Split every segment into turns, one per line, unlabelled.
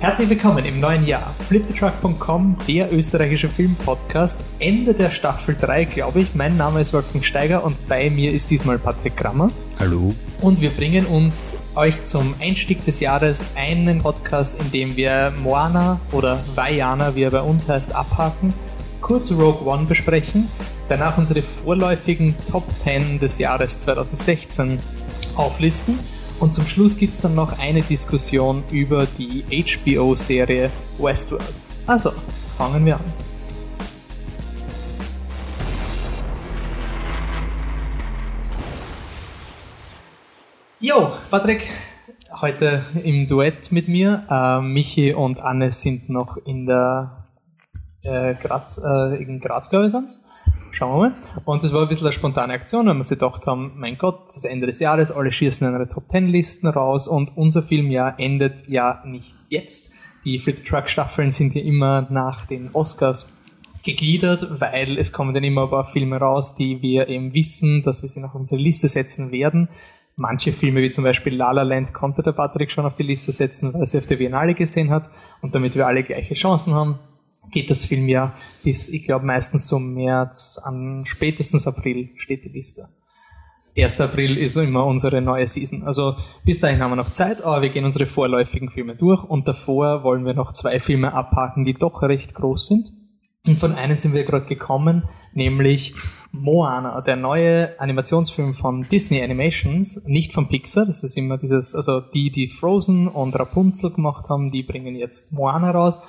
Herzlich willkommen im neuen Jahr. flipthetruck.com, der österreichische Filmpodcast. Ende der Staffel 3, glaube ich. Mein Name ist Wolfgang Steiger und bei mir ist diesmal Patrick Krammer.
Hallo.
Und wir bringen uns euch zum Einstieg des Jahres einen Podcast, in dem wir Moana oder Vaiana, wie er bei uns heißt, abhaken, kurz Rogue One besprechen, danach unsere vorläufigen Top 10 des Jahres 2016 auflisten und zum Schluss gibt es dann noch eine Diskussion über die HBO-Serie Westworld. Also, fangen wir an. Jo, Patrick, heute im Duett mit mir. Äh, Michi und Anne sind noch in der äh, Graz, äh, in Graz, glaube ich, sind's. Schauen wir mal. Und das war ein bisschen eine spontane Aktion, weil wir sich gedacht haben, mein Gott, das Ende des Jahres, alle schießen in ihre Top Ten Listen raus und unser Filmjahr endet ja nicht jetzt. Die Flip Truck Staffeln sind ja immer nach den Oscars gegliedert, weil es kommen dann immer ein paar Filme raus, die wir eben wissen, dass wir sie nach unsere Liste setzen werden. Manche Filme, wie zum Beispiel La La Land, konnte der Patrick schon auf die Liste setzen, weil er sie auf der Biennale gesehen hat und damit wir alle gleiche Chancen haben geht das Filmjahr bis, ich glaube, meistens so März, an spätestens April steht die Liste. 1. April ist immer unsere neue Season. Also bis dahin haben wir noch Zeit, aber wir gehen unsere vorläufigen Filme durch und davor wollen wir noch zwei Filme abhaken, die doch recht groß sind. Und von einem sind wir gerade gekommen, nämlich Moana, der neue Animationsfilm von Disney Animations, nicht von Pixar, das ist immer dieses, also die, die Frozen und Rapunzel gemacht haben, die bringen jetzt Moana raus.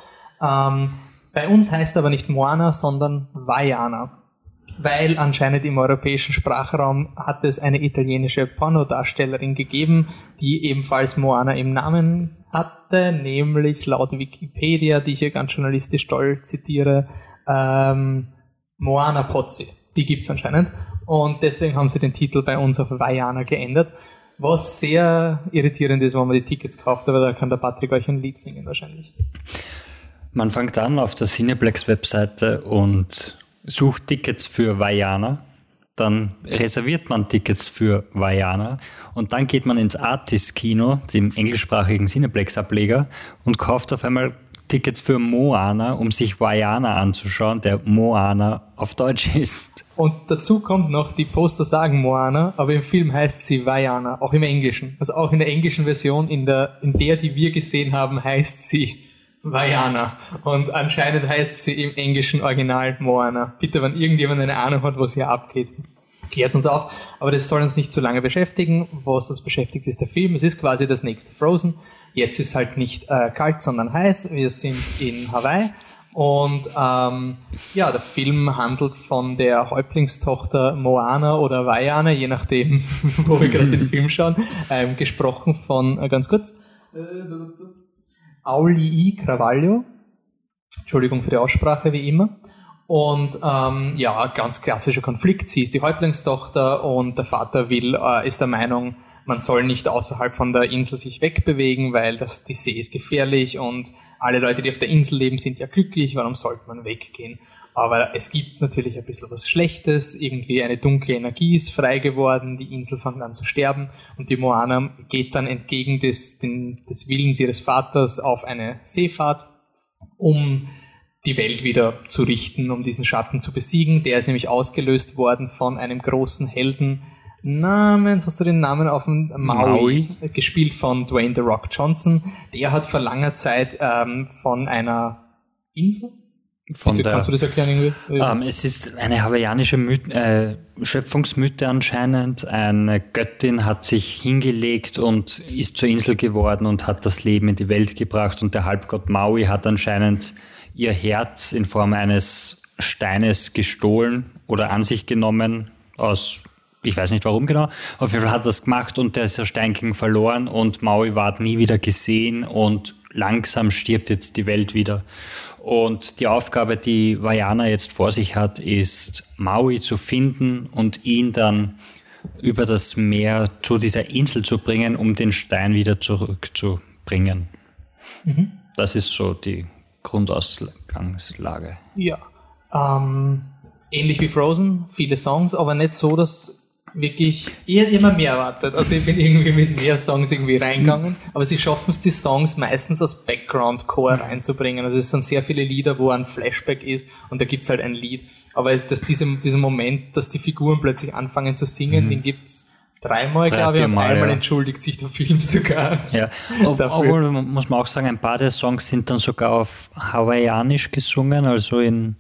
Ähm, bei uns heißt aber nicht Moana, sondern Vaiana. Weil anscheinend im europäischen Sprachraum hat es eine italienische Pornodarstellerin gegeben, die ebenfalls Moana im Namen hatte, nämlich laut Wikipedia, die ich hier ganz journalistisch toll zitiere, ähm, Moana Pozzi. Die gibt's anscheinend. Und deswegen haben sie den Titel bei uns auf Vaiana geändert. Was sehr irritierend ist, wenn man die Tickets kauft, aber da kann der Patrick euch ein Lied singen wahrscheinlich.
Man fängt an auf der Cineplex-Webseite und sucht Tickets für Vajana. Dann reserviert man Tickets für Vajana und dann geht man ins Artist-Kino, dem englischsprachigen Cineplex-Ableger, und kauft auf einmal Tickets für Moana, um sich Vajana anzuschauen, der Moana auf Deutsch ist.
Und dazu kommt noch, die Poster sagen Moana, aber im Film heißt sie Vajana, auch im Englischen. Also auch in der englischen Version, in der, in der, die wir gesehen haben, heißt sie Vajana. Und anscheinend heißt sie im englischen Original Moana. Bitte, wenn irgendjemand eine Ahnung hat, was hier abgeht, klärt uns auf. Aber das soll uns nicht zu lange beschäftigen. Was uns beschäftigt, ist der Film. Es ist quasi das nächste Frozen. Jetzt ist halt nicht äh, kalt, sondern heiß. Wir sind in Hawaii. Und ähm, ja, der Film handelt von der Häuptlingstochter Moana oder Vajana, je nachdem, wo wir gerade den Film schauen, ähm, gesprochen von, äh, ganz kurz, Auli Cravaglio. Entschuldigung für die Aussprache, wie immer. Und ähm, ja, ganz klassischer Konflikt. Sie ist die Häuptlingstochter und der Vater will, äh, ist der Meinung, man soll nicht außerhalb von der Insel sich wegbewegen, weil das, die See ist gefährlich und alle Leute, die auf der Insel leben, sind ja glücklich, warum sollte man weggehen? Aber es gibt natürlich ein bisschen was Schlechtes. Irgendwie eine dunkle Energie ist frei geworden, die Insel fängt an zu sterben und die Moana geht dann entgegen des, den, des Willens ihres Vaters auf eine Seefahrt, um die Welt wieder zu richten, um diesen Schatten zu besiegen. Der ist nämlich ausgelöst worden von einem großen Helden namens, hast du den Namen auf dem Maui, Maui. gespielt von Dwayne The Rock Johnson. Der hat vor langer Zeit ähm, von einer Insel,
von der, kannst du das erklären irgendwie? Ähm, es ist eine hawaiianische Myth, äh, Schöpfungsmythe anscheinend. Eine Göttin hat sich hingelegt und ist zur Insel geworden und hat das Leben in die Welt gebracht. Und der Halbgott Maui hat anscheinend ihr Herz in Form eines Steines gestohlen oder an sich genommen aus ich weiß nicht warum genau, auf jeden Fall hat er das gemacht und der Stein ging verloren und Maui ward nie wieder gesehen und langsam stirbt jetzt die Welt wieder. Und die Aufgabe, die Vajana jetzt vor sich hat, ist, Maui zu finden und ihn dann über das Meer zu dieser Insel zu bringen, um den Stein wieder zurückzubringen. Mhm. Das ist so die Grundausgangslage.
Ja. Ähm, ähnlich wie Frozen, viele Songs, aber nicht so, dass wirklich, ich hätte immer mehr erwartet. Also ich bin irgendwie mit mehr Songs irgendwie reingegangen, aber sie schaffen es, die Songs meistens als Background-Core mhm. reinzubringen. Also es sind sehr viele Lieder, wo ein Flashback ist und da gibt's halt ein Lied. Aber dass diese, dieser Moment, dass die Figuren plötzlich anfangen zu singen, mhm. den gibt's dreimal, Drei, glaube ich, und einmal ja. entschuldigt sich der Film sogar.
Ja, Ob, obwohl muss man auch sagen, ein paar der Songs sind dann sogar auf Hawaiianisch gesungen, also in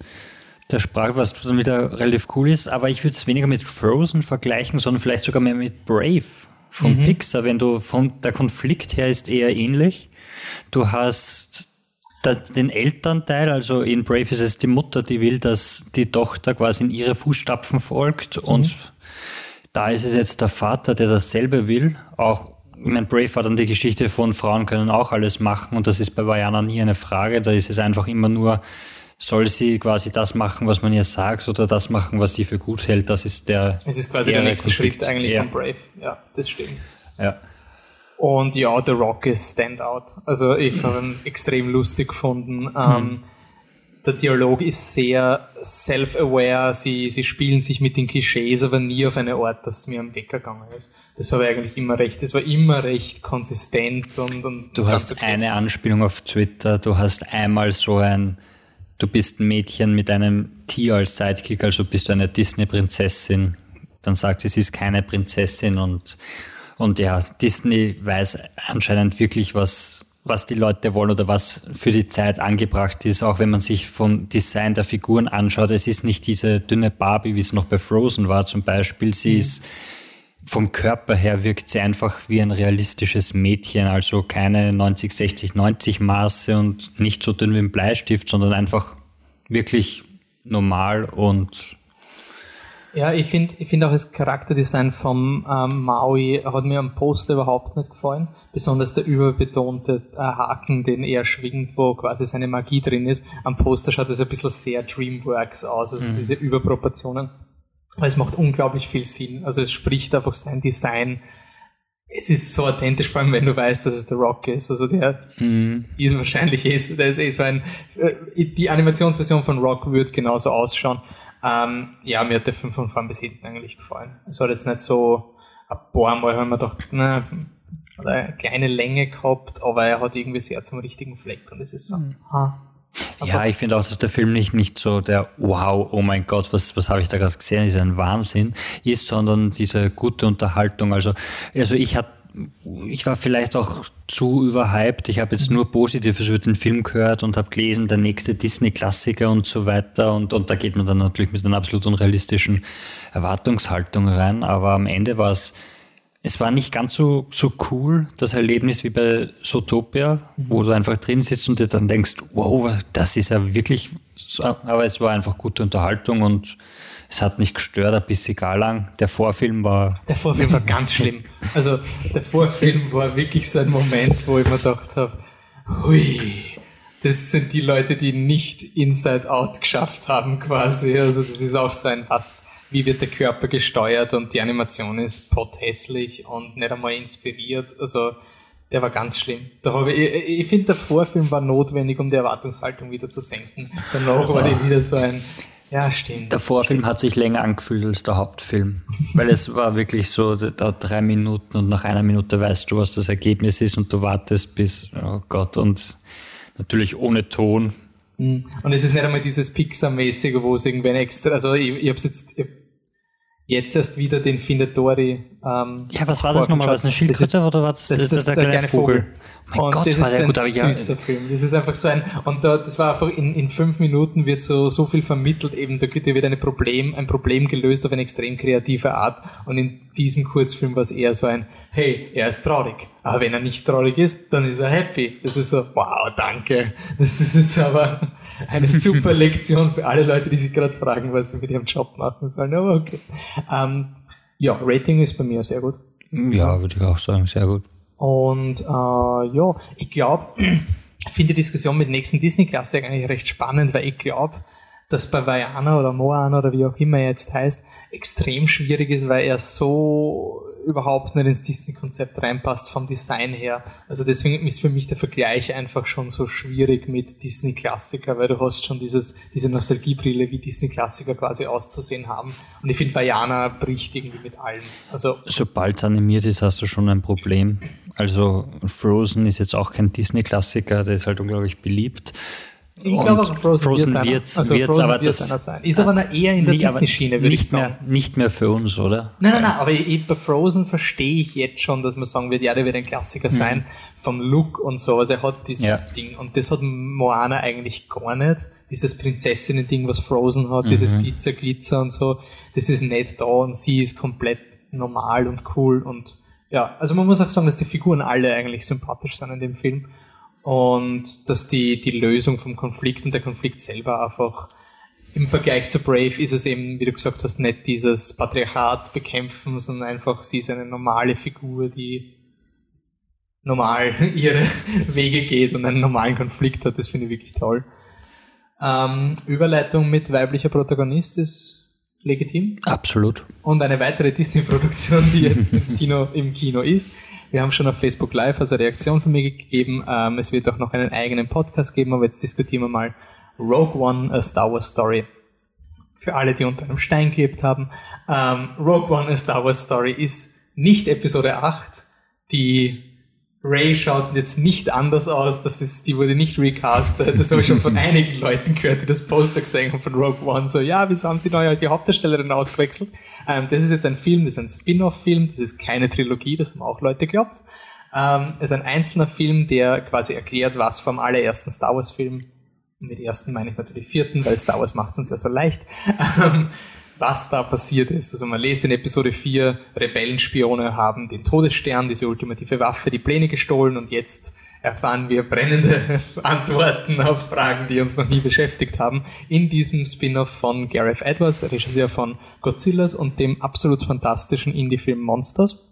der Sprache, was dann wieder relativ cool ist. Aber ich würde es weniger mit Frozen vergleichen, sondern vielleicht sogar mehr mit Brave von mhm. Pixar. Wenn du von der Konflikt her ist eher ähnlich. Du hast den Elternteil, also in Brave ist es die Mutter, die will, dass die Tochter quasi in ihre Fußstapfen folgt mhm. und da ist es jetzt der Vater, der dasselbe will. Auch, ich meine, Brave war dann die Geschichte von Frauen können auch alles machen und das ist bei Vajana nie eine Frage. Da ist es einfach immer nur, soll sie quasi das machen, was man ihr sagt oder das machen, was sie für gut hält. Das ist der.
Es ist quasi der nächste Schritt eigentlich ja. von Brave. Ja, das stimmt.
Ja.
Und ja, The Rock ist Standout. Also ich habe ihn extrem lustig gefunden. Mhm. Ähm, der Dialog ist sehr self-aware, sie, sie spielen sich mit den Klischees, aber nie auf eine Art, dass mir am Weg gegangen ist. Das ich eigentlich immer recht. Es war immer recht konsistent und, und
Du hast okay. eine Anspielung auf Twitter, du hast einmal so ein, du bist ein Mädchen mit einem Tier als Sidekick, also bist du eine Disney-Prinzessin. Dann sagt sie, sie ist keine Prinzessin und, und ja, Disney weiß anscheinend wirklich, was, was die Leute wollen oder was für die Zeit angebracht ist, auch wenn man sich vom Design der Figuren anschaut. Es ist nicht diese dünne Barbie, wie es noch bei Frozen war zum Beispiel. Sie mhm. ist vom Körper her wirkt sie einfach wie ein realistisches Mädchen, also keine 90, 60, 90 Maße und nicht so dünn wie ein Bleistift, sondern einfach wirklich normal und
ja, ich finde ich find auch das Charakterdesign vom ähm, Maui hat mir am Poster überhaupt nicht gefallen. Besonders der überbetonte äh, Haken, den er schwingt, wo quasi seine Magie drin ist. Am Poster schaut es ein bisschen sehr Dreamworks aus, also mhm. diese Überproportionen. Aber es macht unglaublich viel Sinn. Also es spricht einfach sein Design. Es ist so authentisch, vor allem wenn du weißt, dass es der Rock ist. Also der mhm. ist wahrscheinlich ist, der ist eh so ein, äh, die Animationsversion von Rock wird genauso ausschauen. Ähm, ja, mir hat der Film von vorn bis hinten eigentlich gefallen. Es hat jetzt nicht so ein paar Mal haben wir gedacht, na, hat eine kleine Länge gehabt, aber er hat irgendwie sehr zum richtigen Fleck und es ist so, mhm. ha.
Ja, ich finde auch, dass der Film nicht, nicht so der Wow, oh mein Gott, was, was habe ich da gerade gesehen, ist ein Wahnsinn ist, sondern diese gute Unterhaltung. Also, also ich hatte ich war vielleicht auch zu überhyped. Ich habe jetzt nur Positives über den Film gehört und habe gelesen, der nächste Disney-Klassiker und so weiter. Und, und da geht man dann natürlich mit einer absolut unrealistischen Erwartungshaltung rein. Aber am Ende war es, es war nicht ganz so, so cool, das Erlebnis wie bei Zootopia, mhm. wo du einfach drin sitzt und dir dann denkst, wow, das ist ja wirklich, so, aber es war einfach gute Unterhaltung und es hat nicht gestört, ein bisschen gar lang. Der Vorfilm war.
Der Vorfilm war ganz schlimm. Also der Vorfilm war wirklich so ein Moment, wo ich mir gedacht habe, hui, das sind die Leute, die nicht Inside Out geschafft haben, quasi. Also das ist auch so ein was, wie wird der Körper gesteuert und die Animation ist pothässlich und nicht einmal inspiriert. Also der war ganz schlimm. Da habe ich, ich, ich finde, der Vorfilm war notwendig, um die Erwartungshaltung wieder zu senken. Danach war die wieder so ein, ja, stimmt.
Der Vorfilm hat sich länger angefühlt als der Hauptfilm, weil es war wirklich so, da drei Minuten und nach einer Minute weißt du, was das Ergebnis ist und du wartest bis, oh Gott, und natürlich ohne Ton.
Mhm. Und es ist nicht einmal dieses Pixar-mäßige, wo es irgendwann extra, also ich, ich habe jetzt, ich jetzt erst wieder den Findet Dory.
Ähm, ja, was war das nochmal? War das eine Schildkröte oder war das,
das, das, das der, der, kleine Vogel? Vogel.
Oh mein und Gott,
das war ist ein gut, aber ja. süßer Film. Das ist einfach so ein, und da, das war einfach in, in fünf Minuten wird so, so viel vermittelt, eben, da wird eine Problem, ein Problem gelöst auf eine extrem kreative Art. Und in diesem Kurzfilm war es eher so ein, hey, er ist traurig. Aber wenn er nicht traurig ist, dann ist er happy. Das ist so, wow, danke. Das ist jetzt aber eine super Lektion für alle Leute, die sich gerade fragen, was sie mit ihrem Job machen sollen. Aber okay. Ähm, ja, Rating ist bei mir sehr gut.
Ja, würde ich auch sagen, sehr gut.
Und äh, ja, ich glaube, ich finde die Diskussion mit nächsten Disney-Klasse eigentlich recht spannend, weil ich glaube, dass bei Vajana oder Moana oder wie auch immer er jetzt heißt, extrem schwierig ist, weil er so überhaupt nicht ins Disney-Konzept reinpasst vom Design her. Also deswegen ist für mich der Vergleich einfach schon so schwierig mit Disney-Klassiker, weil du hast schon dieses, diese Nostalgiebrille, wie Disney-Klassiker quasi auszusehen haben. Und ich finde, Vajana bricht irgendwie mit allem. Also,
Sobald es animiert ist, hast du schon ein Problem. Also Frozen ist jetzt auch kein Disney-Klassiker, der ist halt unglaublich beliebt.
Ich glaube auch Frozen, Frozen wird, wird, also
wird
Frozen
aber
wird
das
sein. Ist aber eher in der Disney-Schiene, würde ich
sagen. Mehr, nicht mehr für uns, oder?
Nein, nein, nein, aber ich, bei Frozen verstehe ich jetzt schon, dass man sagen wird, ja, der wird ein Klassiker mhm. sein, vom Look und so. Also er hat dieses ja. Ding. Und das hat Moana eigentlich gar nicht. Dieses Prinzessinnen-Ding, was Frozen hat, mhm. dieses Glitzer, Glitzer und so, das ist nicht da und sie ist komplett normal und cool und ja, also man muss auch sagen, dass die Figuren alle eigentlich sympathisch sind in dem Film und dass die, die Lösung vom Konflikt und der Konflikt selber einfach im Vergleich zu Brave ist es eben, wie du gesagt hast, nicht dieses Patriarchat bekämpfen, sondern einfach sie ist eine normale Figur, die normal ihre Wege geht und einen normalen Konflikt hat. Das finde ich wirklich toll. Ähm, Überleitung mit weiblicher Protagonist ist legitim.
Absolut.
Und eine weitere Disney-Produktion, die jetzt ins Kino, im Kino ist, wir haben schon auf Facebook Live also Reaktion von mir gegeben. Ähm, es wird auch noch einen eigenen Podcast geben, aber jetzt diskutieren wir mal Rogue One, a Star Wars Story. Für alle, die unter einem Stein gelebt haben. Ähm, Rogue One, a Star Wars Story ist nicht Episode 8, die Ray schaut jetzt nicht anders aus, das ist, die wurde nicht recastet. Das habe ich schon von einigen Leuten gehört, die das Poster gesehen haben von Rogue One. So, ja, wieso haben sie neue die Hauptdarstellerin ausgewechselt? Ähm, das ist jetzt ein Film, das ist ein Spin-off-Film, das ist keine Trilogie, das haben auch Leute geglaubt. Ähm, es ist ein einzelner Film, der quasi erklärt, was vom allerersten Star Wars-Film, mit ersten meine ich natürlich vierten, weil Star Wars macht es uns ja so leicht, ähm, was da passiert ist. Also man lest in Episode 4, Rebellenspione haben den Todesstern, diese ultimative Waffe, die Pläne gestohlen und jetzt erfahren wir brennende Antworten auf Fragen, die uns noch nie beschäftigt haben, in diesem Spin-off von Gareth Edwards, Regisseur von Godzillas und dem absolut fantastischen Indie-Film Monsters.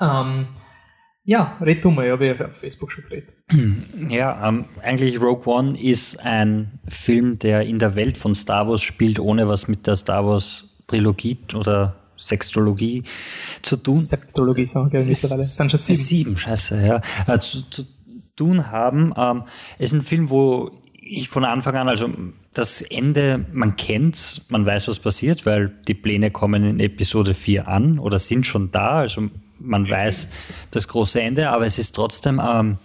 Ähm, ja, red du mal, ich habe auf Facebook schon geredet.
Ja, ähm, eigentlich Rogue One ist ein Film, der in der Welt von Star Wars spielt, ohne was mit der Star Wars Trilogie oder Sextologie zu tun.
Septologie sagen wir mittlerweile. Es sind schon sieben.
Sieben, scheiße, ja. Äh, zu, zu, tun haben. Ähm, es ist ein Film, wo ich von Anfang an, also das Ende, man kennt, man weiß, was passiert, weil die Pläne kommen in Episode 4 an oder sind schon da. Also man weiß das große Ende, aber es ist trotzdem ähm,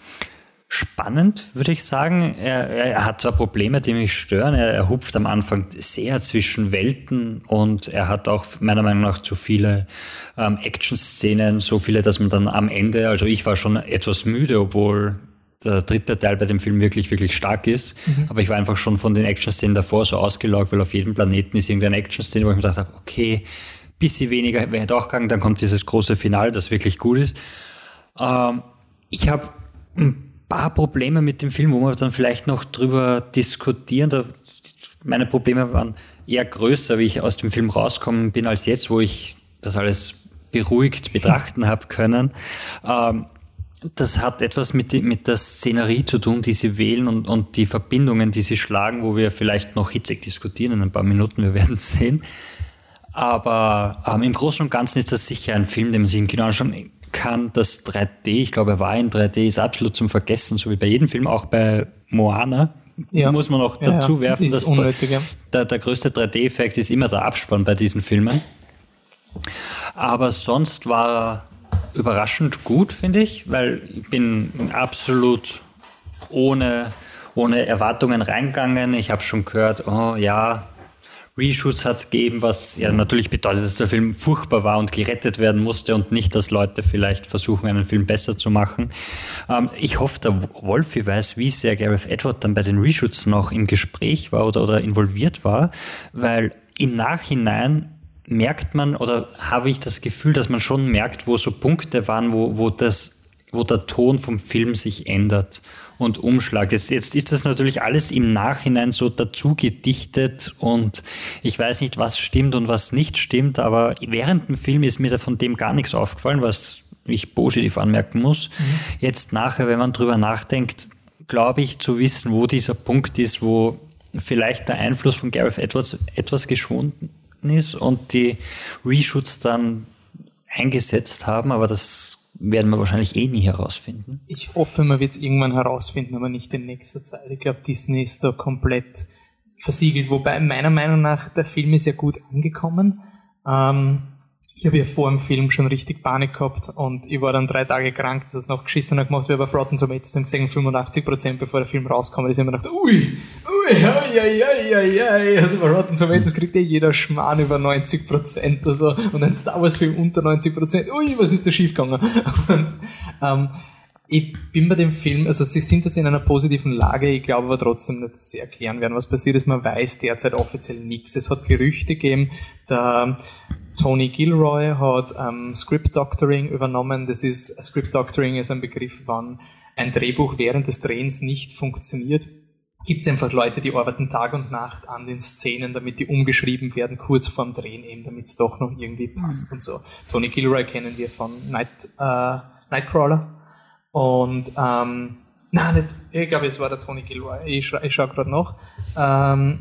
spannend, würde ich sagen. Er, er, hat zwar Probleme, die mich stören. Er, er, hupft am Anfang sehr zwischen Welten und er hat auch meiner Meinung nach zu viele ähm, Action-Szenen, so viele, dass man dann am Ende, also ich war schon etwas müde, obwohl der dritte Teil bei dem Film wirklich, wirklich stark ist. Mhm. Aber ich war einfach schon von den Action-Szenen davor so ausgelaugt, weil auf jedem Planeten ist irgendeine Action-Szene, wo ich mir gedacht habe, okay, bisschen weniger wäre auch gegangen, dann kommt dieses große Finale, das wirklich gut ist. Ähm, ich habe ein paar Probleme mit dem Film, wo wir dann vielleicht noch drüber diskutieren. Da, meine Probleme waren eher größer, wie ich aus dem Film rausgekommen bin, als jetzt, wo ich das alles beruhigt betrachten habe können. Ähm, das hat etwas mit, mit der Szenerie zu tun, die sie wählen und, und die Verbindungen, die sie schlagen, wo wir vielleicht noch hitzig diskutieren in ein paar Minuten, wir werden sehen. Aber ähm, im Großen und Ganzen ist das sicher ein Film, den man sich im Kino anschauen kann. Das 3D, ich glaube, er war in 3D, ist absolut zum Vergessen, so wie bei jedem Film, auch bei Moana. Ja. Muss man auch dazu ja, werfen, dass unnötig, der, der, der größte 3D-Effekt ist immer der Abspann bei diesen Filmen. Aber sonst war er überraschend gut, finde ich, weil ich bin absolut ohne, ohne Erwartungen reingegangen. Ich habe schon gehört, oh ja, Reshoots hat gegeben, was ja natürlich bedeutet, dass der Film furchtbar war und gerettet werden musste und nicht, dass Leute vielleicht versuchen, einen Film besser zu machen. Ähm, ich hoffe, der Wolfi weiß, wie sehr Gareth Edward dann bei den Reshoots noch im Gespräch war oder, oder involviert war, weil im Nachhinein merkt man oder habe ich das Gefühl, dass man schon merkt, wo so Punkte waren, wo, wo das wo der Ton vom Film sich ändert und umschlagt. Jetzt, jetzt ist das natürlich alles im Nachhinein so dazu gedichtet und ich weiß nicht, was stimmt und was nicht stimmt, aber während dem Film ist mir von dem gar nichts aufgefallen, was ich positiv anmerken muss. Mhm. Jetzt nachher, wenn man drüber nachdenkt, glaube ich zu wissen, wo dieser Punkt ist, wo vielleicht der Einfluss von Gareth Edwards etwas geschwunden ist und die Reshoots dann eingesetzt haben, aber das werden wir wahrscheinlich eh nie herausfinden.
Ich hoffe, man wird es irgendwann herausfinden, aber nicht in nächster Zeit. Ich glaube, Disney ist da komplett versiegelt, wobei meiner Meinung nach der Film ist ja gut angekommen. Ähm, ich habe ja vor dem Film schon richtig Panik gehabt und ich war dann drei Tage krank, das ist noch geschissener gemacht, haben auf Rotten Tomatoes haben gesehen 85 Prozent, bevor der Film rauskommt. Da ist immer gedacht, ui, ui, ui, ui, ui, ui. Also bei Rotten Tomatoes kriegt eh jeder Schmarrn über 90 Prozent oder so und ein Star Wars Film unter 90 Prozent, ui, was ist da schiefgegangen? Und ähm, ich bin bei dem Film, also sie sind jetzt in einer positiven Lage, ich glaube aber trotzdem nicht, dass sie erklären werden, was passiert ist. Man weiß derzeit offiziell nichts. Es hat Gerüchte gegeben, der Tony Gilroy hat ähm, Script Doctoring übernommen. Das ist, Script Doctoring ist ein Begriff, wann ein Drehbuch während des Drehens nicht funktioniert. Gibt es einfach Leute, die arbeiten Tag und Nacht an den Szenen, damit die umgeschrieben werden, kurz vorm Drehen eben, damit es doch noch irgendwie passt mhm. und so. Tony Gilroy kennen wir von Night, äh, Nightcrawler und ähm, nein, nicht, ich glaube, es war der Tony Gilroy. Ich, scha ich schaue gerade noch. Ähm,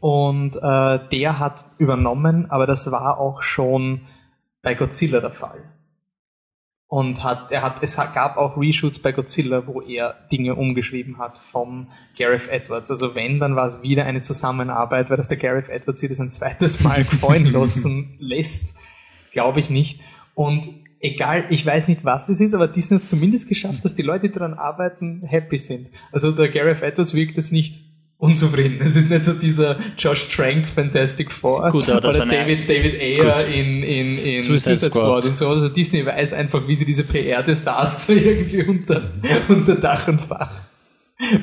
und äh, der hat übernommen, aber das war auch schon bei Godzilla der Fall. Und hat, er hat, es gab auch Reshoots bei Godzilla, wo er Dinge umgeschrieben hat vom Gareth Edwards. Also wenn, dann war es wieder eine Zusammenarbeit, weil das der Gareth Edwards sich das ein zweites Mal gefallen lassen lässt. Glaube ich nicht. Und egal, ich weiß nicht, was es ist, aber Disney hat es zumindest geschafft, dass die Leute, die daran arbeiten, happy sind. Also der Gareth Edwards wirkt es nicht unzufrieden. Es ist nicht so dieser Josh Trank Fantastic Four
Gut, aber das
oder David, David Ayer in, in, in Suicide, Suicide Squad. Und so. Also Disney weiß einfach, wie sie diese PR-Desaster irgendwie unter, unter Dach und Fach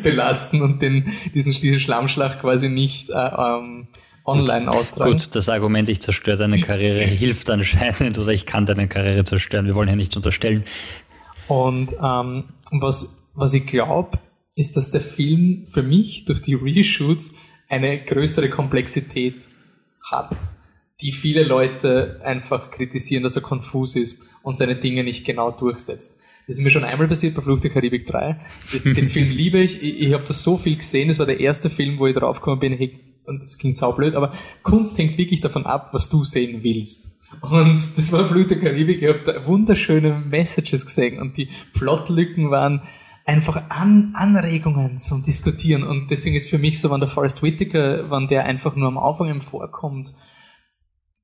belasten und den, diesen, diese Schlammschlacht quasi nicht äh, ähm, online austragen.
Gut, das Argument, ich zerstöre deine Karriere, hilft anscheinend oder ich kann deine Karriere zerstören. Wir wollen ja nichts unterstellen.
Und ähm, was, was ich glaube, ist, dass der Film für mich durch die Reshoots eine größere Komplexität hat, die viele Leute einfach kritisieren, dass er konfus ist und seine Dinge nicht genau durchsetzt. Das ist mir schon einmal passiert bei Fluch der Karibik 3. Das, den Film liebe ich. Ich, ich habe das so viel gesehen. Es war der erste Film, wo ich draufgekommen bin, hey, und das klingt saublöd, aber Kunst hängt wirklich davon ab, was du sehen willst. Und das war Fluch der Karibik. Ich habe da wunderschöne Messages gesehen und die Plotlücken waren einfach An Anregungen zum Diskutieren. Und deswegen ist für mich so, wenn der Forrest Whitaker, wenn der einfach nur am Anfang vorkommt,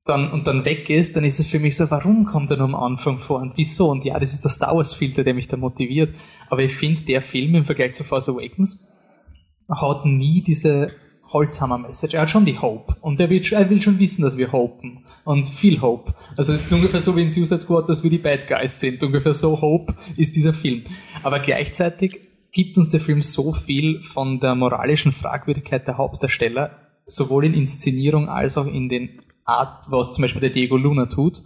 dann, und dann weg ist, dann ist es für mich so, warum kommt er nur am Anfang vor und wieso? Und ja, das ist der Star Wars Filter, der mich da motiviert. Aber ich finde, der Film im Vergleich zu Force Awakens hat nie diese Holzhammer-Message. Er hat schon die Hope. Und er will, er will schon wissen, dass wir hopen. Und viel Hope. Also es ist ungefähr so wie in Suicide Squad, dass wir die Bad Guys sind. Ungefähr so Hope ist dieser Film. Aber gleichzeitig gibt uns der Film so viel von der moralischen Fragwürdigkeit der Hauptdarsteller, sowohl in Inszenierung als auch in den Art, was zum Beispiel der Diego Luna tut,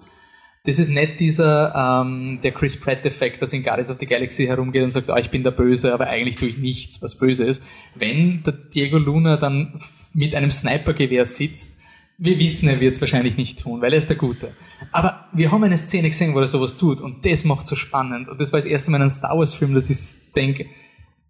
das ist nicht dieser ähm, der Chris Pratt-Effekt, dass in Guardians of the Galaxy herumgeht und sagt, ah, ich bin der Böse, aber eigentlich tue ich nichts, was böse ist. Wenn der Diego Luna dann mit einem Snipergewehr sitzt, wir wissen, er wird es wahrscheinlich nicht tun, weil er ist der Gute. Aber wir haben eine Szene gesehen, wo er sowas tut und das macht so spannend. Und das war das erste Mal ein Star Wars-Film, dass ich denke,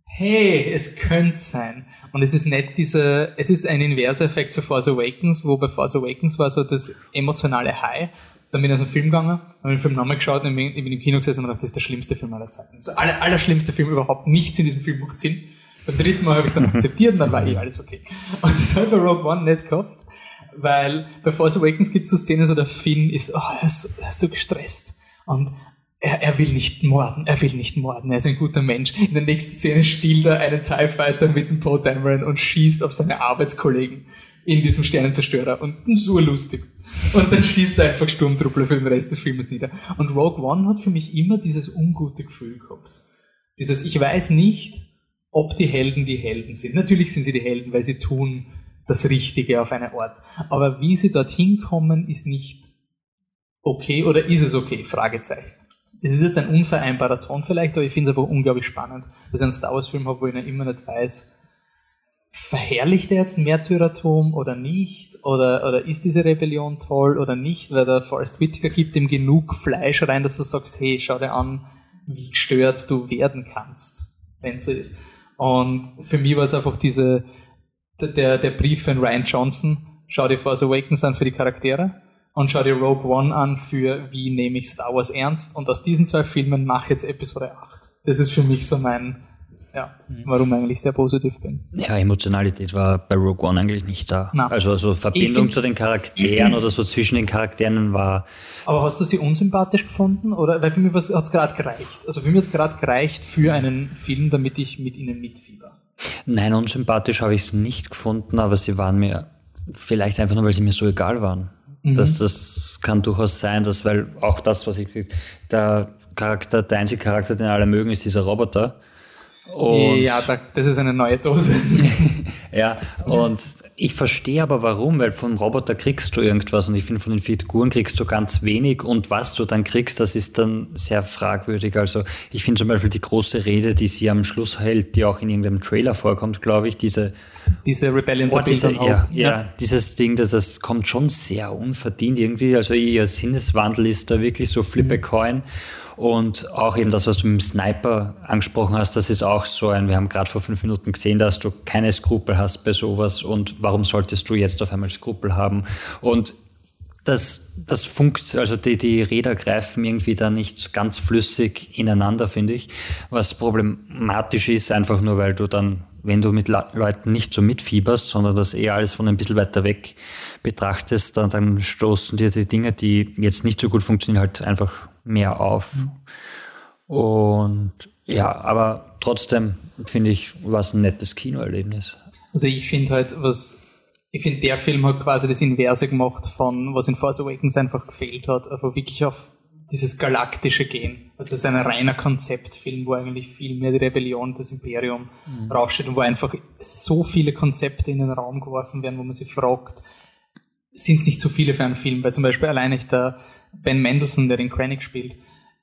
hey, es könnte sein. Und es ist nicht dieser, es ist ein inverser Effekt zu Force Awakens, wo bei Force Awakens war so das emotionale High dann bin ich dem Film gegangen, habe den Film nochmal geschaut und bin, bin im Kino gesessen und dachte, das ist der schlimmste Film aller Zeiten. Also aller, aller schlimmste Film überhaupt. Nichts in diesem Film macht Sinn. Beim dritten Mal habe ich es dann akzeptiert und dann war eh alles okay. Und das habe ich bei Rogue One nicht gehabt, weil bei Force Awakens gibt es so Szenen, so der Finn ist, oh, er ist, so, er ist so gestresst. Und er, er will nicht morden, er will nicht morden, er ist ein guter Mensch. In der nächsten Szene stiehlt er einen TIE Fighter mit dem Poe Dameron und schießt auf seine Arbeitskollegen in diesem Sternenzerstörer und so lustig. Und dann schießt er einfach Sturmtruppler für den Rest des Filmes nieder. Und Rogue One hat für mich immer dieses ungute Gefühl gehabt. Dieses, ich weiß nicht, ob die Helden die Helden sind. Natürlich sind sie die Helden, weil sie tun das Richtige auf einer Art. Aber wie sie dorthin kommen, ist nicht okay oder ist es okay? Fragezeichen. Es ist jetzt ein unvereinbarer Ton vielleicht, aber ich finde es einfach unglaublich spannend, dass ich einen Star Wars Film habe, wo ich noch immer nicht weiß, verherrlicht er jetzt Märtyrertum oder nicht? Oder, oder ist diese Rebellion toll oder nicht? Weil der Forrest Whitaker gibt ihm genug Fleisch rein, dass du sagst, hey, schau dir an, wie gestört du werden kannst, wenn so ist. Und für mich war es einfach diese, der, der Brief von Ryan Johnson, schau dir Force Awakens an für die Charaktere und schau dir Rogue One an für wie nehme ich Star Wars ernst und aus diesen zwei Filmen mache jetzt Episode 8. Das ist für mich so mein, ja, mhm. warum ich eigentlich sehr positiv bin.
Ja, Emotionalität war bei Rogue One eigentlich nicht da. Nein. Also, also Verbindung find, zu den Charakteren oder so zwischen den Charakteren war.
Aber hast du sie unsympathisch gefunden? Oder weil für mich hat es gerade gereicht. Also für mich hat es gerade gereicht für einen Film, damit ich mit ihnen mitfieber.
Nein, unsympathisch habe ich es nicht gefunden, aber sie waren mir vielleicht einfach nur, weil sie mir so egal waren. Mhm. Das, das kann durchaus sein, dass, weil auch das, was ich, der Charakter, der einzige Charakter, den alle mögen, ist dieser Roboter.
Und ja, das ist eine neue Dose.
ja, und ich verstehe aber warum, weil vom Roboter kriegst du irgendwas und ich finde, von den Figuren kriegst du ganz wenig und was du dann kriegst, das ist dann sehr fragwürdig. Also ich finde zum Beispiel die große Rede, die sie am Schluss hält, die auch in irgendeinem Trailer vorkommt, glaube ich, diese
diese Rebellion
oh, diese, ja, ja, ja, dieses Ding, das, das kommt schon sehr unverdient irgendwie. Also ihr Sinneswandel ist da wirklich so flip a mhm. coin. Und auch eben das, was du mit dem Sniper angesprochen hast, das ist auch so ein, wir haben gerade vor fünf Minuten gesehen, dass du keine Skrupel hast bei sowas und warum solltest du jetzt auf einmal Skrupel haben? Und das, das funkt, also die, die Räder greifen irgendwie da nicht ganz flüssig ineinander, finde ich. Was problematisch ist, einfach nur, weil du dann, wenn du mit Leuten nicht so mitfieberst, sondern das eher alles von ein bisschen weiter weg betrachtest, dann, dann stoßen dir die Dinge, die jetzt nicht so gut funktionieren, halt einfach mehr auf. Mhm. Und ja, aber trotzdem finde ich, war es ein nettes Kinoerlebnis.
Also ich finde halt, was ich finde, der Film hat quasi das Inverse gemacht von, was in Force Awakens einfach gefehlt hat, aber wirklich auf dieses galaktische Gehen. Also es ist ein reiner Konzeptfilm, wo eigentlich viel mehr die Rebellion, das Imperium mhm. draufsteht und wo einfach so viele Konzepte in den Raum geworfen werden, wo man sich fragt, sind es nicht zu viele für einen Film? Weil zum Beispiel alleine der Ben Mendelssohn, der den Krennic spielt,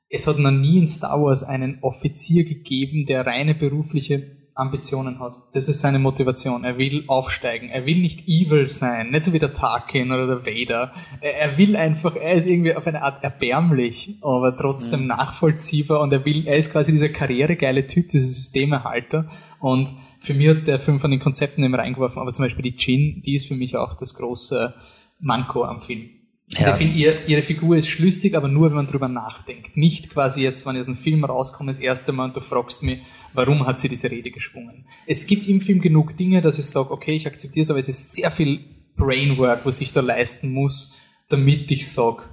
es hat noch nie in Star Wars einen Offizier gegeben, der reine berufliche Ambitionen hat. Das ist seine Motivation. Er will aufsteigen. Er will nicht evil sein. Nicht so wie der Tarkin oder der Vader. Er, will einfach, er ist irgendwie auf eine Art erbärmlich, aber trotzdem mhm. nachvollziehbar und er will, er ist quasi dieser karrieregeile Typ, dieser Systemerhalter und für mich hat der Film von den Konzepten immer reingeworfen, aber zum Beispiel die Jin, die ist für mich auch das große Manko am Film. Also ja. ich finde, ihr, ihre Figur ist schlüssig, aber nur, wenn man drüber nachdenkt. Nicht quasi jetzt, wenn ich aus einem Film rauskomme, das erste Mal und du fragst mich, warum hat sie diese Rede geschwungen. Es gibt im Film genug Dinge, dass ich sage, okay, ich akzeptiere es, aber es ist sehr viel Brainwork, was ich da leisten muss, damit ich sage,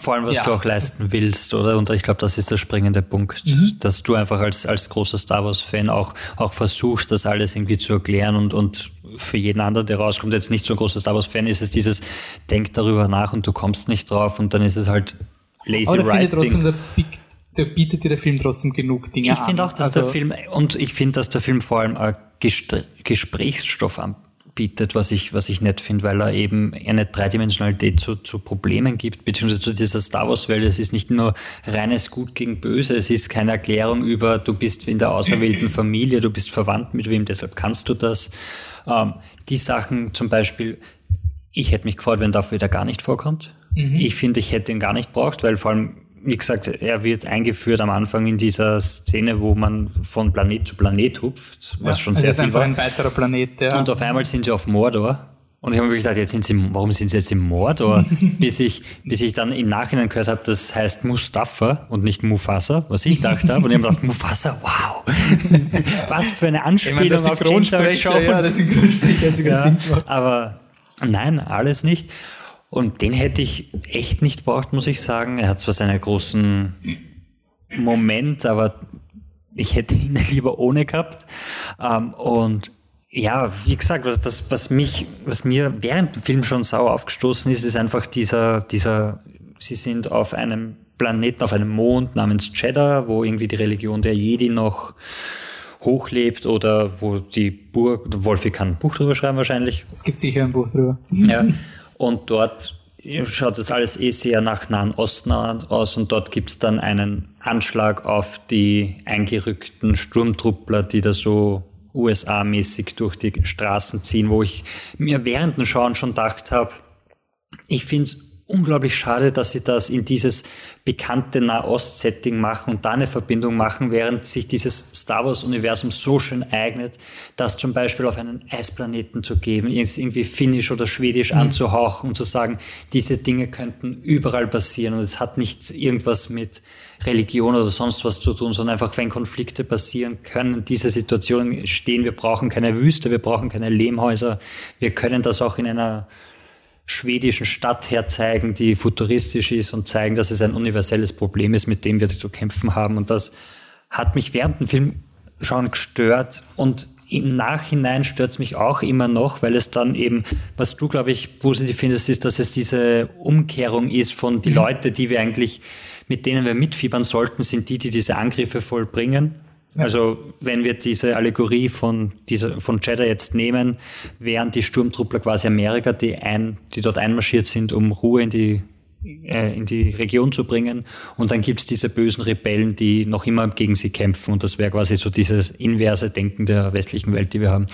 vor allem, was ja, du auch leisten willst, oder? Und ich glaube, das ist der springende Punkt, mhm. dass du einfach als, als großer Star Wars-Fan auch, auch versuchst, das alles irgendwie zu erklären und, und für jeden anderen, der rauskommt, jetzt nicht so ein großer Star Wars-Fan ist, es dieses, denk darüber nach und du kommst nicht drauf und dann ist es halt lazy Aber writing. Trotzdem,
der, der bietet dir der Film trotzdem genug Dinge
ich an. Ich finde auch, dass also, der Film, und ich finde, dass der Film vor allem Gesprächsstoff anbietet bietet, was ich, was ich nett finde, weil er eben eine Dreidimensionalität zu, zu Problemen gibt, beziehungsweise zu dieser Star Wars-Welt. Es ist nicht nur reines Gut gegen Böse, es ist keine Erklärung über, du bist in der auserwählten Familie, du bist verwandt mit wem, deshalb kannst du das. Ähm, die Sachen zum Beispiel, ich hätte mich gefreut, wenn dafür wieder gar nicht vorkommt. Mhm. Ich finde, ich hätte ihn gar nicht braucht, weil vor allem wie gesagt, er wird eingeführt am Anfang in dieser Szene, wo man von Planet zu Planet hupft, was ja, schon sehr
viel ist einfach war. ein weiterer Planet,
ja. Und auf einmal sind sie auf Mordor. Und ich habe mir gedacht, jetzt sind sie, warum sind sie jetzt im Mordor? bis ich, bis ich dann im Nachhinein gehört habe, das heißt Mustafa und nicht Mufasa, was ich dachte habe. Und ich habe gedacht, Mufasa, wow! was für eine Anspielung ich meine, auf James Earl Jones. Ja, das ja, aber nein, alles nicht. Und den hätte ich echt nicht braucht, muss ich sagen. Er hat zwar seinen großen Moment, aber ich hätte ihn lieber ohne gehabt. Ähm, und ja, wie gesagt, was, was mich, was mir während dem Film schon sauer aufgestoßen ist, ist einfach dieser, dieser, sie sind auf einem Planeten, auf einem Mond namens Cheddar, wo irgendwie die Religion der Jedi noch hochlebt oder wo die Burg, Wolfi kann ein Buch drüber schreiben wahrscheinlich.
Es gibt sicher ein Buch drüber.
Ja. Und dort schaut das alles eh sehr nach Nahen Osten aus. Und dort gibt es dann einen Anschlag auf die eingerückten Sturmtruppler, die da so USA-mäßig durch die Straßen ziehen, wo ich mir während dem Schauen schon gedacht habe, ich finde es unglaublich schade, dass sie das in dieses bekannte Nahost-Setting machen und da eine Verbindung machen, während sich dieses Star Wars-Universum so schön eignet, das zum Beispiel auf einen Eisplaneten zu geben, irgendwie finnisch oder schwedisch mhm. anzuhauchen und zu sagen, diese Dinge könnten überall passieren und es hat nichts irgendwas mit Religion oder sonst was zu tun, sondern einfach, wenn Konflikte passieren, können diese Situationen stehen. Wir brauchen keine Wüste, wir brauchen keine Lehmhäuser. Wir können das auch in einer schwedischen Stadt herzeigen, die futuristisch ist und zeigen, dass es ein universelles Problem ist, mit dem wir zu kämpfen haben. Und das hat mich während dem Film schon gestört und im Nachhinein stört es mich auch immer noch, weil es dann eben, was du, glaube ich, positiv findest, ist, dass es diese Umkehrung ist von die mhm. Leute, die wir eigentlich, mit denen wir mitfiebern sollten, sind die, die diese Angriffe vollbringen. Also wenn wir diese Allegorie von, dieser, von Jeddah jetzt nehmen, wären die Sturmtruppler quasi Amerika, die, ein, die dort einmarschiert sind, um Ruhe in die äh, in die Region zu bringen. Und dann gibt es diese bösen Rebellen, die noch immer gegen sie kämpfen. Und das wäre quasi so dieses inverse Denken der westlichen Welt, die wir haben.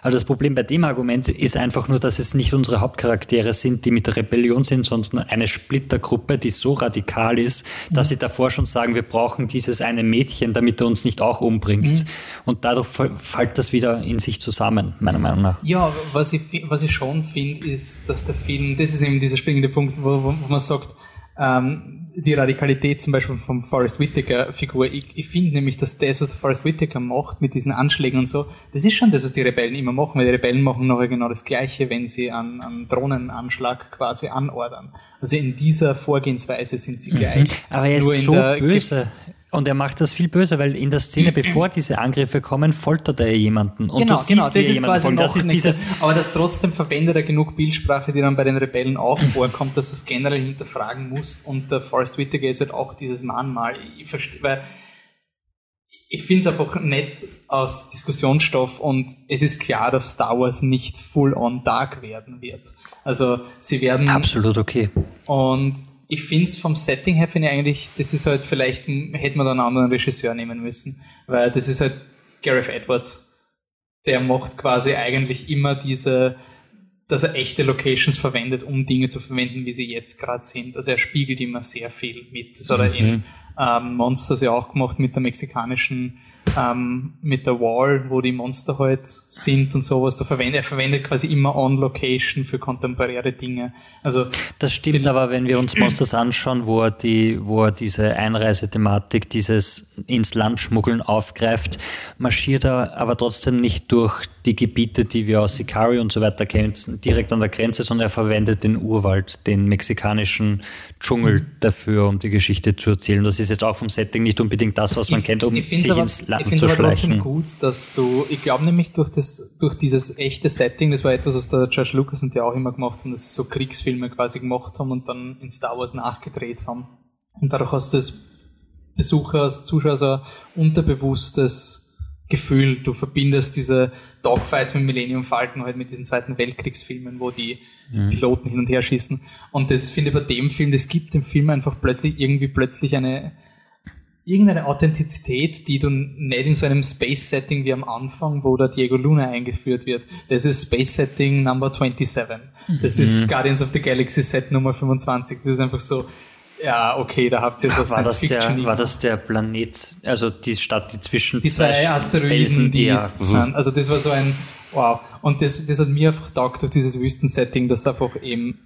Also das Problem bei dem Argument ist einfach nur, dass es nicht unsere Hauptcharaktere sind, die mit der Rebellion sind, sondern eine Splittergruppe, die so radikal ist, dass mhm. sie davor schon sagen, wir brauchen dieses eine Mädchen, damit er uns nicht auch umbringt. Mhm. Und dadurch fällt das wieder in sich zusammen, meiner Meinung nach.
Ja, was ich, was ich schon finde, ist, dass der Film, das ist eben dieser springende Punkt, wo, wo man sagt, ähm, die Radikalität zum Beispiel vom Forrest Whitaker-Figur. Ich, ich finde nämlich, dass das, was der Forrest Whitaker macht mit diesen Anschlägen und so, das ist schon das, was die Rebellen immer machen, weil die Rebellen machen nachher genau das Gleiche, wenn sie einen, einen Drohnenanschlag quasi anordern. Also in dieser Vorgehensweise sind sie mhm. gleich.
Aber er ist Nur so böse. Und er macht das viel böser, weil in der Szene, bevor diese Angriffe kommen, foltert er jemanden. Und
genau, genau, das ist quasi noch das ist dieses Aber das trotzdem verwendet er genug Bildsprache, die dann bei den Rebellen auch vorkommt, dass du es generell hinterfragen musst. Und der Forrest Whitaker ist halt auch dieses Mahnmal. Ich verstehe, weil ich finde es einfach nett aus Diskussionsstoff und es ist klar, dass Star Wars nicht full on dark werden wird. Also sie werden...
Absolut okay.
Und ich finde es vom Setting her, finde ich eigentlich, das ist halt, vielleicht hätte man da einen anderen Regisseur nehmen müssen, weil das ist halt Gareth Edwards. Der macht quasi eigentlich immer diese, dass er echte Locations verwendet, um Dinge zu verwenden, wie sie jetzt gerade sind. Also er spiegelt immer sehr viel mit. Das hat er mhm. in ähm, Monsters ja auch gemacht mit der mexikanischen ähm, mit der Wall, wo die Monster halt sind und sowas. Da verwendet, er verwendet quasi immer On Location für kontemporäre Dinge. Also
das stimmt, aber wenn wir uns Monsters anschauen, wo er die, wo er diese Einreisethematik, dieses ins Land schmuggeln aufgreift, marschiert er aber trotzdem nicht durch die Gebiete, die wir aus Sicario und so weiter kennen, direkt an der Grenze, sondern er verwendet den Urwald, den mexikanischen Dschungel mhm. dafür, um die Geschichte zu erzählen. Das ist jetzt auch vom Setting nicht unbedingt das, was man ich, kennt, um sich ins
Land ich zu aber schleichen. gut, dass du, ich glaube nämlich durch das, durch dieses echte Setting, das war etwas, was der George Lucas und die auch immer gemacht haben, dass sie so Kriegsfilme quasi gemacht haben und dann in Star Wars nachgedreht haben. Und dadurch hast du als Besucher, als Zuschauer so ein unterbewusstes Gefühl. Du verbindest diese Dogfights mit Millennium Falcon halt mit diesen Zweiten Weltkriegsfilmen, wo die mhm. Piloten hin und her schießen. Und das finde ich bei dem Film, das gibt dem Film einfach plötzlich irgendwie plötzlich eine irgendeine Authentizität, die du nicht in so einem Space-Setting wie am Anfang, wo der Diego Luna eingeführt wird. Das ist Space-Setting Number 27. Das mhm. ist Guardians of the Galaxy Set Nummer 25. Das ist einfach so, ja, okay, da habt ihr
jetzt was war Science das Fiction. Der, war das der Planet, also die Stadt, die zwischen
die zwei, zwei Asteroiden, Felsen, die ja. sind. Also das war so ein, wow. Und das, das hat mir einfach taugt durch dieses Wüstensetting, das einfach eben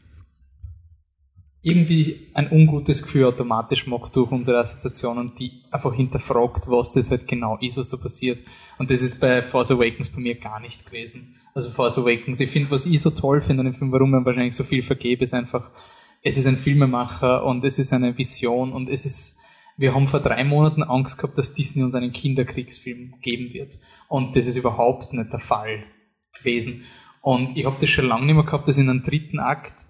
irgendwie ein ungutes Gefühl automatisch macht durch unsere Assoziation und die einfach hinterfragt, was das halt genau ist, was da passiert. Und das ist bei Force Awakens bei mir gar nicht gewesen. Also Force Awakens, ich finde, was ich so toll finde an dem Film, warum man wahrscheinlich so viel vergebe, ist einfach, es ist ein Filmemacher und es ist eine Vision und es ist, wir haben vor drei Monaten Angst gehabt, dass Disney uns einen Kinderkriegsfilm geben wird. Und das ist überhaupt nicht der Fall gewesen. Und ich habe das schon lange nicht mehr gehabt, dass in einem dritten Akt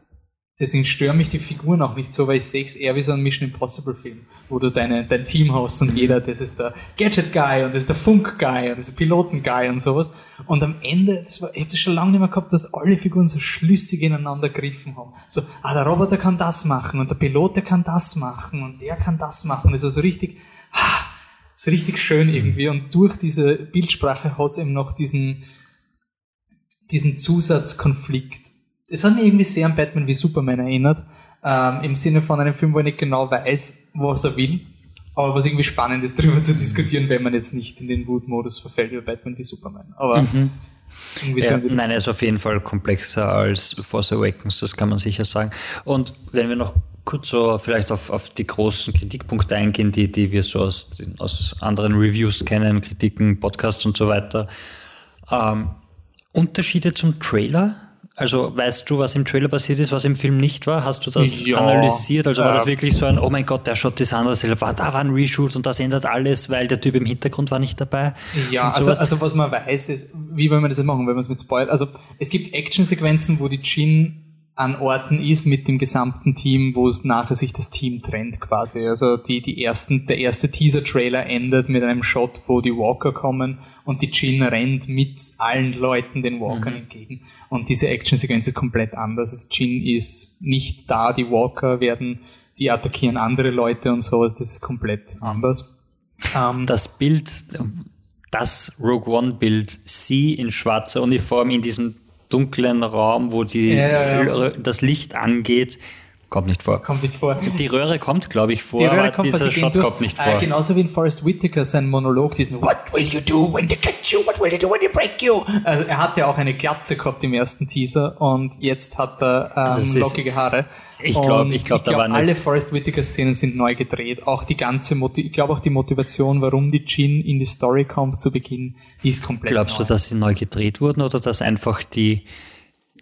Deswegen stören mich die Figuren auch nicht so, weil ich sehe es eher wie so ein Mission Impossible Film, wo du deine, dein Team hast und jeder, das ist der Gadget Guy und das ist der Funk Guy und das ist der Piloten Guy und sowas. Und am Ende, das war, ich habe das schon lange nicht mehr gehabt, dass alle Figuren so schlüssig ineinander gegriffen haben. So, ah, der Roboter kann das machen und der Pilot, der kann das machen und der kann das machen. Das war so richtig, ah, so richtig schön irgendwie. Und durch diese Bildsprache hat es eben noch diesen, diesen Zusatzkonflikt es hat mich irgendwie sehr an Batman wie Superman erinnert, ähm, im Sinne von einem Film, wo er nicht genau weiß, was er will, aber was irgendwie spannend ist, darüber zu diskutieren, wenn man jetzt nicht in den Wut-Modus verfällt wie Batman wie Superman. Aber
mhm. Ja, nein, er ist auf jeden Fall komplexer als Force Awakens, das kann man sicher sagen. Und wenn wir noch kurz so vielleicht auf, auf die großen Kritikpunkte eingehen, die, die wir so aus, aus anderen Reviews kennen, Kritiken, Podcasts und so weiter. Ähm, Unterschiede zum Trailer? Also weißt du, was im Trailer passiert ist, was im Film nicht war? Hast du das ja, analysiert? Also war das wirklich so ein, oh mein Gott, der Shot ist anders, war, da war ein Reshoot und das ändert alles, weil der Typ im Hintergrund war nicht dabei?
Ja, also, also was man weiß ist, wie wollen wir das jetzt machen, wenn wir es mit Spoil? Also es gibt Actionsequenzen, wo die Jin an Orten ist mit dem gesamten Team, wo es nachher sich das Team trennt quasi. Also die, die ersten, der erste Teaser-Trailer endet mit einem Shot, wo die Walker kommen und die Jin rennt mit allen Leuten den Walkern mhm. entgegen. Und diese Action-Sequenz ist komplett anders. Also die Jin ist nicht da, die Walker werden, die attackieren andere Leute und sowas. Das ist komplett anders.
Ähm, das Bild, das Rogue One-Bild, sie in schwarzer Uniform in diesem dunklen Raum, wo die, ja, ja. das Licht angeht. Kommt nicht vor.
Kommt nicht vor.
Die Röhre kommt, glaube ich, vor, die Röhre aber kommt, dieser Shot durch, kommt nicht vor.
Äh, genauso wie in Forrest Whitaker sein Monolog, diesen What will you do when they catch you? What will you do when they break you? Also er hat ja auch eine Glatze gehabt im ersten Teaser und jetzt hat er ähm, lockige Haare.
Ich glaube, ich glaube,
glaub, alle Forrest Whitaker Szenen sind neu gedreht. Auch die ganze, Motiv ich glaube auch die Motivation, warum die Jin in die Story kommt zu Beginn, die ist komplett
Glaubst
neu.
du, dass sie neu gedreht wurden oder dass einfach die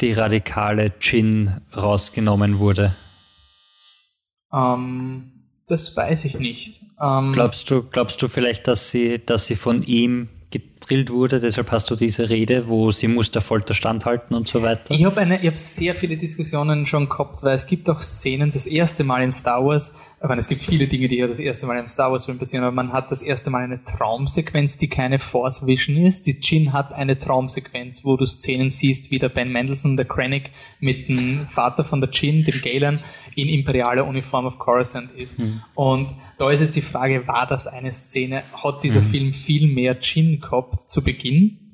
die radikale Gin rausgenommen wurde?
Ähm, das weiß ich nicht.
Ähm, glaubst du, glaubst du vielleicht, dass sie, dass sie von ihm gedrillt wurde, deshalb hast du diese Rede, wo sie muss der Folter standhalten und so weiter.
Ich habe habe sehr viele Diskussionen schon gehabt, weil es gibt auch Szenen, das erste Mal in Star Wars, ich meine, es gibt viele Dinge, die ja das erste Mal im Star Wars Film passieren, aber man hat das erste Mal eine Traumsequenz, die keine Force Vision ist. Die Jin hat eine Traumsequenz, wo du Szenen siehst, wie der Ben Mendelssohn, der Krennic, mit dem Vater von der Jin, dem Galen, in imperialer Uniform of Coruscant ist. Mhm. Und da ist jetzt die Frage, war das eine Szene? Hat dieser mhm. Film viel mehr Jin gehabt zu Beginn?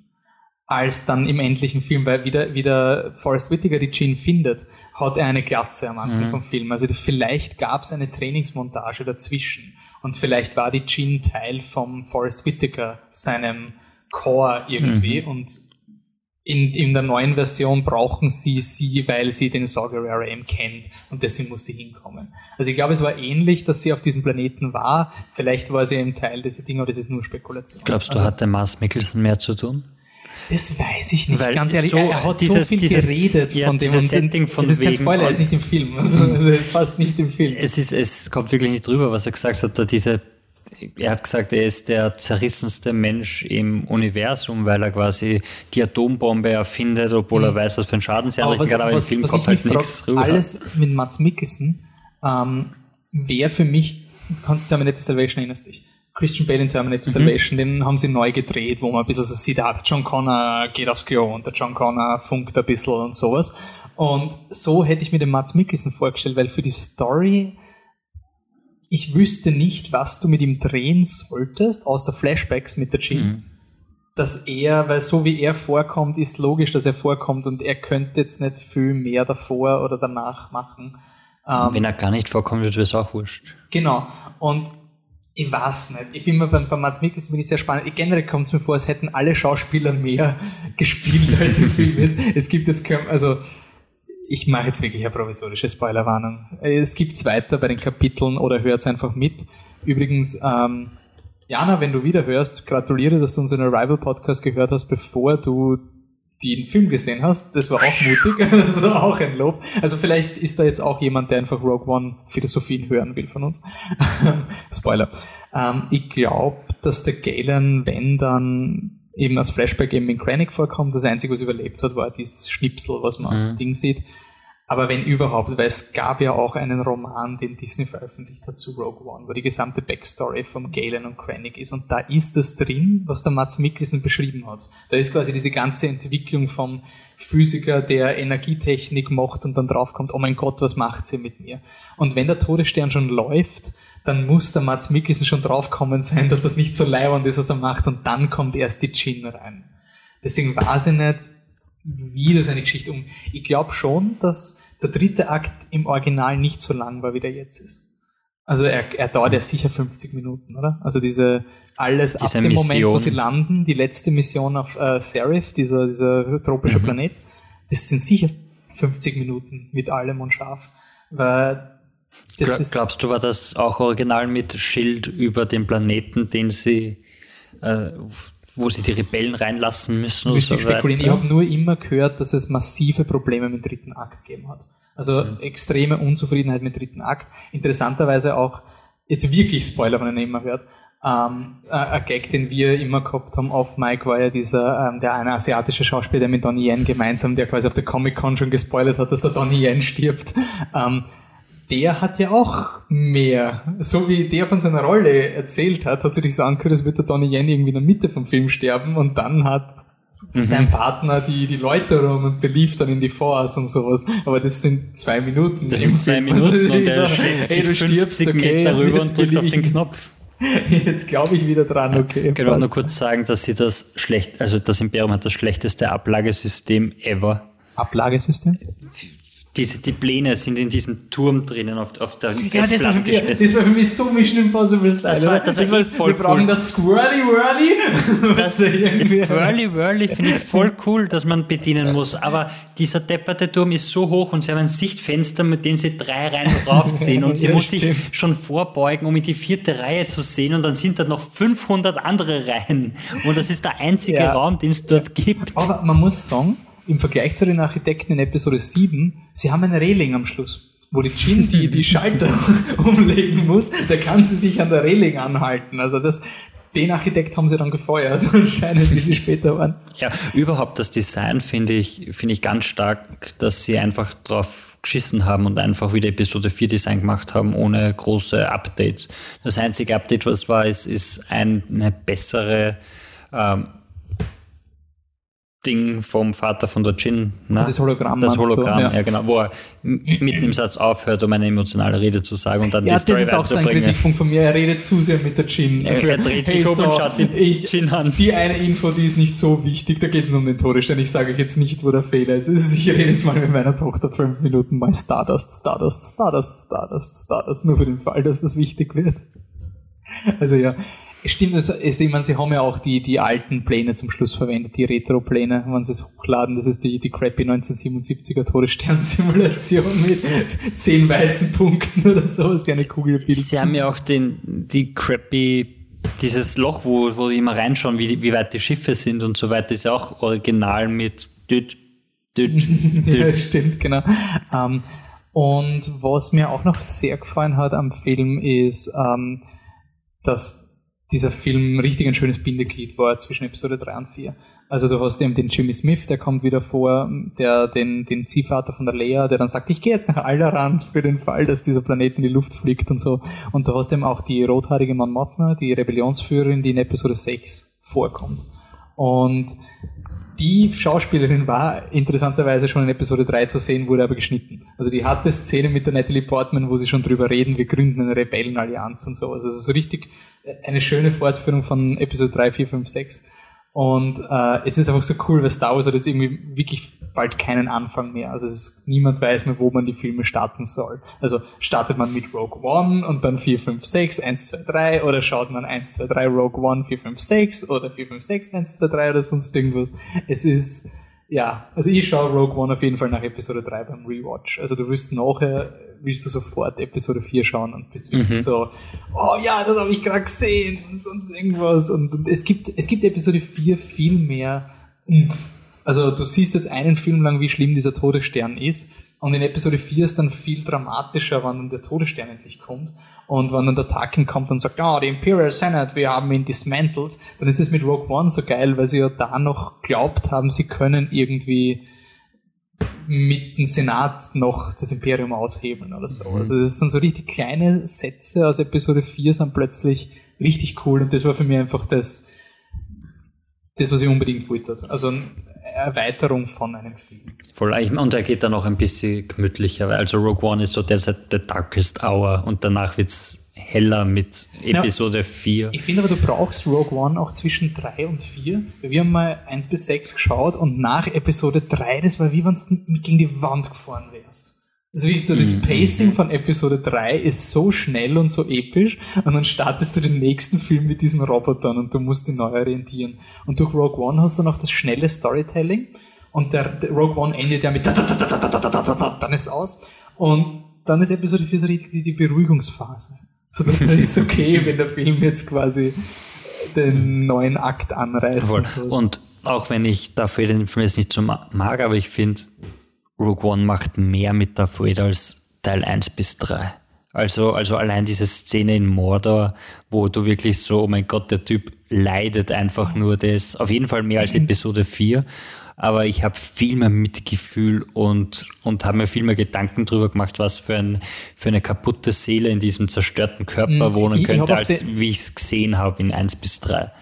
als dann im endlichen Film, weil wieder, wieder Forrest Whitaker die Jin findet, hat er eine Glatze am Anfang mhm. vom Film. Also vielleicht gab es eine Trainingsmontage dazwischen und vielleicht war die Jin Teil vom Forrest Whitaker, seinem Core irgendwie mhm. und in, in der neuen Version brauchen sie sie, weil sie den Sorcerer eben kennt und deswegen muss sie hinkommen. Also ich glaube, es war ähnlich, dass sie auf diesem Planeten war. Vielleicht war sie eben Teil dieser Dinge, aber das ist nur Spekulation.
Glaubst du, also, hat der Mars Mikkelsen mehr zu tun?
Das weiß ich nicht,
Weil
ganz
ehrlich. So, er hat dieses, so viel dieses, geredet
ja, von dem. Und Setting von es ist kein Spoiler, er ist nicht im Film. Also, also er ist fast nicht im Film.
Es, ist, es kommt wirklich nicht drüber, was er gesagt hat, da diese er hat gesagt, er ist der zerrissenste Mensch im Universum, weil er quasi die Atombombe erfindet, obwohl er mhm. weiß, was für einen Schaden sie anrichten kann, aber im Film kommt halt nichts
rüber. Alles mit Mats Mikkelsen ähm, wäre für mich, du kannst Terminator Salvation erinnerst dich, Christian Bale in Terminator mhm. Salvation, den haben sie neu gedreht, wo man ein bisschen so sieht, ah, der John Connor geht aufs Klo und der John Connor funkt ein bisschen und sowas. Und so hätte ich mir den Mats Mikkelsen vorgestellt, weil für die Story ich wüsste nicht, was du mit ihm drehen solltest, außer Flashbacks mit der Jean. Mhm. Dass er, weil so wie er vorkommt, ist logisch, dass er vorkommt und er könnte jetzt nicht viel mehr davor oder danach machen.
Ähm, Wenn er gar nicht vorkommt, wird es auch wurscht.
Genau. Und ich weiß nicht. Ich bin mir beim, beim Mats Mikkelsen bin ich sehr spannend. Ich, generell kommt es mir vor, als hätten alle Schauspieler mehr gespielt, als im Film ist. Es gibt jetzt also ich mache jetzt wirklich eine provisorische Spoilerwarnung. Es gibt's weiter bei den Kapiteln oder hört's einfach mit. Übrigens, ähm, Jana, wenn du wieder hörst, gratuliere, dass du unseren Arrival-Podcast gehört hast, bevor du den Film gesehen hast. Das war auch mutig. Das war auch ein Lob. Also vielleicht ist da jetzt auch jemand, der einfach Rogue One Philosophien hören will von uns. Spoiler. Ähm, ich glaube, dass der Galen, wenn dann eben als Flashback eben in Krennic vorkommt. Das Einzige, was überlebt hat, war dieses Schnipsel, was man mhm. aus dem Ding sieht. Aber wenn überhaupt, weil es gab ja auch einen Roman, den Disney veröffentlicht hat zu Rogue One, wo die gesamte Backstory vom Galen und Krennic ist. Und da ist das drin, was der Mats Mikkelsen beschrieben hat. Da ist quasi diese ganze Entwicklung vom Physiker, der Energietechnik macht und dann draufkommt, oh mein Gott, was macht sie mit mir? Und wenn der Todesstern schon läuft, dann muss der Mats Mikkelsen schon draufkommen sein, dass das nicht so leibend ist, was er macht, und dann kommt erst die Gin rein. Deswegen weiß ich nicht, wie das eine Geschichte um. Ich glaube schon, dass der dritte Akt im Original nicht so lang war, wie der jetzt ist. Also er, er dauert ja sicher 50 Minuten, oder? Also diese alles diese ab dem Mission. Moment, wo sie landen, die letzte Mission auf äh, Serif, dieser, dieser tropische mhm. Planet, das sind sicher 50 Minuten mit allem und scharf. Weil
das Gla glaubst du, war das auch original mit Schild über den Planeten, den sie, äh, wo sie die Rebellen reinlassen müssen?
Müsste so ich spekulieren. Ich habe nur immer gehört, dass es massive Probleme mit dem dritten Akt gegeben hat. Also mhm. extreme Unzufriedenheit mit dritten Akt. Interessanterweise auch, jetzt wirklich Spoiler, wenn ihr immer hört, ähm, äh, ein Gag, den wir immer gehabt haben auf Mike, war ja dieser, ähm, der eine asiatische Schauspieler, der mit Donnie Yen gemeinsam, der quasi auf der Comic-Con schon gespoilert hat, dass der Donnie Yen stirbt. Ähm, der hat ja auch mehr. So wie der von seiner Rolle erzählt hat, hat sich das so angehört, als würde der Donnie Yen irgendwie in der Mitte vom Film sterben und dann hat mhm. sein Partner die, die Läuterung und belief dann in die Force und sowas. Aber das sind zwei Minuten.
Das sind zwei Minuten also, und der schlägt hey, du stirbst, okay, Meter rüber und drückt auf den Knopf.
Jetzt glaube ich wieder dran, okay.
Ich kann auch nur kurz sagen, dass sie das schlecht, also das Imperium hat das schlechteste Ablagesystem ever.
Ablagesystem?
Diese, die Pläne sind in diesem Turm drinnen auf, auf der
ja, das war, mich, das war für mich so Mission Impossible Style. Das war, das war, das war voll Wir brauchen das Squirrely Whirly.
Das Squirrely Whirly finde ich voll cool, dass man bedienen muss. Aber dieser depperte Turm ist so hoch und sie haben ein Sichtfenster, mit dem sie drei Reihen drauf sehen. Und sie ja, muss stimmt. sich schon vorbeugen, um in die vierte Reihe zu sehen. Und dann sind da noch 500 andere Reihen. Und das ist der einzige ja. Raum, den es dort gibt.
Aber man muss sagen, im Vergleich zu den Architekten in Episode 7, sie haben eine Reling am Schluss. Wo die Jin die, die Schalter umlegen muss, da kann sie sich an der Reling anhalten. Also das, den Architekt haben sie dann gefeuert, anscheinend, wie sie später waren.
Ja, überhaupt das Design finde ich, finde ich ganz stark, dass sie einfach drauf geschissen haben und einfach wieder Episode 4 Design gemacht haben, ohne große Updates. Das einzige Update, was war, ist, ist eine bessere ähm, Ding vom Vater von der Jin.
Ne? Das Hologramm.
Das Hologramm, du, ja. ja. genau, wo er mitten im Satz aufhört, um eine emotionale Rede zu sagen und dann
ja, die Story das ist auch so ein Kritikpunkt von mir. Er redet zu sehr mit der Jin.
Er, er dreht sich hey, um so, und schaut die ich, Jin an.
Die eine Info, die ist nicht so wichtig, da geht es um den Todesstern. Ich sage euch jetzt nicht, wo der Fehler ist. Ich rede jetzt mal mit meiner Tochter fünf Minuten mal Stardust, Stardust, Stardust, Stardust, Stardust, nur für den Fall, dass das wichtig wird. Also ja, Stimmt, also, ich meine, sie haben ja auch die, die alten Pläne zum Schluss verwendet, die Retro-Pläne, wenn sie es hochladen. Das ist die, die crappy 1977er Todesstern-Simulation mit zehn weißen Punkten oder sowas, die eine Kugel bildet.
Sie haben ja auch den, die crappy, dieses Loch, wo, wo die immer reinschauen, wie, wie weit die Schiffe sind und so weiter, ist ja auch original mit düt,
düt, düt. ja, stimmt, genau. Um, ähm, und was mir auch noch sehr gefallen hat am Film ist, um, ähm, dass dieser Film richtig ein schönes Bindeglied war zwischen Episode 3 und 4. Also du hast eben den Jimmy Smith, der kommt wieder vor, der den, den Ziehvater von der Lea, der dann sagt, ich gehe jetzt nach Alderan für den Fall, dass dieser Planet in die Luft fliegt und so. Und du hast eben auch die rothaarige Mon Mothma, die Rebellionsführerin, die in Episode 6 vorkommt. Und die Schauspielerin war interessanterweise schon in Episode 3 zu sehen, wurde aber geschnitten. Also die hatte Szene mit der Natalie Portman, wo sie schon drüber reden, wir gründen eine Rebellenallianz und so. Also es ist richtig eine schöne Fortführung von Episode 3, 4, 5, 6. Und äh, es ist einfach so cool, weil Star Wars hat jetzt irgendwie wirklich bald keinen Anfang mehr. Also ist, niemand weiß mehr, wo man die Filme starten soll. Also startet man mit Rogue One und dann 4, 5, 6, 1, 2, 3 oder schaut man 1, 2, 3 Rogue One, 4, 5, 6 oder 4, 5, 6, 1, 2, 3 oder sonst irgendwas. Es ist, ja, also ich schaue Rogue One auf jeden Fall nach Episode 3 beim Rewatch. Also du wirst nachher willst du sofort Episode 4 schauen und bist wirklich mhm. so, oh ja, das habe ich gerade gesehen und sonst irgendwas. Und, und, es gibt, es gibt Episode 4 viel mehr Umf. Also du siehst jetzt einen Film lang, wie schlimm dieser Todesstern ist. Und in Episode 4 ist dann viel dramatischer, wann dann der Todesstern endlich kommt. Und wenn dann der Tarkin kommt und sagt, oh, die Imperial Senate, wir haben ihn dismantled, dann ist es mit Rogue One so geil, weil sie ja da noch glaubt haben, sie können irgendwie mit dem Senat noch das Imperium aushebeln oder so. Mhm. Also das sind so richtig kleine Sätze aus Episode 4 sind plötzlich richtig cool und das war für mich einfach das, das was ich unbedingt wollte. Also eine Erweiterung von einem Film.
Voll, und er geht dann auch ein bisschen gemütlicher, weil also Rogue One ist so derzeit the darkest hour und danach wird es heller mit Episode ja, 4.
Ich finde aber, du brauchst Rogue One auch zwischen 3 und 4. Wir haben mal 1 bis 6 geschaut und nach Episode 3, das war wie wenn du gegen die Wand gefahren wärst. Also wie so das mhm. Pacing von Episode 3 ist so schnell und so episch und dann startest du den nächsten Film mit diesen Robotern und du musst ihn neu orientieren. Und durch Rogue One hast du noch das schnelle Storytelling und der, der Rogue One endet ja mit dann ist aus und dann ist Episode 4 so richtig die Beruhigungsphase. So, dann ist okay, wenn der Film jetzt quasi den neuen Akt anreißt.
Und, und, auch wenn ich dafür den Film jetzt nicht so mag, aber ich finde, Rogue One macht mehr mit Darth Vader als Teil 1 bis 3. Also, also allein diese Szene in Mordor, wo du wirklich so, oh mein Gott, der Typ leidet einfach nur das, auf jeden Fall mehr als. Episode 4 aber ich habe viel mehr Mitgefühl und, und habe mir viel mehr Gedanken darüber gemacht, was für, ein, für eine kaputte Seele in diesem zerstörten Körper hm, wohnen könnte, als wie ich es gesehen habe in 1 bis 3.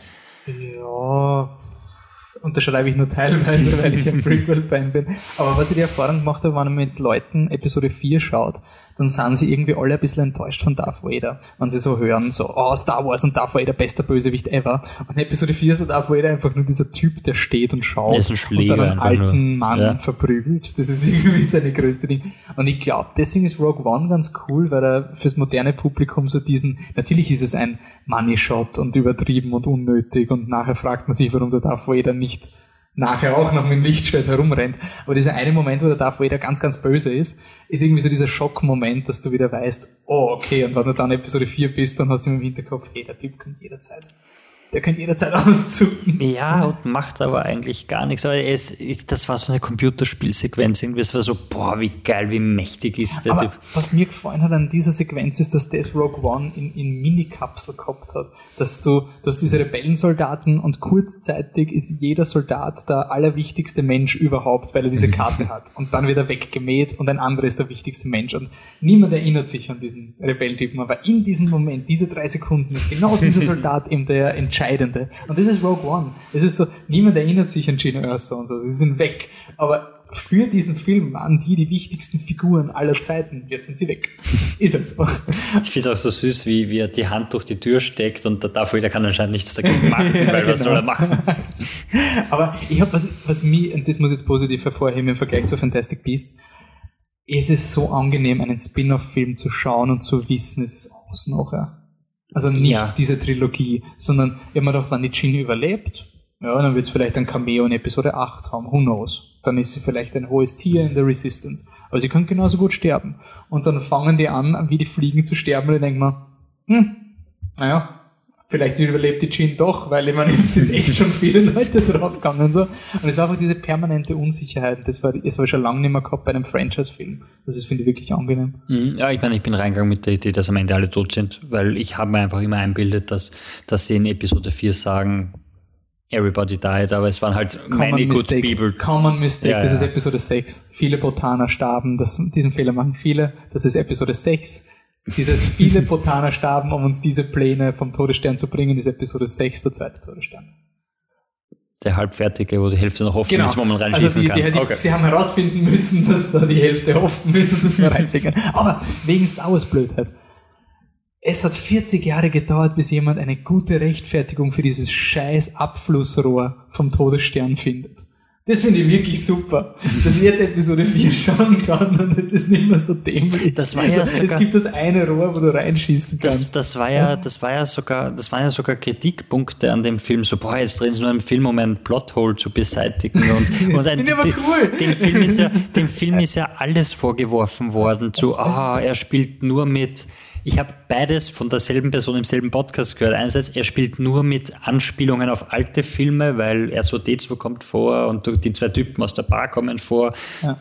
Ja, unterschreibe ich nur teilweise, weil ich ein Prequel-Fan bin. Aber was ich die Erfahrung gemacht habe, wenn man mit Leuten Episode 4 schaut, dann sind sie irgendwie alle ein bisschen enttäuscht von Darth Vader. Wenn sie so hören, so, oh, Star Wars und Darth Vader, bester Bösewicht ever. Und in Episode 4 ist der Darth Vader einfach nur dieser Typ, der steht und schaut
ist ein Schläger
und dann einen alten nur. Mann ja. verprügelt. Das ist irgendwie seine größte Ding. Und ich glaube, deswegen ist Rogue One ganz cool, weil er fürs moderne Publikum so diesen, natürlich ist es ein Money Shot und übertrieben und unnötig und nachher fragt man sich, warum der Darth Vader nicht nachher auch noch mit dem Lichtschwert herumrennt. Aber dieser eine Moment, wo der Darth Vader ganz, ganz böse ist, ist irgendwie so dieser Schockmoment, dass du wieder weißt, oh, okay, und wenn du dann Episode 4 bist, dann hast du im Hinterkopf, hey, der Typ kommt jederzeit der könnte jederzeit auszucken.
Ja, und macht aber eigentlich gar nichts. Aber es, das war so eine Computerspielsequenz. Irgendwie, es war so, boah, wie geil, wie mächtig ist der aber Typ.
Was mir gefallen hat an dieser Sequenz ist, dass das Rogue One in, in Mini-Kapsel gehabt hat. Dass du, du hast diese Rebellensoldaten und kurzzeitig ist jeder Soldat der allerwichtigste Mensch überhaupt, weil er diese Karte hat. Und dann wird er weggemäht und ein anderer ist der wichtigste Mensch. Und niemand erinnert sich an diesen Rebellentypen. Aber in diesem Moment, diese drei Sekunden, ist genau dieser Soldat eben der entscheidende Entscheidende. Und das ist Rogue One. Es ist so, niemand erinnert sich an Gino Erso und so. Sie sind weg. Aber für diesen Film waren die die wichtigsten Figuren aller Zeiten. Jetzt sind sie weg. Ist jetzt so.
Ich finde es auch so süß, wie, wie er die Hand durch die Tür steckt und der Darth Vader kann anscheinend nichts dagegen machen, weil genau. was soll er machen?
Aber ich habe was, was mir, und das muss ich jetzt positiv hervorheben im Vergleich zu Fantastic Beasts, es ist so angenehm, einen Spin-off-Film zu schauen und zu wissen, es ist aus nachher. Also nicht ja. diese Trilogie, sondern ich habe mir gedacht, wenn die Ginny überlebt, ja, dann wird es vielleicht ein Cameo in Episode 8 haben, who knows. Dann ist sie vielleicht ein hohes Tier in der Resistance. Aber sie könnte genauso gut sterben. Und dann fangen die an, wie die Fliegen zu sterben und ich denke mir, hm, naja, vielleicht überlebt die Jean doch, weil ich meine, jetzt sind echt schon viele Leute draufgegangen und so. Und es war einfach diese permanente Unsicherheit. Das war, das ich schon lange nicht mehr gehabt bei einem Franchise-Film. Das ist, finde ich, wirklich angenehm.
Mhm. Ja, ich meine, ich bin reingegangen mit der Idee, dass am Ende alle tot sind, weil ich habe mir einfach immer einbildet, dass, dass sie in Episode 4 sagen, Everybody died, aber es waren halt
Common many mistake. good people. Common Mistake, ja, das ja. ist Episode 6. Viele Botaner starben, das, diesen Fehler machen viele. Das ist Episode 6 dieses viele Botaner starben, um uns diese Pläne vom Todesstern zu bringen, ist Episode 6, der zweite Todesstern.
Der halbfertige, wo die Hälfte noch offen genau. ist, wo man reinschießen
also die, die,
kann.
okay. Sie haben herausfinden müssen, dass da die Hälfte offen ist und dass wir reinfliegen. Aber wegen Star Wars Blödheit. Es hat 40 Jahre gedauert, bis jemand eine gute Rechtfertigung für dieses scheiß Abflussrohr vom Todesstern findet. Das finde ich wirklich super, dass ich jetzt Episode 4 schauen kann und es ist nicht mehr so dämlich.
Das war ja
also, es gibt das eine Rohr, wo du reinschießen kannst.
Das, das, war ja, das war ja sogar, das waren ja sogar Kritikpunkte an dem Film. So, boah, jetzt drehen sie nur einen Film, um einen Plothole zu beseitigen. Und, und ein,
aber cool.
Dem Film, ist ja, dem Film ist ja alles vorgeworfen worden zu, ah, er spielt nur mit ich habe beides von derselben Person im selben Podcast gehört. Einerseits, er spielt nur mit Anspielungen auf alte Filme, weil er so D2 kommt vor und die zwei Typen aus der Bar kommen vor. Ja.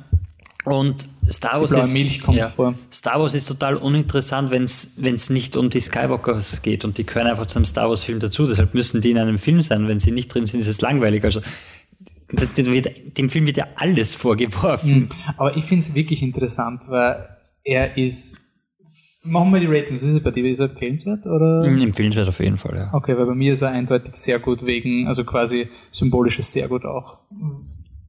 Und Star Wars, ist,
ja,
Star Wars ist total uninteressant, wenn es nicht um die Skywalkers geht und die gehören einfach zu einem Star Wars Film dazu. Deshalb müssen die in einem Film sein. Wenn sie nicht drin sind, ist es langweilig. Also dem Film wird ja alles vorgeworfen. Hm,
aber ich finde es wirklich interessant, weil er ist Machen wir die Ratings. Ist es bei dir ist er empfehlenswert? Oder?
Mm, empfehlenswert auf jeden Fall, ja.
Okay, weil bei mir ist er eindeutig sehr gut wegen, also quasi symbolisches sehr gut auch,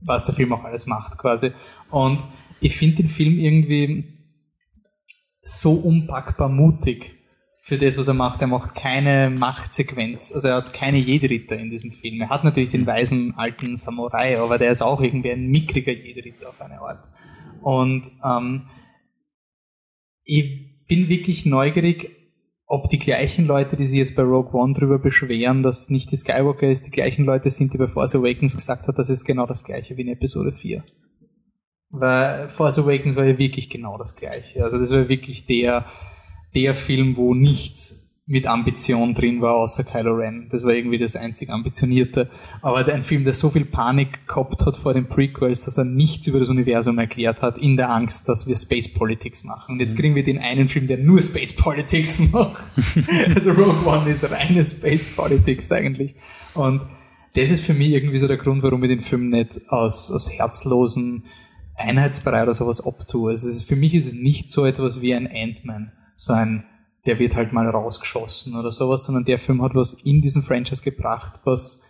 was der Film auch alles macht quasi. Und ich finde den Film irgendwie so unpackbar mutig für das, was er macht. Er macht keine Machtsequenz, also er hat keine Jedritter in diesem Film. Er hat natürlich den weisen alten Samurai, aber der ist auch irgendwie ein mickriger Jedritter auf eine Art. Und ähm, ich bin wirklich neugierig, ob die gleichen Leute, die sich jetzt bei Rogue One drüber beschweren, dass nicht die Skywalker ist, die gleichen Leute sind, die bei Force Awakens gesagt hat, das ist genau das gleiche wie in Episode 4. Weil Force Awakens war ja wirklich genau das gleiche. Also das war wirklich der, der Film, wo nichts mit Ambition drin war, außer Kylo Ren. Das war irgendwie das einzig Ambitionierte. Aber ein Film, der so viel Panik gehabt hat vor den Prequels, dass er nichts über das Universum erklärt hat, in der Angst, dass wir Space Politics machen. Und jetzt mhm. kriegen wir den einen Film, der nur Space Politics macht. also Rogue One ist reine Space Politics eigentlich. Und das ist für mich irgendwie so der Grund, warum ich den Film nicht aus, aus herzlosen Einheitsbrei oder sowas abtue. Also ist, für mich ist es nicht so etwas wie ein Ant-Man. So ein der wird halt mal rausgeschossen oder sowas, sondern der Film hat was in diesem Franchise gebracht, was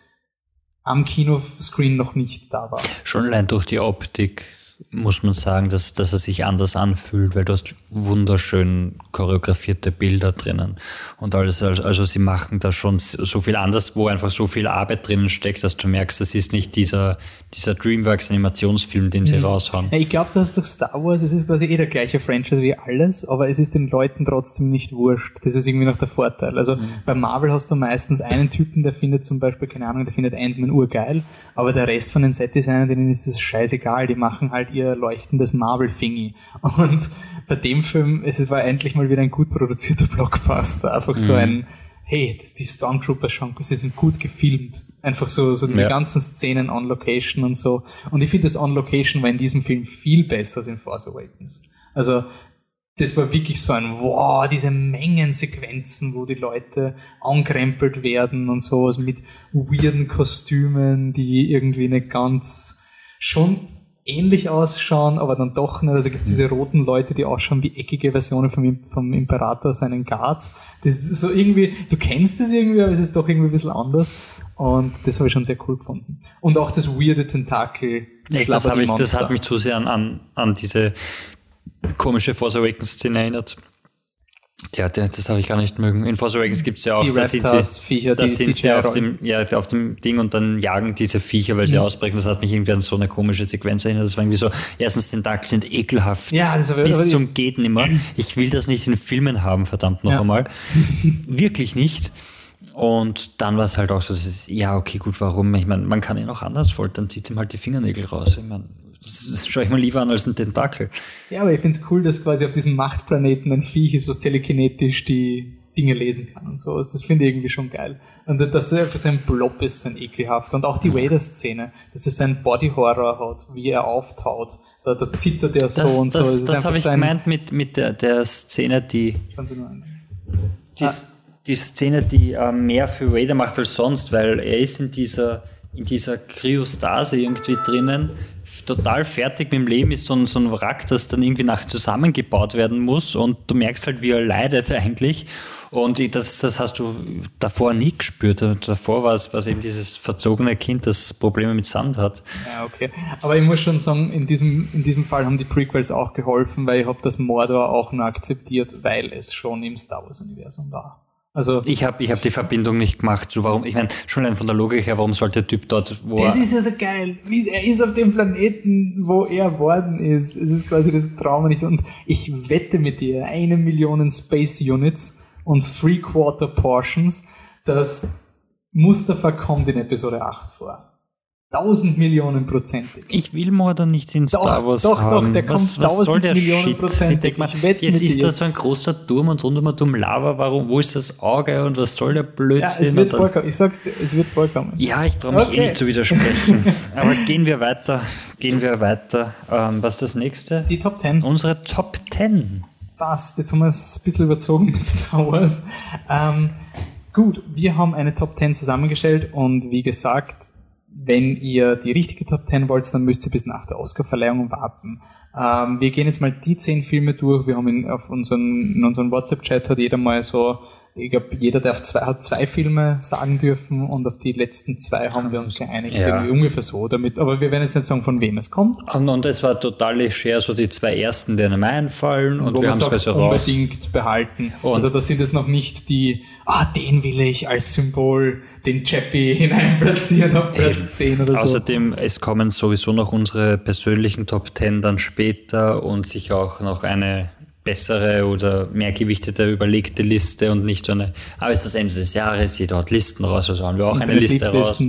am Kinoscreen noch nicht da war.
Schon allein durch die Optik muss man sagen, dass, dass er sich anders anfühlt, weil du hast wunderschön choreografierte Bilder drinnen und alles. Also sie machen da schon so viel anders, wo einfach so viel Arbeit drinnen steckt, dass du merkst, das ist nicht dieser, dieser DreamWorks Animationsfilm, den sie mhm. raushauen.
Ja, ich glaube, du hast doch Star Wars, es ist quasi eh der gleiche Franchise wie alles, aber es ist den Leuten trotzdem nicht wurscht. Das ist irgendwie noch der Vorteil. Also mhm. bei Marvel hast du meistens einen Typen, der findet zum Beispiel, keine Ahnung, der findet Ant-Man urgeil, aber der Rest von den Set-Designern, denen ist das scheißegal, die machen halt ihr leuchtendes Marvel-Thingy. Und bei dem Film, es war endlich mal wieder ein gut produzierter Blockbuster. Einfach mhm. so ein, hey, das, die Stormtroopers schon, sie sind gut gefilmt. Einfach so, so diese ja. ganzen Szenen on Location und so. Und ich finde, das on Location war in diesem Film viel besser als in Force Awakens. Also, das war wirklich so ein, wow, diese Mengensequenzen, wo die Leute ankrempelt werden und sowas mit weirden Kostümen, die irgendwie nicht ganz schon ähnlich ausschauen, aber dann doch nicht. Da gibt es diese roten Leute, die ausschauen wie eckige Versionen vom, vom Imperator seinen Guards. Das ist so irgendwie, du kennst das irgendwie, aber es ist doch irgendwie ein bisschen anders. Und das habe ich schon sehr cool gefunden. Und auch das weirde Tentakel.
Echt, das, ich, das hat mich zu sehr an, an, an diese komische Force Awakens Szene erinnert. Ja, das habe ich gar nicht mögen. In Force Awakens gibt es ja auch,
die
da sind sie, Viecher, da sind sie auf dem, ja, auf dem Ding und dann jagen diese Viecher, weil sie mhm. ausbrechen. Das hat mich irgendwie an so eine komische Sequenz erinnert. Das war irgendwie so, erstens, Tentakel sind ekelhaft.
Ja, das
aber, bis zum geht nimmer. Ich will das nicht in Filmen haben, verdammt noch ja. einmal. Wirklich nicht. Und dann war es halt auch so, das ist, ja, okay, gut, warum? Ich meine, man kann ihn auch anders foltern, zieht ihm halt die Fingernägel raus. Ich meine, das schaue ich mal lieber an als ein Tentakel.
Ja, aber ich finde es cool, dass quasi auf diesem Machtplaneten ein Viech ist, was telekinetisch die Dinge lesen kann und sowas. Das finde ich irgendwie schon geil. Und dass er einfach sein Blob ist, sein ekelhaft. Und auch die Vader-Szene, dass er seinen Body-Horror hat, wie er auftaut. Da, da zittert er so
das,
und
das, so. Das, das habe ich gemeint mit, mit der, der Szene, die. Die, ah. die Szene, die äh, mehr für Vader macht als sonst, weil er ist in dieser, in dieser Kryostase irgendwie drinnen total fertig mit dem Leben ist, so ein, so ein Wrack, das dann irgendwie nach zusammengebaut werden muss und du merkst halt, wie er leidet eigentlich. Und das, das hast du davor nie gespürt. Davor war es, war es eben dieses verzogene Kind, das Probleme mit Sand hat.
Ja, okay. Aber ich muss schon sagen, in diesem, in diesem Fall haben die Prequels auch geholfen, weil ich habe das Mordor auch nur akzeptiert, weil es schon im Star Wars-Universum war.
Also ich habe ich hab die Verbindung nicht gemacht. So warum, ich meine, schon allein von der Logik her, warum sollte der Typ dort,
wo Das ist ja so geil. Er ist auf dem Planeten, wo er worden ist. Es ist quasi das Trauma nicht. Und ich wette mit dir, eine Million Space Units und Three Quarter Portions, dass Mustafa kommt in Episode 8 vor. Tausend Millionen prozentig.
Ich will Mordor nicht in
doch,
Star Wars
doch,
haben.
Doch, der kommt was, soll der Millionen Shit? prozentig.
Ich jetzt ist da so ein großer Turm und rundum um Lava. Warum? Wo ist das Auge und was soll der Blödsinn?
Ja, es wird vorkommen. Ich sag's dir, es wird vorkommen.
Ja, ich traue mich okay. eh nicht zu widersprechen. Aber gehen wir weiter. Gehen wir weiter. Ähm, was ist das nächste?
Die Top 10.
Unsere Top 10.
Passt. Jetzt haben wir es ein bisschen überzogen mit Star Wars. Ähm, gut, wir haben eine Top 10 zusammengestellt und wie gesagt, wenn ihr die richtige Top 10 wollt, dann müsst ihr bis nach der Oscar-Verleihung warten. Ähm, wir gehen jetzt mal die zehn Filme durch. Wir haben in, auf unseren, in unserem WhatsApp-Chat hat jeder mal so ich glaube, jeder darf zwei, hat zwei Filme sagen dürfen und auf die letzten zwei haben wir uns geeinigt. Ja. Irgendwie ungefähr so damit. Aber wir werden jetzt nicht sagen, von wem es kommt.
Und, und es war total leger, so die zwei ersten, die einem einfallen und, und wir haben es
so unbedingt behalten. Und also da sind es noch nicht die, ah, den will ich als Symbol, den Chappie hineinplatzieren auf Platz 10 oder
so. Außerdem, es kommen sowieso noch unsere persönlichen Top 10 dann später und sich auch noch eine bessere oder mehr gewichtete, überlegte Liste und nicht so eine, aber es ist das Ende des Jahres, jeder hat Listen raus, also haben wir auch eine Liste raus.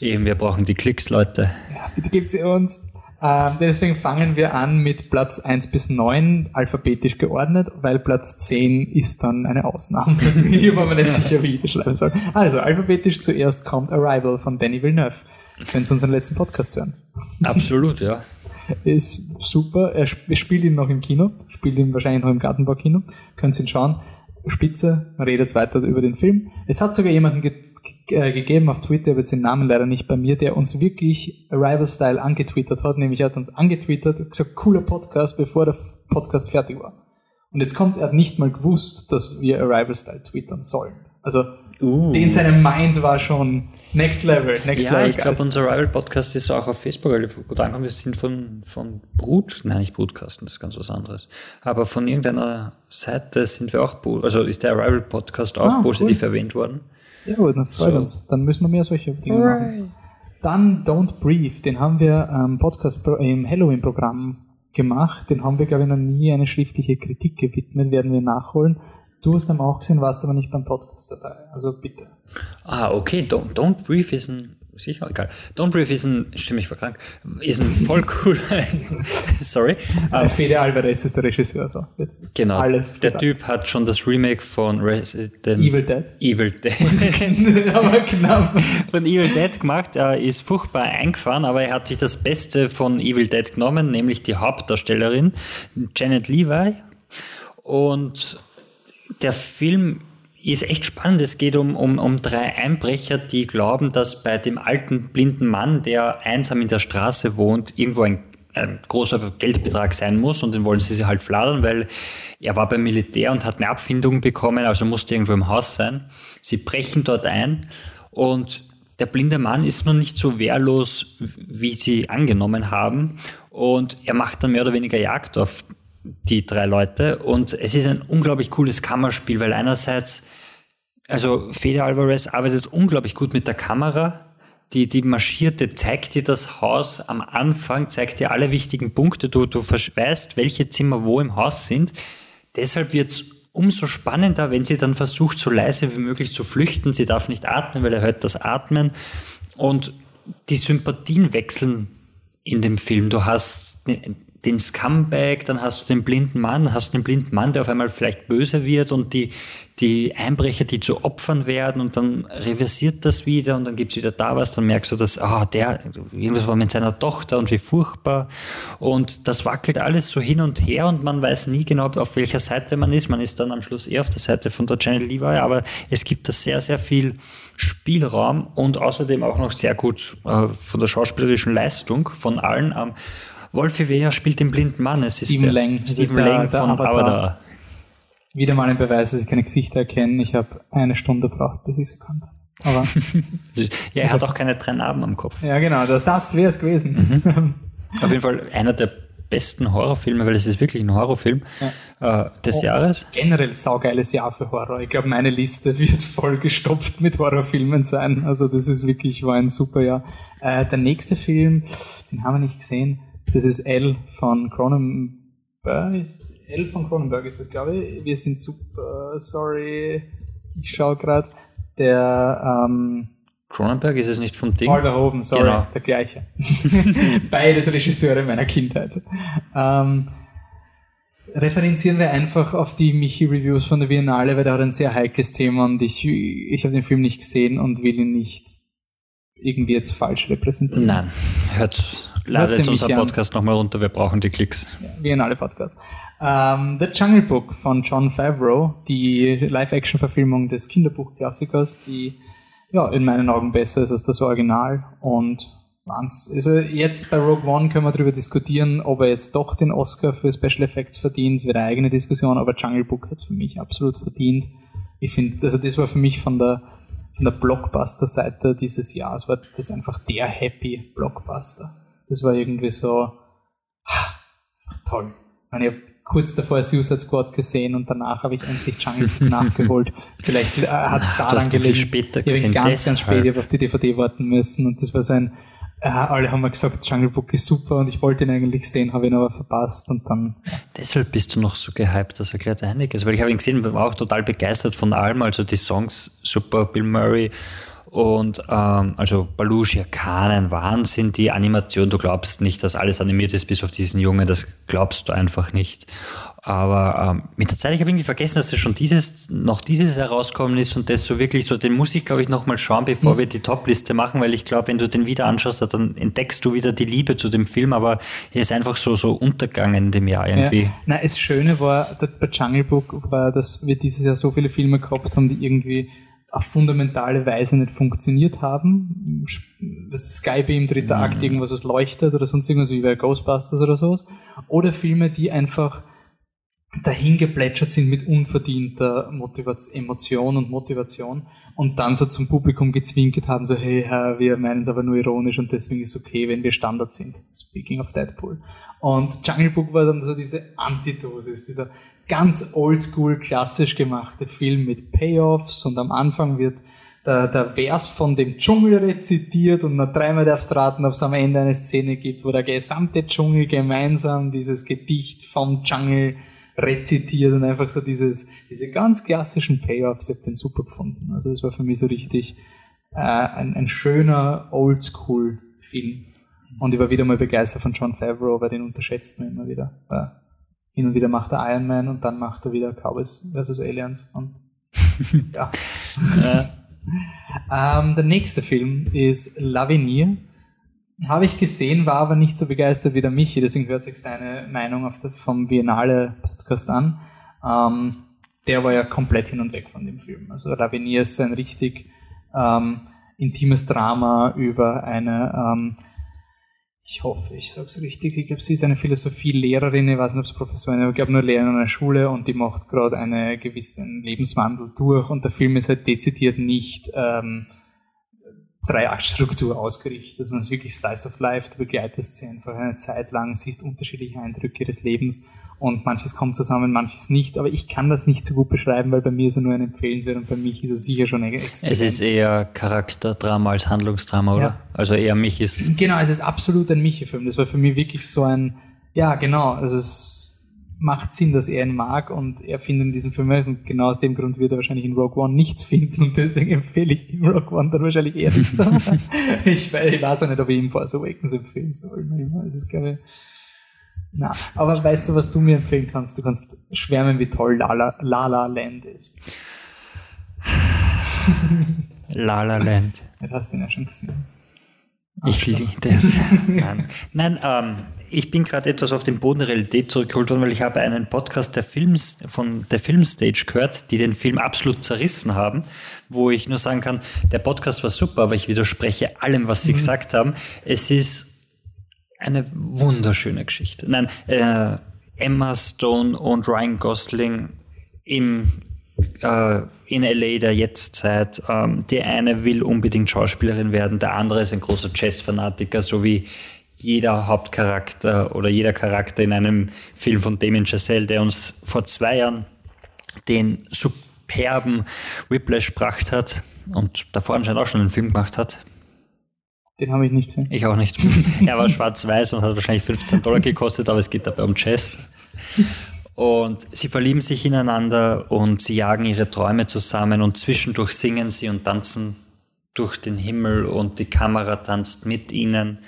Eben, wir brauchen die Klicks, Leute.
Ja, bitte gebt sie uns. Ähm, deswegen fangen wir an mit Platz 1 bis 9 alphabetisch geordnet, weil Platz 10 ist dann eine Ausnahme. Hier war man nicht sicher, wie ich das schreiben soll. Also, alphabetisch zuerst kommt Arrival von Danny Villeneuve, wenn Sie unseren letzten Podcast hören.
Absolut, ja.
Ist super. Er spielt ihn noch im Kino, spielt ihn wahrscheinlich noch im Gartenbaukino. Können Sie ihn schauen. Spitze, redet weiter über den Film. Es hat sogar jemanden äh, gegeben auf Twitter, aber jetzt den Namen leider nicht bei mir, der uns wirklich Arrival-Style angetwittert hat, nämlich er hat uns angetwittert, gesagt, cooler Podcast, bevor der Podcast fertig war. Und jetzt kommt er hat nicht mal gewusst, dass wir Arrival-Style twittern sollen. Also Uh. Den seine Mind war schon next level. Next
ja, level, ich glaube, unser Rival Podcast ist auch auf Facebook relativ gut angekommen. Wir sind von, von Brut, nein, nicht Brutkasten, das ist ganz was anderes. Aber von irgendeiner Seite sind wir auch, also ist der Rival Podcast auch ah, positiv cool. erwähnt worden.
Sehr gut, dann freut so. uns. Dann müssen wir mehr solche Dinge Hooray. machen. Dann Don't Brief, den haben wir ähm, Podcast im Halloween-Programm gemacht. Den haben wir, glaube ich, noch nie eine schriftliche Kritik gewidmet, werden wir nachholen. Du hast ihn auch gesehen, warst aber nicht beim Podcast dabei. Also bitte.
Ah, okay. Don't, Don't Brief ist ein, sicher, egal. Don't Brief ist ein, stimme ich verkrank, ist ein voll cooler, sorry.
Uh, Fede Alvarez ist der Regisseur, so. Jetzt
genau. Alles der gesagt. Typ hat schon das Remake von Resident
Evil Dead.
Evil Dead. aber knapp. Von Evil Dead gemacht. Er ist furchtbar eingefahren, aber er hat sich das Beste von Evil Dead genommen, nämlich die Hauptdarstellerin, Janet Levi. Und der Film ist echt spannend. Es geht um, um, um drei Einbrecher, die glauben, dass bei dem alten blinden Mann, der einsam in der Straße wohnt, irgendwo ein, ein großer Geldbetrag sein muss und den wollen sie sich halt fladern, weil er war beim Militär und hat eine Abfindung bekommen, also musste irgendwo im Haus sein. Sie brechen dort ein und der blinde Mann ist noch nicht so wehrlos, wie sie angenommen haben und er macht dann mehr oder weniger Jagd auf die drei Leute. Und es ist ein unglaublich cooles Kammerspiel, weil einerseits, also Fede Alvarez arbeitet unglaublich gut mit der Kamera. Die, die marschierte zeigt dir das Haus am Anfang, zeigt dir alle wichtigen Punkte. Du, du weißt, welche Zimmer wo im Haus sind. Deshalb wird es umso spannender, wenn sie dann versucht, so leise wie möglich zu flüchten. Sie darf nicht atmen, weil er hört das Atmen. Und die Sympathien wechseln in dem Film. Du hast den Scumbag, dann hast du den blinden Mann, dann hast du den blinden Mann, der auf einmal vielleicht böse wird und die, die Einbrecher, die zu Opfern werden und dann reversiert das wieder und dann gibt's wieder da was, dann merkst du, dass, ah, der, irgendwas war mit seiner Tochter und wie furchtbar und das wackelt alles so hin und her und man weiß nie genau, auf welcher Seite man ist. Man ist dann am Schluss eher auf der Seite von der Janet Levi, aber es gibt da sehr, sehr viel Spielraum und außerdem auch noch sehr gut äh, von der schauspielerischen Leistung von allen. Ähm, Wolfie Wehr spielt den blinden Mann. Es ist
Lang, Stephen Lang der, von Avatar. Avatar. Wieder mal ein Beweis, dass ich keine Gesichter erkenne. Ich habe eine Stunde gebraucht, bis ich es erkannt habe. Aber
ja, er also, hat auch keine drei Narben am Kopf.
Ja, genau, das, das wäre es gewesen.
Mhm. Auf jeden Fall einer der besten Horrorfilme, weil es ist wirklich ein Horrorfilm ja. äh, des oh, Jahres.
Generell saugeiles Jahr für Horror. Ich glaube, meine Liste wird voll gestopft mit Horrorfilmen sein. Also das ist wirklich, war ein super Jahr. Äh, der nächste Film, den haben wir nicht gesehen, das ist L von Cronenberg. Ist L von Cronenberg ist das, glaube ich. Wir sind super, sorry. Ich schaue gerade. Der ähm,
Cronenberg ist es nicht von Ding?
Paul Verhoeven, sorry, genau. der gleiche. Beides Regisseure meiner Kindheit. Ähm, referenzieren wir einfach auf die Michi-Reviews von der Biennale, weil der hat ein sehr heikles Thema und ich, ich habe den Film nicht gesehen und will ihn nicht irgendwie jetzt falsch repräsentieren.
Nein, hört Ladet jetzt unser Podcast nochmal runter, wir brauchen die Klicks.
Wie in alle Podcasts. Um, The Jungle Book von John Favreau, die Live-Action-Verfilmung des Kinderbuchklassikers, die ja in meinen Augen besser ist als das Original. Und also jetzt bei Rogue One können wir darüber diskutieren, ob er jetzt doch den Oscar für Special Effects verdient. Das wäre eine eigene Diskussion, aber Jungle Book hat es für mich absolut verdient. Ich finde, also das war für mich von der von der Blockbuster-Seite dieses Jahres war das einfach der Happy Blockbuster. Das war irgendwie so toll. Ich habe kurz davor Suicide Squad gesehen und danach habe ich endlich Jungle Book nachgeholt. Vielleicht äh, hat es daran gelegen.
Später
ich habe ganz, ganz spät ich auf die DVD warten müssen und das war so ein Ja, alle haben mir gesagt, Jungle Book ist super und ich wollte ihn eigentlich sehen, habe ihn aber verpasst und dann.
Deshalb bist du noch so gehypt, das erklärt einiges, weil ich habe ihn gesehen, war auch total begeistert von allem, also die Songs super, Bill Murray und ähm, also Baluchia Khan, ein Wahnsinn, die Animation, du glaubst nicht, dass alles animiert ist, bis auf diesen Junge, das glaubst du einfach nicht. Aber ähm, mit der Zeit, ich habe irgendwie vergessen, dass das schon dieses, noch dieses herauskommen ist und das so wirklich so, den muss ich, glaube ich, nochmal schauen, bevor mhm. wir die Top-Liste machen, weil ich glaube, wenn du den wieder anschaust, dann entdeckst du wieder die Liebe zu dem Film, aber er ist einfach so, so untergegangen in dem Jahr irgendwie. Ja.
Na, das Schöne war, bei Jungle Book war, dass wir dieses Jahr so viele Filme gehabt haben, die irgendwie auf fundamentale Weise nicht funktioniert haben. Was das Skybeam, dritter mhm. Akt, irgendwas, was leuchtet oder sonst irgendwas wie bei Ghostbusters oder sowas. Oder Filme, die einfach dahin geplätschert sind mit unverdienter Motivation, Emotion und Motivation und dann so zum Publikum gezwinkert haben, so hey, Herr, wir meinen es aber nur ironisch und deswegen ist es okay, wenn wir Standard sind. Speaking of Deadpool. Und Jungle Book war dann so diese Antidosis, dieser ganz oldschool klassisch gemachte Film mit Payoffs und am Anfang wird der, der Vers von dem Dschungel rezitiert und noch dreimal darfst raten, ob es am Ende eine Szene gibt, wo der gesamte Dschungel gemeinsam dieses Gedicht vom Dschungel rezitiert und einfach so dieses, diese ganz klassischen Payoffs, ich habe den super gefunden. Also das war für mich so richtig äh, ein, ein schöner Oldschool-Film. Und ich war wieder mal begeistert von John Favreau, weil den unterschätzt man immer wieder. Weil hin und wieder macht er Iron Man und dann macht er wieder Cowboys vs. Aliens und ja. ähm, der nächste Film ist L'Avenir habe ich gesehen, war aber nicht so begeistert wie der Michi, deswegen hört sich seine Meinung auf der, vom Biennale Podcast an. Ähm, der war ja komplett hin und weg von dem Film. Also Ravenier ist ein richtig ähm, intimes Drama über eine, ähm, ich hoffe, ich sage es richtig, ich glaube, sie ist eine Philosophielehrerin, ich weiß nicht, ob es Professorin ist, aber ich glaube nur Lehrerin an einer Schule und die macht gerade einen gewissen Lebenswandel durch und der Film ist halt dezidiert nicht ähm, Drei-Akt-Struktur ausgerichtet. Und es ist wirklich Slice of Life. Du begleitest sie einfach eine Zeit lang, siehst unterschiedliche Eindrücke des Lebens und manches kommt zusammen, manches nicht. Aber ich kann das nicht so gut beschreiben, weil bei mir ist er nur ein empfehlenswert und bei mich ist er sicher schon exzellent.
Es ist eher Charakterdrama als Handlungsdrama, oder? Ja. Also eher Michis.
Genau, es ist absolut ein Michi-Film. Das war für mich wirklich so ein, ja, genau, es ist macht Sinn, dass er ihn mag und er findet in diesem Film, und genau aus dem Grund wird er wahrscheinlich in Rogue One nichts finden und deswegen empfehle ich ihm Rogue One dann wahrscheinlich eher nichts. ich, ich weiß auch nicht, ob ich ihm Force Awakens empfehlen soll. Das ist, ich, na, aber weißt du, was du mir empfehlen kannst? Du kannst schwärmen, wie toll Lala, Lala Land ist.
Lala Land.
Das hast du ihn ja schon gesehen.
Ich liebe Nein, Nein ähm, ich bin gerade etwas auf den Boden der Realität zurückgeholt worden, weil ich habe einen Podcast der Films, von der Filmstage gehört, die den Film absolut zerrissen haben, wo ich nur sagen kann, der Podcast war super, aber ich widerspreche allem, was sie mhm. gesagt haben. Es ist eine wunderschöne Geschichte. Nein, äh, Emma Stone und Ryan Gosling im äh, in LA der Jetztzeit. Ähm, die eine will unbedingt Schauspielerin werden, der andere ist ein großer Jazz-Fanatiker, so wie jeder Hauptcharakter oder jeder Charakter in einem Film von Damien Chazelle, der uns vor zwei Jahren den superben Whiplash gebracht hat und davor anscheinend auch schon einen Film gemacht hat.
Den habe ich nicht gesehen.
Ich auch nicht. er war schwarz-weiß und hat wahrscheinlich 15 Dollar gekostet, aber es geht dabei um Jazz. Und sie verlieben sich ineinander und sie jagen ihre Träume zusammen und zwischendurch singen sie und tanzen durch den Himmel und die Kamera tanzt mit ihnen.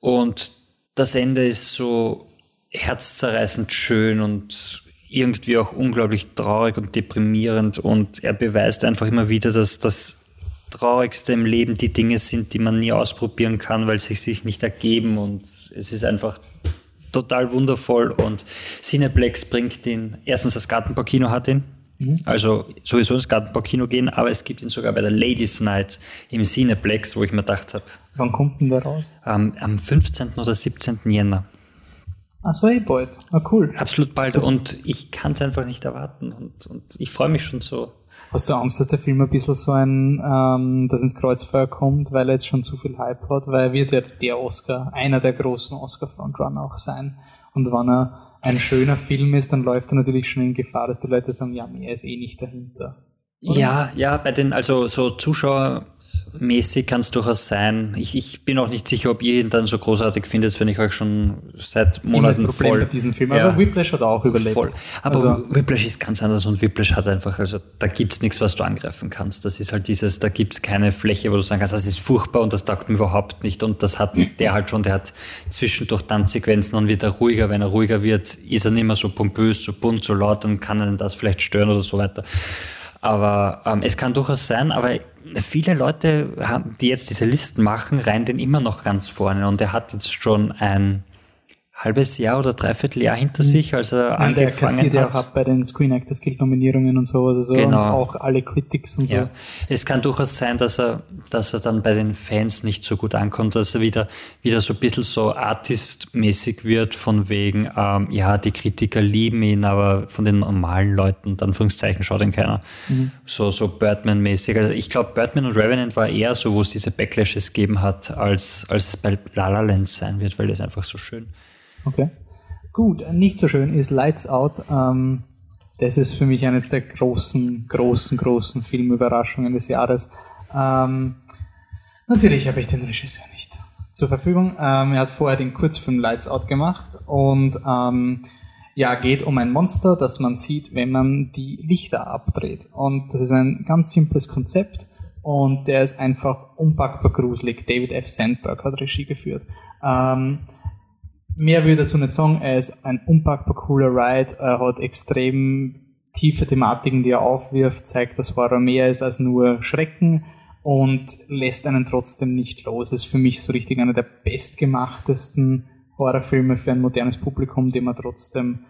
Und das Ende ist so herzzerreißend schön und irgendwie auch unglaublich traurig und deprimierend. Und er beweist einfach immer wieder, dass das Traurigste im Leben die Dinge sind, die man nie ausprobieren kann, weil sie sich nicht ergeben. Und es ist einfach total wundervoll. Und Cineplex bringt ihn, erstens das Gartenbaukino hat ihn. Mhm. Also sowieso ins Gartenbaukino gehen, aber es gibt ihn sogar bei der Ladies Night im Cineplex, wo ich mir gedacht habe,
Wann kommt denn der raus?
Ähm, am 15. oder 17. Jänner.
Ach so, eh bald. Ah, cool.
Absolut bald. So. Und ich kann es einfach nicht erwarten. Und, und ich freue mich schon so.
Hast du Angst, dass der Film ein bisschen so ein, ähm, das ins Kreuzfeuer kommt, weil er jetzt schon zu viel Hype hat? Weil er wird ja der Oscar, einer der großen Oscar-Frontrunner auch sein. Und wenn er ein schöner Film ist, dann läuft er natürlich schon in Gefahr, dass die Leute sagen, ja, mehr ist eh nicht dahinter.
Oder? Ja, ja, bei den, also so Zuschauer mäßig kann es durchaus sein. Ich, ich bin auch nicht sicher, ob ihr ihn dann so großartig findet, wenn ich euch schon seit Monaten
Problem
voll...
mit diesem Film. Aber ja, Whiplash hat auch überlebt. Voll.
Aber also, Whiplash ist ganz anders und Whiplash hat einfach, also da gibt's nichts, was du angreifen kannst. Das ist halt dieses, da gibt's keine Fläche, wo du sagen kannst, das ist furchtbar und das taugt mir überhaupt nicht. Und das hat der halt schon, der hat zwischendurch Tanzsequenzen und wird er ruhiger. Wenn er ruhiger wird, ist er nicht mehr so pompös, so bunt, so laut, dann kann er das vielleicht stören oder so weiter. Aber ähm, es kann durchaus sein, aber viele Leute, haben, die jetzt diese Listen machen, rein den immer noch ganz vorne. Und er hat jetzt schon ein halbes Jahr oder dreiviertel Jahr hinter mhm. sich, als er Nein, angefangen der
hat. ja auch bei den Screen Actors Guild Nominierungen und sowas, also genau. und auch alle Critics und so. Ja.
Es kann durchaus sein, dass er, dass er dann bei den Fans nicht so gut ankommt, dass er wieder, wieder so ein bisschen so artistmäßig wird, von wegen, ähm, ja, die Kritiker lieben ihn, aber von den normalen Leuten, dann Anführungszeichen, schaut ihn keiner. Mhm. So, so Birdman-mäßig. Also ich glaube, Birdman und Revenant war eher so, wo es diese Backlashes gegeben hat, als, als bei La La Land sein wird, weil das einfach so schön
Okay. Gut, nicht so schön ist Lights Out. Ähm, das ist für mich eines der großen, großen, großen Filmüberraschungen des Jahres. Ähm, natürlich habe ich den Regisseur nicht zur Verfügung. Ähm, er hat vorher den Kurzfilm Lights Out gemacht und ähm, ja, geht um ein Monster, das man sieht, wenn man die Lichter abdreht. Und das ist ein ganz simples Konzept und der ist einfach unpackbar gruselig. David F. Sandberg hat Regie geführt. Ähm, mehr will ich dazu nicht sagen. Er ist ein unpackbar cooler Ride. Er hat extrem tiefe Thematiken, die er aufwirft, zeigt, dass Horror mehr ist als nur Schrecken und lässt einen trotzdem nicht los. ist für mich so richtig einer der bestgemachtesten Horrorfilme für ein modernes Publikum, den man trotzdem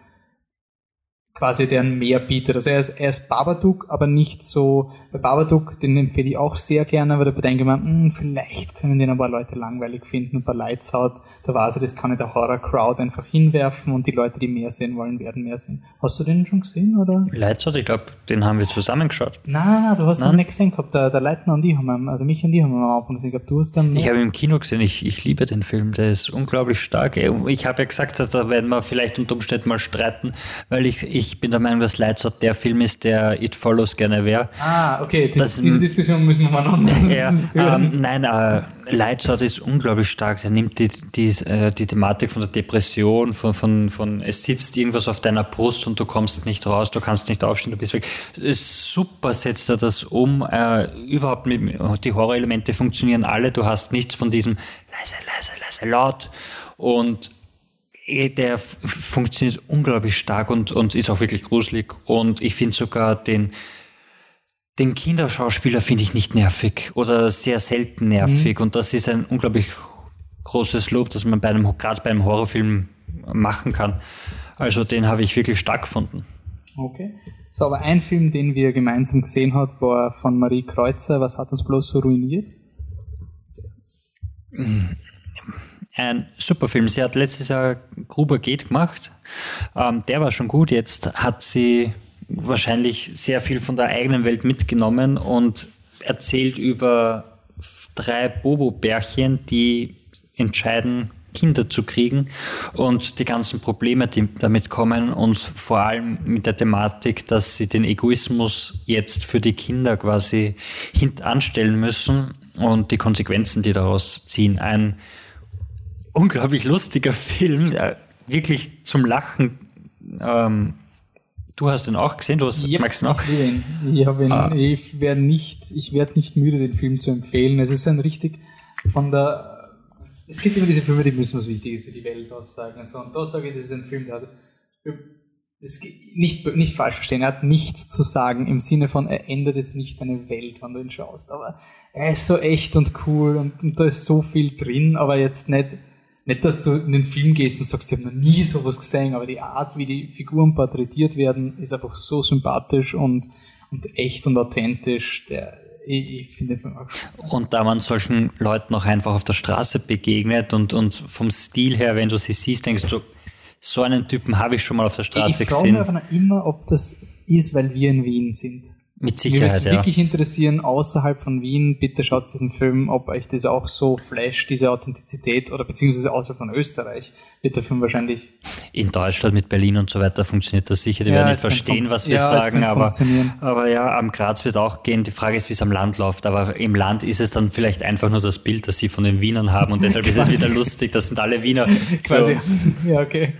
quasi deren mehr bietet. Also er ist, er ist Babadook, aber nicht so, bei Babadook, den empfehle ich auch sehr gerne, aber da denke ich mir, hm, vielleicht können den ein paar Leute langweilig finden und bei Lights Out, da war also, das kann ich der Horror-Crowd einfach hinwerfen und die Leute, die mehr sehen wollen, werden mehr sehen. Hast du den schon gesehen, oder?
Lights Out, ich glaube, den haben wir zusammengeschaut.
Nein, nein, du hast nein. den nicht gesehen gehabt, der, der Leitner und die haben wir, also mich und die haben wir am Anfang gesehen gehabt, du hast dann...
Ich habe ihn im Kino gesehen, ich, ich liebe den Film, der ist unglaublich stark. Ich habe ja gesagt, da werden wir vielleicht unter Umständen mal streiten, weil ich, ich ich bin der Meinung, dass Lights Out der Film ist, der It Follows gerne wäre.
Ah, okay, das, das, diese Diskussion müssen wir mal noch
ja, ähm, Nein, äh, Lights Out ist unglaublich stark. Er nimmt die, die, äh, die Thematik von der Depression, von, von, von es sitzt irgendwas auf deiner Brust und du kommst nicht raus, du kannst nicht aufstehen, du bist weg. Super setzt er das um. Äh, überhaupt mit, die Horrorelemente funktionieren alle. Du hast nichts von diesem leise, leise, leise, laut. Und der funktioniert unglaublich stark und, und ist auch wirklich gruselig. Und ich finde sogar den, den Kinderschauspieler finde ich nicht nervig oder sehr selten nervig. Mhm. Und das ist ein unglaublich großes Lob, das man bei einem, gerade bei einem Horrorfilm machen kann. Also den habe ich wirklich stark gefunden.
Okay. So, aber ein Film, den wir gemeinsam gesehen haben, war von Marie Kreuzer. Was hat uns bloß so ruiniert?
Mhm ein super Film. Sie hat letztes Jahr Gruber geht gemacht. Ähm, der war schon gut. Jetzt hat sie wahrscheinlich sehr viel von der eigenen Welt mitgenommen und erzählt über drei Bobo-Bärchen, die entscheiden, Kinder zu kriegen und die ganzen Probleme, die damit kommen und vor allem mit der Thematik, dass sie den Egoismus jetzt für die Kinder quasi hintanstellen müssen und die Konsequenzen, die daraus ziehen. Ein unglaublich lustiger Film, äh, wirklich zum Lachen. Ähm, du hast ihn auch gesehen, du hast,
ja, magst ihn auch? Ich, ihn. ah. ich werde nicht, ich werde nicht müde, den Film zu empfehlen. Es ist ein richtig von der es gibt immer diese Filme, die müssen was Wichtiges für die Welt aussagen. Also, und da sage ich, das ist ein Film, der hat es nicht, nicht falsch verstehen, er hat nichts zu sagen im Sinne von, er ändert jetzt nicht deine Welt, wenn du ihn schaust. Aber er ist so echt und cool und, und da ist so viel drin, aber jetzt nicht nicht, dass du in den Film gehst und sagst, ich habe noch nie sowas gesehen, aber die Art, wie die Figuren porträtiert werden, ist einfach so sympathisch und, und echt und authentisch. Der, ich, ich finde
Und da man solchen Leuten auch einfach auf der Straße begegnet und, und vom Stil her, wenn du sie siehst, denkst du, so einen Typen habe ich schon mal auf der Straße ich gesehen. Ich
frage mich aber immer, ob das ist, weil wir in Wien sind.
Mit Sicherheit,
Mich würde wirklich interessieren, außerhalb von Wien, bitte schaut diesen Film, ob euch das auch so flasht, diese Authentizität, oder beziehungsweise außerhalb von Österreich wird der Film wahrscheinlich...
In Deutschland mit Berlin und so weiter funktioniert das sicher. Die ja, werden nicht verstehen, was wir ja, sagen, aber, aber ja, am Graz wird auch gehen. Die Frage ist, wie es am Land läuft, aber im Land ist es dann vielleicht einfach nur das Bild, das sie von den Wienern haben und deshalb ist es wieder lustig, das sind alle Wiener.
Quasi. Ja, okay.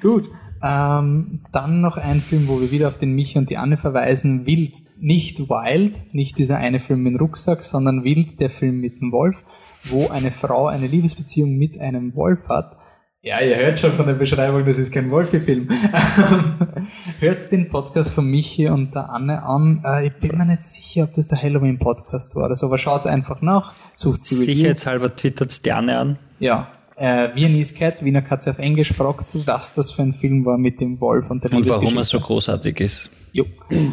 Gut. Ähm, dann noch ein Film, wo wir wieder auf den Michi und die Anne verweisen. Wild, nicht Wild, nicht dieser eine Film mit dem Rucksack, sondern Wild, der Film mit dem Wolf, wo eine Frau eine Liebesbeziehung mit einem Wolf hat. Ja, ihr hört schon von der Beschreibung, das ist kein Wolfi-Film. hört den Podcast von Michi und der Anne an. Äh, ich bin mir nicht sicher, ob das der Halloween-Podcast war oder so, aber schaut einfach nach.
Sucht sie Sicherheitshalber twittert die Anne an.
Ja, äh, Viennese Cat, Wiener Katze auf Englisch, fragt sie, was das für ein Film war mit dem Wolf und der
Und warum er so großartig ist.
Jo.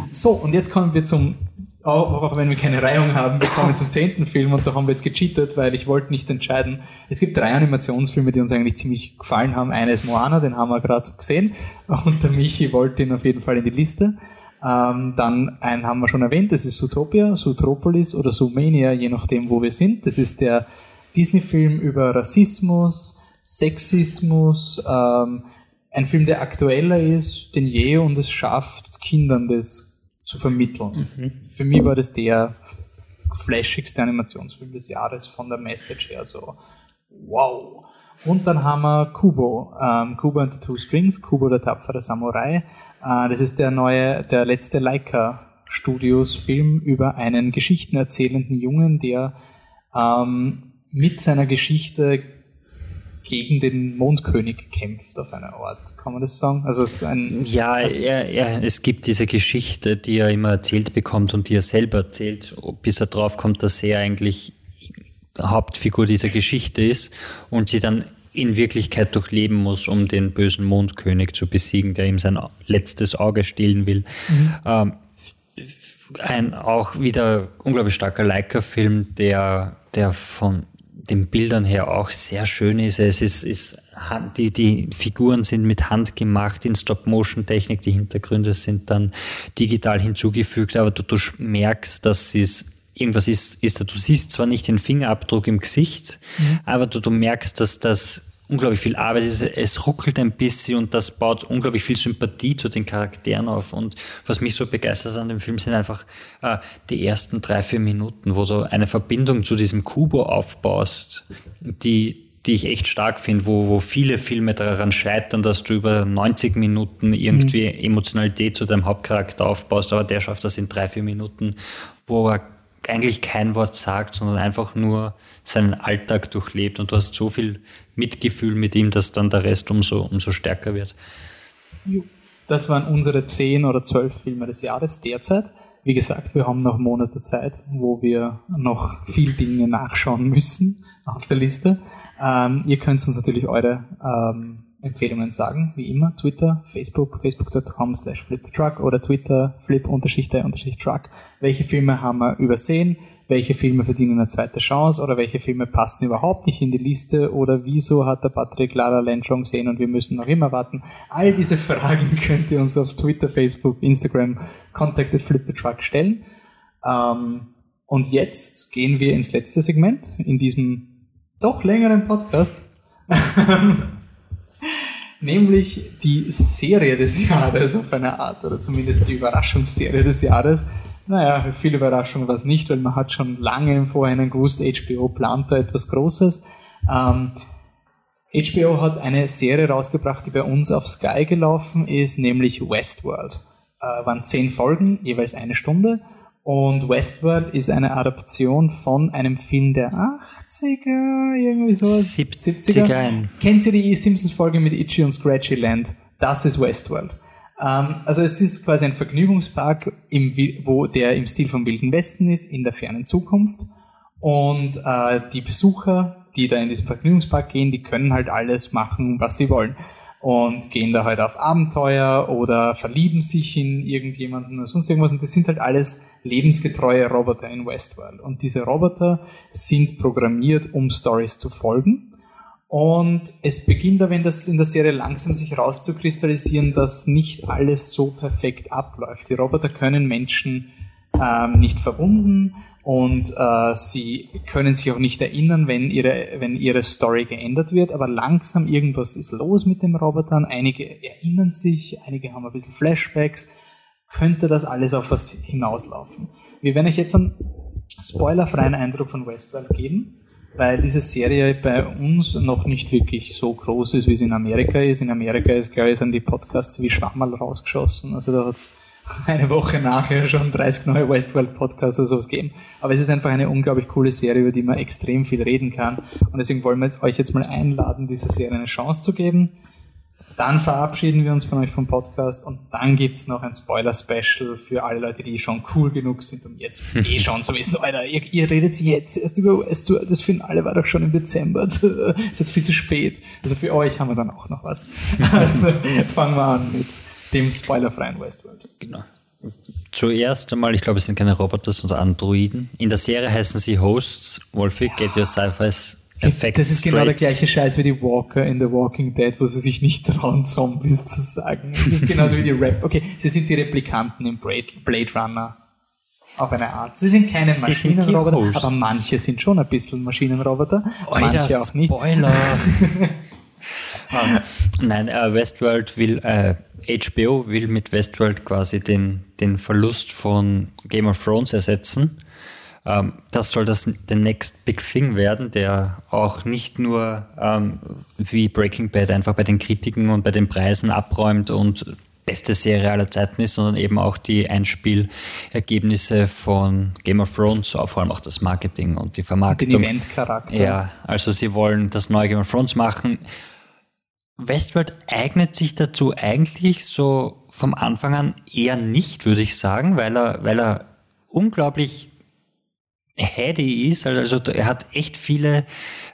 So, und jetzt kommen wir zum, auch wenn wir keine Reihung haben, wir kommen zum zehnten Film und da haben wir jetzt gecheatet, weil ich wollte nicht entscheiden. Es gibt drei Animationsfilme, die uns eigentlich ziemlich gefallen haben. Einer ist Moana, den haben wir gerade gesehen und der Michi wollte ihn auf jeden Fall in die Liste. Ähm, dann einen haben wir schon erwähnt, das ist Zootopia, Zootropolis oder Zoomania, je nachdem, wo wir sind. Das ist der Disney-Film über Rassismus, Sexismus, ähm, ein Film, der aktueller ist denn je und es schafft, Kindern das zu vermitteln. Mhm. Für mich war das der flashigste Animationsfilm des Jahres von der Message her, so wow. Und dann haben wir Kubo, ähm, Kubo and the Two Strings, Kubo der tapfere Samurai. Äh, das ist der neue, der letzte Leica Studios Film über einen geschichtenerzählenden Jungen, der ähm, mit seiner Geschichte gegen den Mondkönig kämpft auf einer Art. Kann man das sagen?
Also es ein, ja, also er, er, es gibt diese Geschichte, die er immer erzählt bekommt und die er selber erzählt, bis er drauf kommt, dass er eigentlich Hauptfigur dieser Geschichte ist und sie dann in Wirklichkeit durchleben muss, um den bösen Mondkönig zu besiegen, der ihm sein letztes Auge stehlen will. Mhm. Ähm, ein auch wieder unglaublich starker Leica-Film, der, der von den Bildern her auch sehr schön ist. Es ist, ist die, die Figuren sind mit Hand gemacht in Stop-Motion-Technik, die Hintergründe sind dann digital hinzugefügt, aber du, du merkst, dass es irgendwas ist, ist da, du siehst zwar nicht den Fingerabdruck im Gesicht, mhm. aber du, du merkst, dass das unglaublich viel Arbeit ist. Es ruckelt ein bisschen und das baut unglaublich viel Sympathie zu den Charakteren auf. Und was mich so begeistert an dem Film sind einfach äh, die ersten drei, vier Minuten, wo du eine Verbindung zu diesem Kubo aufbaust, die, die ich echt stark finde, wo, wo viele Filme daran scheitern, dass du über 90 Minuten irgendwie mhm. Emotionalität zu deinem Hauptcharakter aufbaust, aber der schafft das in drei, vier Minuten, wo er eigentlich kein Wort sagt, sondern einfach nur seinen Alltag durchlebt und du hast so viel Mitgefühl mit ihm, dass dann der Rest umso, umso stärker wird.
Das waren unsere zehn oder zwölf Filme des Jahres derzeit. Wie gesagt, wir haben noch Monate Zeit, wo wir noch viel Dinge nachschauen müssen auf der Liste. Ähm, ihr könnt uns natürlich eure ähm, Empfehlungen sagen, wie immer. Twitter, Facebook, facebook.com slash flipthetruck oder Twitter flip-truck. Welche Filme haben wir übersehen? Welche Filme verdienen eine zweite Chance? Oder welche Filme passen überhaupt nicht in die Liste? Oder wieso hat der Patrick Lara Land schon gesehen und wir müssen noch immer warten? All diese Fragen könnt ihr uns auf Twitter, Facebook, Instagram, contacted flip the truck stellen. Ähm, und jetzt gehen wir ins letzte Segment in diesem doch längeren Podcast. nämlich die Serie des Jahres auf eine Art, oder zumindest die Überraschungsserie des Jahres. Naja, viel Überraschung war es nicht, weil man hat schon lange im Vorhinein gewusst, HBO plant da etwas Großes. Ähm, HBO hat eine Serie rausgebracht, die bei uns auf Sky gelaufen ist, nämlich Westworld. Äh, waren zehn Folgen, jeweils eine Stunde. Und Westworld ist eine Adaption von einem Film der 80er, irgendwie so.
70er. 70er.
Kennt ihr die Simpsons-Folge mit Itchy und Scratchy Land? Das ist Westworld. Ähm, also es ist quasi ein Vergnügungspark, im, wo der im Stil vom Wilden Westen ist, in der fernen Zukunft. Und äh, die Besucher, die da in diesen Vergnügungspark gehen, die können halt alles machen, was sie wollen und gehen da halt auf Abenteuer oder verlieben sich in irgendjemanden oder sonst irgendwas. Und das sind halt alles lebensgetreue Roboter in Westworld. Und diese Roboter sind programmiert, um Stories zu folgen. Und es beginnt aber in, das, in der Serie langsam sich rauszukristallisieren, dass nicht alles so perfekt abläuft. Die Roboter können Menschen ähm, nicht verwunden und äh, sie können sich auch nicht erinnern, wenn ihre, wenn ihre Story geändert wird, aber langsam irgendwas ist los mit den Robotern. Einige erinnern sich, einige haben ein bisschen Flashbacks. Könnte das alles auf was hinauslaufen? Wir werden euch jetzt einen spoilerfreien Eindruck von Westworld geben, weil diese Serie bei uns noch nicht wirklich so groß ist, wie sie in Amerika ist. In Amerika ist, glaube ich, sind die Podcasts wie Schwammerl rausgeschossen. Also da hat's eine Woche nachher schon 30 neue Westworld Podcasts oder sowas geben. Aber es ist einfach eine unglaublich coole Serie, über die man extrem viel reden kann. Und deswegen wollen wir jetzt, euch jetzt mal einladen, dieser Serie eine Chance zu geben. Dann verabschieden wir uns von euch vom Podcast und dann gibt's noch ein Spoiler-Special für alle Leute, die schon cool genug sind, um jetzt eh schon zu wissen, Alter, ihr, ihr redet jetzt erst über Westworld, das Finale war doch schon im Dezember, ist jetzt viel zu spät. Also für euch haben wir dann auch noch was. Also fangen wir an mit dem spoilerfreien Westworld.
Genau. Zuerst einmal, ich glaube, es sind keine Roboter, sondern Androiden. In der Serie heißen sie Hosts. Wolfie, ja. get your sci-fi
Effekt das ist straight. genau der gleiche Scheiß wie die Walker in The Walking Dead, wo sie sich nicht trauen, Zombies zu sagen. Das ist genauso wie die Rap. Okay, sie sind die Replikanten im Blade Runner. Auf eine Art. Sie sind keine Maschinenroboter, aber manche sind schon ein bisschen Maschinenroboter. Manche auch nicht. Spoiler.
Nein, äh, Westworld will äh, HBO will mit Westworld quasi den, den Verlust von Game of Thrones ersetzen. Ähm, das soll das der Next Big Thing werden, der auch nicht nur ähm, wie Breaking Bad einfach bei den Kritiken und bei den Preisen abräumt und beste Serie aller Zeiten ist, sondern eben auch die Einspielergebnisse von Game of Thrones, vor allem auch das Marketing und die Vermarktung. Den
Eventcharakter.
Ja, also sie wollen das neue Game of Thrones machen. Westworld eignet sich dazu eigentlich so vom Anfang an eher nicht, würde ich sagen, weil er, weil er unglaublich heady ist. Also er hat echt viele,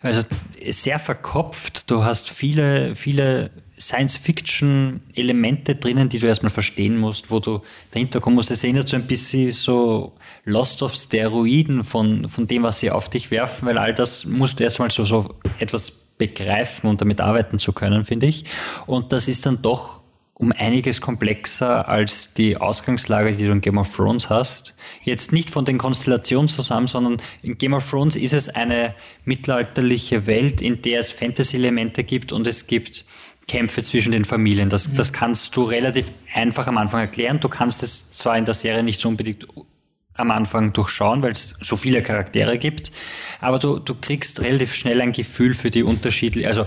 also sehr verkopft. Du hast viele, viele Science-Fiction-Elemente drinnen, die du erstmal verstehen musst, wo du dahinter kommen musst. Es erinnert so ein bisschen so Lost of Steroiden von, von dem, was sie auf dich werfen, weil all das musst du erstmal so, so etwas begreifen und damit arbeiten zu können, finde ich. Und das ist dann doch um einiges komplexer als die Ausgangslage, die du in Game of Thrones hast. Jetzt nicht von den Konstellationen zusammen, sondern in Game of Thrones ist es eine mittelalterliche Welt, in der es Fantasy-Elemente gibt und es gibt Kämpfe zwischen den Familien. Das, mhm. das kannst du relativ einfach am Anfang erklären. Du kannst es zwar in der Serie nicht so unbedingt am Anfang durchschauen, weil es so viele Charaktere gibt. Aber du, du kriegst relativ schnell ein Gefühl für die Unterschiede. Also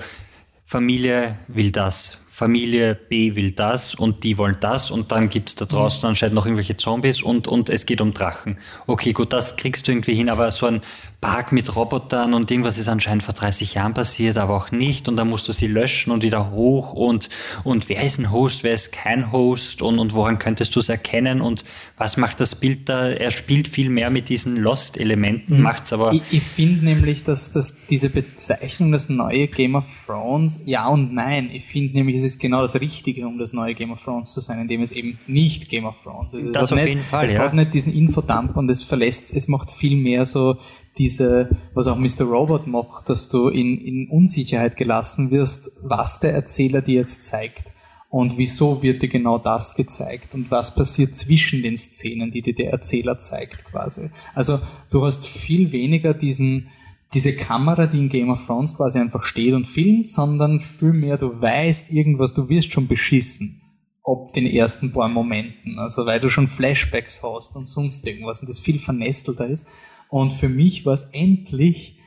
Familie will das, Familie B will das und die wollen das und dann gibt es da draußen mhm. anscheinend noch irgendwelche Zombies und, und es geht um Drachen. Okay, gut, das kriegst du irgendwie hin, aber so ein Park mit Robotern und irgendwas ist anscheinend vor 30 Jahren passiert, aber auch nicht und dann musst du sie löschen und wieder hoch und, und wer ist ein Host, wer ist kein Host und, und woran könntest du es erkennen und was macht das Bild da? Er spielt viel mehr mit diesen Lost-Elementen, mhm. macht's aber.
Ich, ich finde nämlich, dass, dass diese Bezeichnung, das neue Game of Thrones, ja und nein, ich finde nämlich, es ist genau das Richtige, um das neue Game of Thrones zu sein, indem es eben nicht Game of Thrones ist.
Es das auf
nicht,
jeden Fall,
Es
ja.
hat nicht diesen Infodump und es verlässt, es macht viel mehr so diese, was auch Mr. Robot macht, dass du in, in Unsicherheit gelassen wirst, was der Erzähler dir jetzt zeigt. Und wieso wird dir genau das gezeigt? Und was passiert zwischen den Szenen, die dir der Erzähler zeigt, quasi? Also, du hast viel weniger diesen, diese Kamera, die in Game of Thrones quasi einfach steht und filmt, sondern vielmehr du weißt irgendwas, du wirst schon beschissen ob den ersten paar Momenten. Also weil du schon Flashbacks hast und sonst irgendwas und das viel vernästelter ist. Und für mich war es endlich,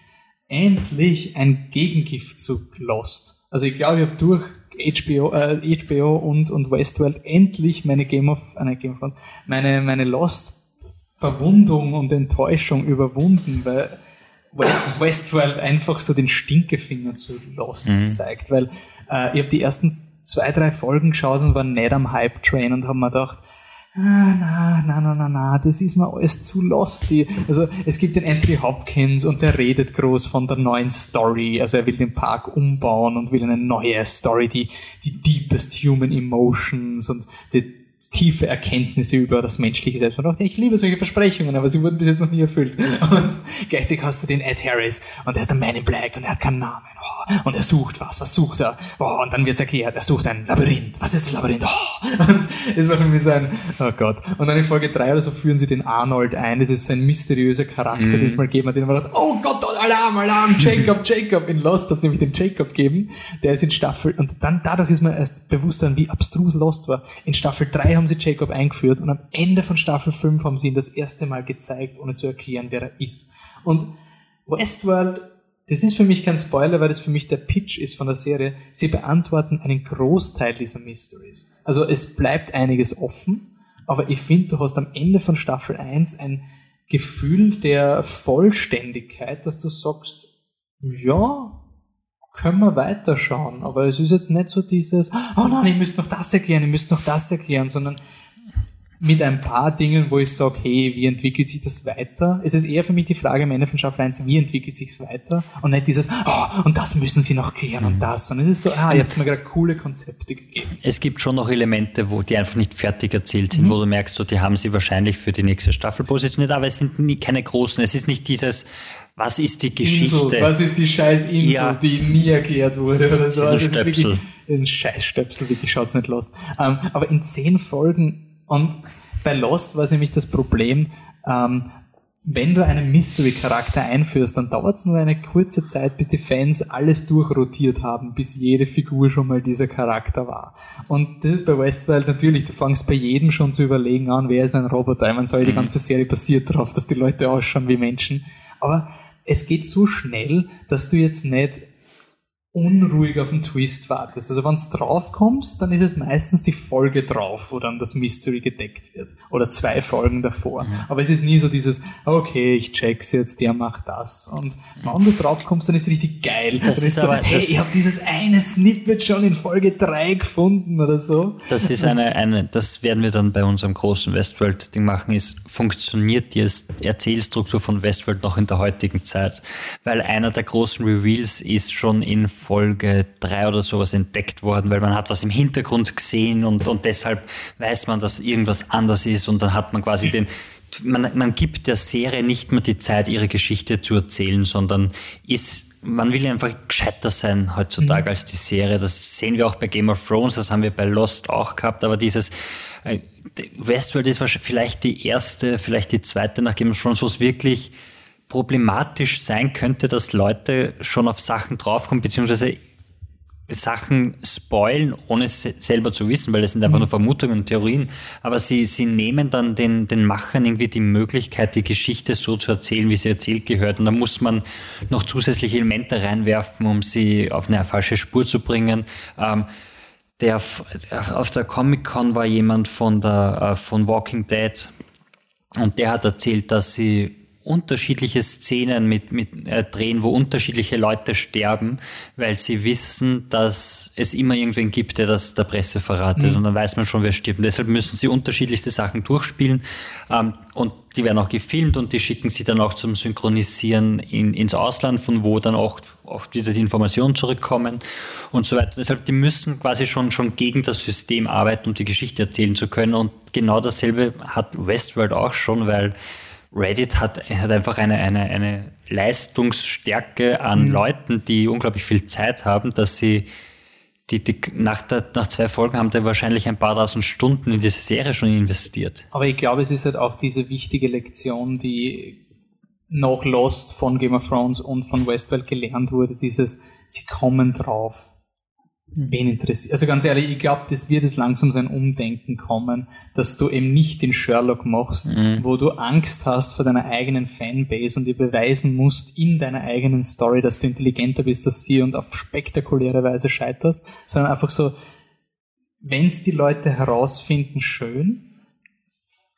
endlich ein Gegengift zu Lost. Also ich glaube, ich habe durch HBO, äh, HBO und, und Westworld endlich meine Game of, äh, Game of Thrones, meine, meine Lost-Verwundung und Enttäuschung überwunden, weil West, Westworld einfach so den Stinkefinger zu Lost mhm. zeigt. Weil äh, ich habe die ersten zwei, drei Folgen geschaut und war nicht am Hype-Train und habe mir gedacht, ah, na, na, na, na, na, das ist mir alles zu losty. Also es gibt den Anthony Hopkins und der redet groß von der neuen Story. Also er will den Park umbauen und will eine neue Story, die, die deepest human emotions und die tiefe Erkenntnisse über das menschliche Selbst. Und dachte, ich liebe solche Versprechungen, aber sie wurden bis jetzt noch nie erfüllt. Und gleichzeitig hast du den Ed Harris und der ist der Man in Black und er hat keinen Namen. Oh oh, und er sucht was, was sucht er? Oh, und dann wird es erklärt, er sucht ein Labyrinth. Was ist das Labyrinth? Oh. Und es war für mich so ein, oh Gott. Und dann in Folge 3 oder so führen sie den Arnold ein. Das ist so ein mysteriöser Charakter, mhm. den es mal gegeben hat, den man dachte, oh Gott, Alarm, Alarm, Jacob, Jacob. In Lost hat es nämlich den Jacob gegeben. Der ist in Staffel, und dann dadurch ist mir erst bewusst wie abstrus Lost war. In Staffel 3 haben sie Jacob eingeführt und am Ende von Staffel 5 haben sie ihn das erste Mal gezeigt, ohne zu erklären, wer er ist. Und Westworld das ist für mich kein Spoiler, weil das für mich der Pitch ist von der Serie. Sie beantworten einen Großteil dieser Mysteries. Also es bleibt einiges offen, aber ich finde, du hast am Ende von Staffel 1 ein Gefühl der Vollständigkeit, dass du sagst, ja, können wir weiterschauen. Aber es ist jetzt nicht so dieses, oh nein, ich müsste noch das erklären, ich müsste noch das erklären, sondern mit ein paar Dingen, wo ich sage, hey, wie entwickelt sich das weiter? Es ist eher für mich die Frage am Ende von Staffel 1, wie entwickelt sich es weiter? Und nicht dieses, oh, und das müssen sie noch klären mhm. und das. Und es ist so, ah, habt mir gerade coole Konzepte gegeben.
Es gibt schon noch Elemente, wo die einfach nicht fertig erzählt sind, mhm. wo du merkst, so, die haben sie wahrscheinlich für die nächste Staffel positioniert, aber es sind nie, keine großen. Es ist nicht dieses, was ist die Geschichte?
Insel, was ist die scheiß Insel, ja. die nie erklärt wurde oder so.
Also Stöpsel. ist wirklich
ein scheiß Stöpsel, wirklich schaut's nicht lost. Um, ähm, aber in zehn Folgen und bei Lost war es nämlich das Problem, ähm, wenn du einen Mystery-Charakter einführst, dann dauert es nur eine kurze Zeit, bis die Fans alles durchrotiert haben, bis jede Figur schon mal dieser Charakter war. Und das ist bei Westworld natürlich, du fängst bei jedem schon zu überlegen an, wer ist ein Roboter. Man soll die mhm. ganze Serie basiert darauf, dass die Leute ausschauen wie Menschen. Aber es geht so schnell, dass du jetzt nicht unruhig auf den Twist wartest. Also wenn du drauf kommst, dann ist es meistens die Folge drauf, wo dann das Mystery gedeckt wird. Oder zwei Folgen davor. Mhm. Aber es ist nie so dieses, okay, ich check's jetzt, der macht das. Und wenn du drauf kommst, dann ist es richtig geil. Das dann ist, ist so, hey, ich habe dieses eine Snippet schon in Folge drei gefunden oder so.
Das ist eine, eine, das werden wir dann bei unserem großen Westworld-Ding machen, ist, funktioniert die Erzählstruktur von Westworld noch in der heutigen Zeit? Weil einer der großen Reveals ist schon in Folge 3 oder sowas entdeckt worden, weil man hat was im Hintergrund gesehen und, und deshalb weiß man, dass irgendwas anders ist und dann hat man quasi den, man, man gibt der Serie nicht mehr die Zeit, ihre Geschichte zu erzählen, sondern ist man will einfach gescheiter sein heutzutage mhm. als die Serie. Das sehen wir auch bei Game of Thrones, das haben wir bei Lost auch gehabt, aber dieses äh, Westworld ist wahrscheinlich vielleicht die erste, vielleicht die zweite nach Game of Thrones, wo es wirklich problematisch sein könnte, dass Leute schon auf Sachen draufkommen, beziehungsweise Sachen spoilen, ohne es selber zu wissen, weil das sind einfach nur mhm. Vermutungen und Theorien. Aber sie, sie nehmen dann den, den Machern irgendwie die Möglichkeit, die Geschichte so zu erzählen, wie sie erzählt gehört. Und da muss man noch zusätzliche Elemente reinwerfen, um sie auf eine falsche Spur zu bringen. Ähm, der, auf der Comic-Con war jemand von der, äh, von Walking Dead und der hat erzählt, dass sie unterschiedliche Szenen mit, mit äh, drehen, wo unterschiedliche Leute sterben, weil sie wissen, dass es immer irgendwen gibt, der das der Presse verratet. Mhm. Und dann weiß man schon, wer stirbt. Und deshalb müssen sie unterschiedlichste Sachen durchspielen. Ähm, und die werden auch gefilmt und die schicken sie dann auch zum Synchronisieren in, ins Ausland, von wo dann auch oft wieder die Informationen zurückkommen und so weiter. Deshalb, die müssen quasi schon, schon gegen das System arbeiten, um die Geschichte erzählen zu können. Und genau dasselbe hat Westworld auch schon, weil Reddit hat, hat einfach eine, eine, eine Leistungsstärke an mhm. Leuten, die unglaublich viel Zeit haben, dass sie die, die, nach, der, nach zwei Folgen haben die wahrscheinlich ein paar tausend Stunden in diese Serie schon investiert.
Aber ich glaube, es ist halt auch diese wichtige Lektion, die noch Lost von Game of Thrones und von Westworld gelernt wurde, dieses, sie kommen drauf. Mhm. Wen interessiert? Also ganz ehrlich, ich glaube, das wird jetzt langsam so ein Umdenken kommen, dass du eben nicht den Sherlock machst, mhm. wo du Angst hast vor deiner eigenen Fanbase und dir beweisen musst in deiner eigenen Story, dass du intelligenter bist als sie und auf spektakuläre Weise scheiterst, sondern einfach so, wenn es die Leute herausfinden, schön,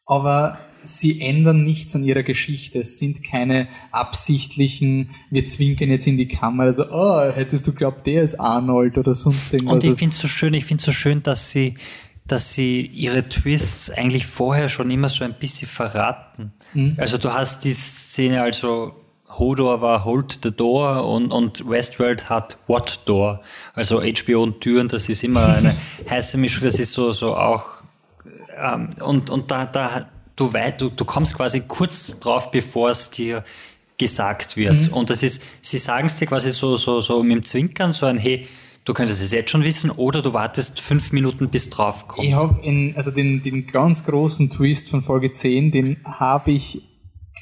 aber sie ändern nichts an ihrer Geschichte. Es sind keine absichtlichen, wir zwinkern jetzt in die Kamera, so, oh, hättest du glaubt, der ist Arnold oder sonst irgendwas.
Und ich finde es so schön, ich finde so schön, dass sie, dass sie ihre Twists eigentlich vorher schon immer so ein bisschen verraten. Mhm. Also du hast die Szene, also Hodor war Hold the Door und, und Westworld hat What Door. Also HBO und Türen, das ist immer eine heiße Mischung, das ist so, so auch, ähm, und, und da, da, du, weit, du, du kommst quasi kurz drauf, bevor es dir gesagt wird. Mhm. Und das ist, sie sagen es dir quasi so, so, so mit dem Zwinkern, so ein, hey, du könntest es jetzt schon wissen, oder du wartest fünf Minuten, bis drauf kommt.
Ich habe also den, den ganz großen Twist von Folge 10, den habe ich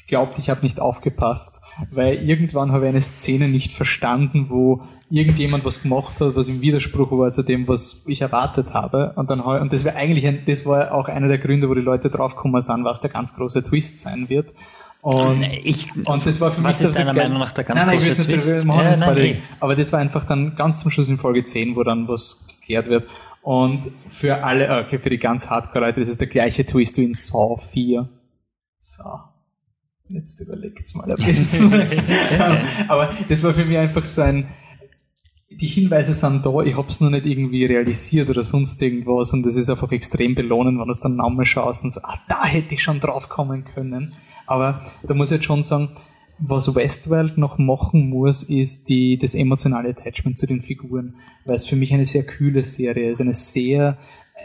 glaubt, ich habe nicht aufgepasst, weil irgendwann habe ich eine Szene nicht verstanden, wo irgendjemand was gemacht hat, was im Widerspruch war zu dem, was ich erwartet habe. Und dann und das war eigentlich ein, das war auch einer der Gründe, wo die Leute draufgekommen sind, was der ganz große Twist sein wird. Und, ich, und das war für
was mich. Ist deiner Meinung nach der ganz nein, nein, große Twist?
Nicht, ja, nein, nee. Aber das war einfach dann ganz zum Schluss in Folge 10, wo dann was geklärt wird. Und für alle, okay, für die ganz Hardcore-Leute, das ist der gleiche Twist wie in Saw 4. So. Jetzt überlegt's mal ein bisschen. Aber das war für mich einfach so ein, die Hinweise sind da, ich habe es noch nicht irgendwie realisiert oder sonst irgendwas und das ist einfach extrem belohnen, wenn du es dann nochmal schaust und so, ah, da hätte ich schon drauf kommen können. Aber da muss ich jetzt schon sagen, was Westworld noch machen muss, ist die, das emotionale Attachment zu den Figuren, weil es für mich eine sehr kühle Serie ist, eine sehr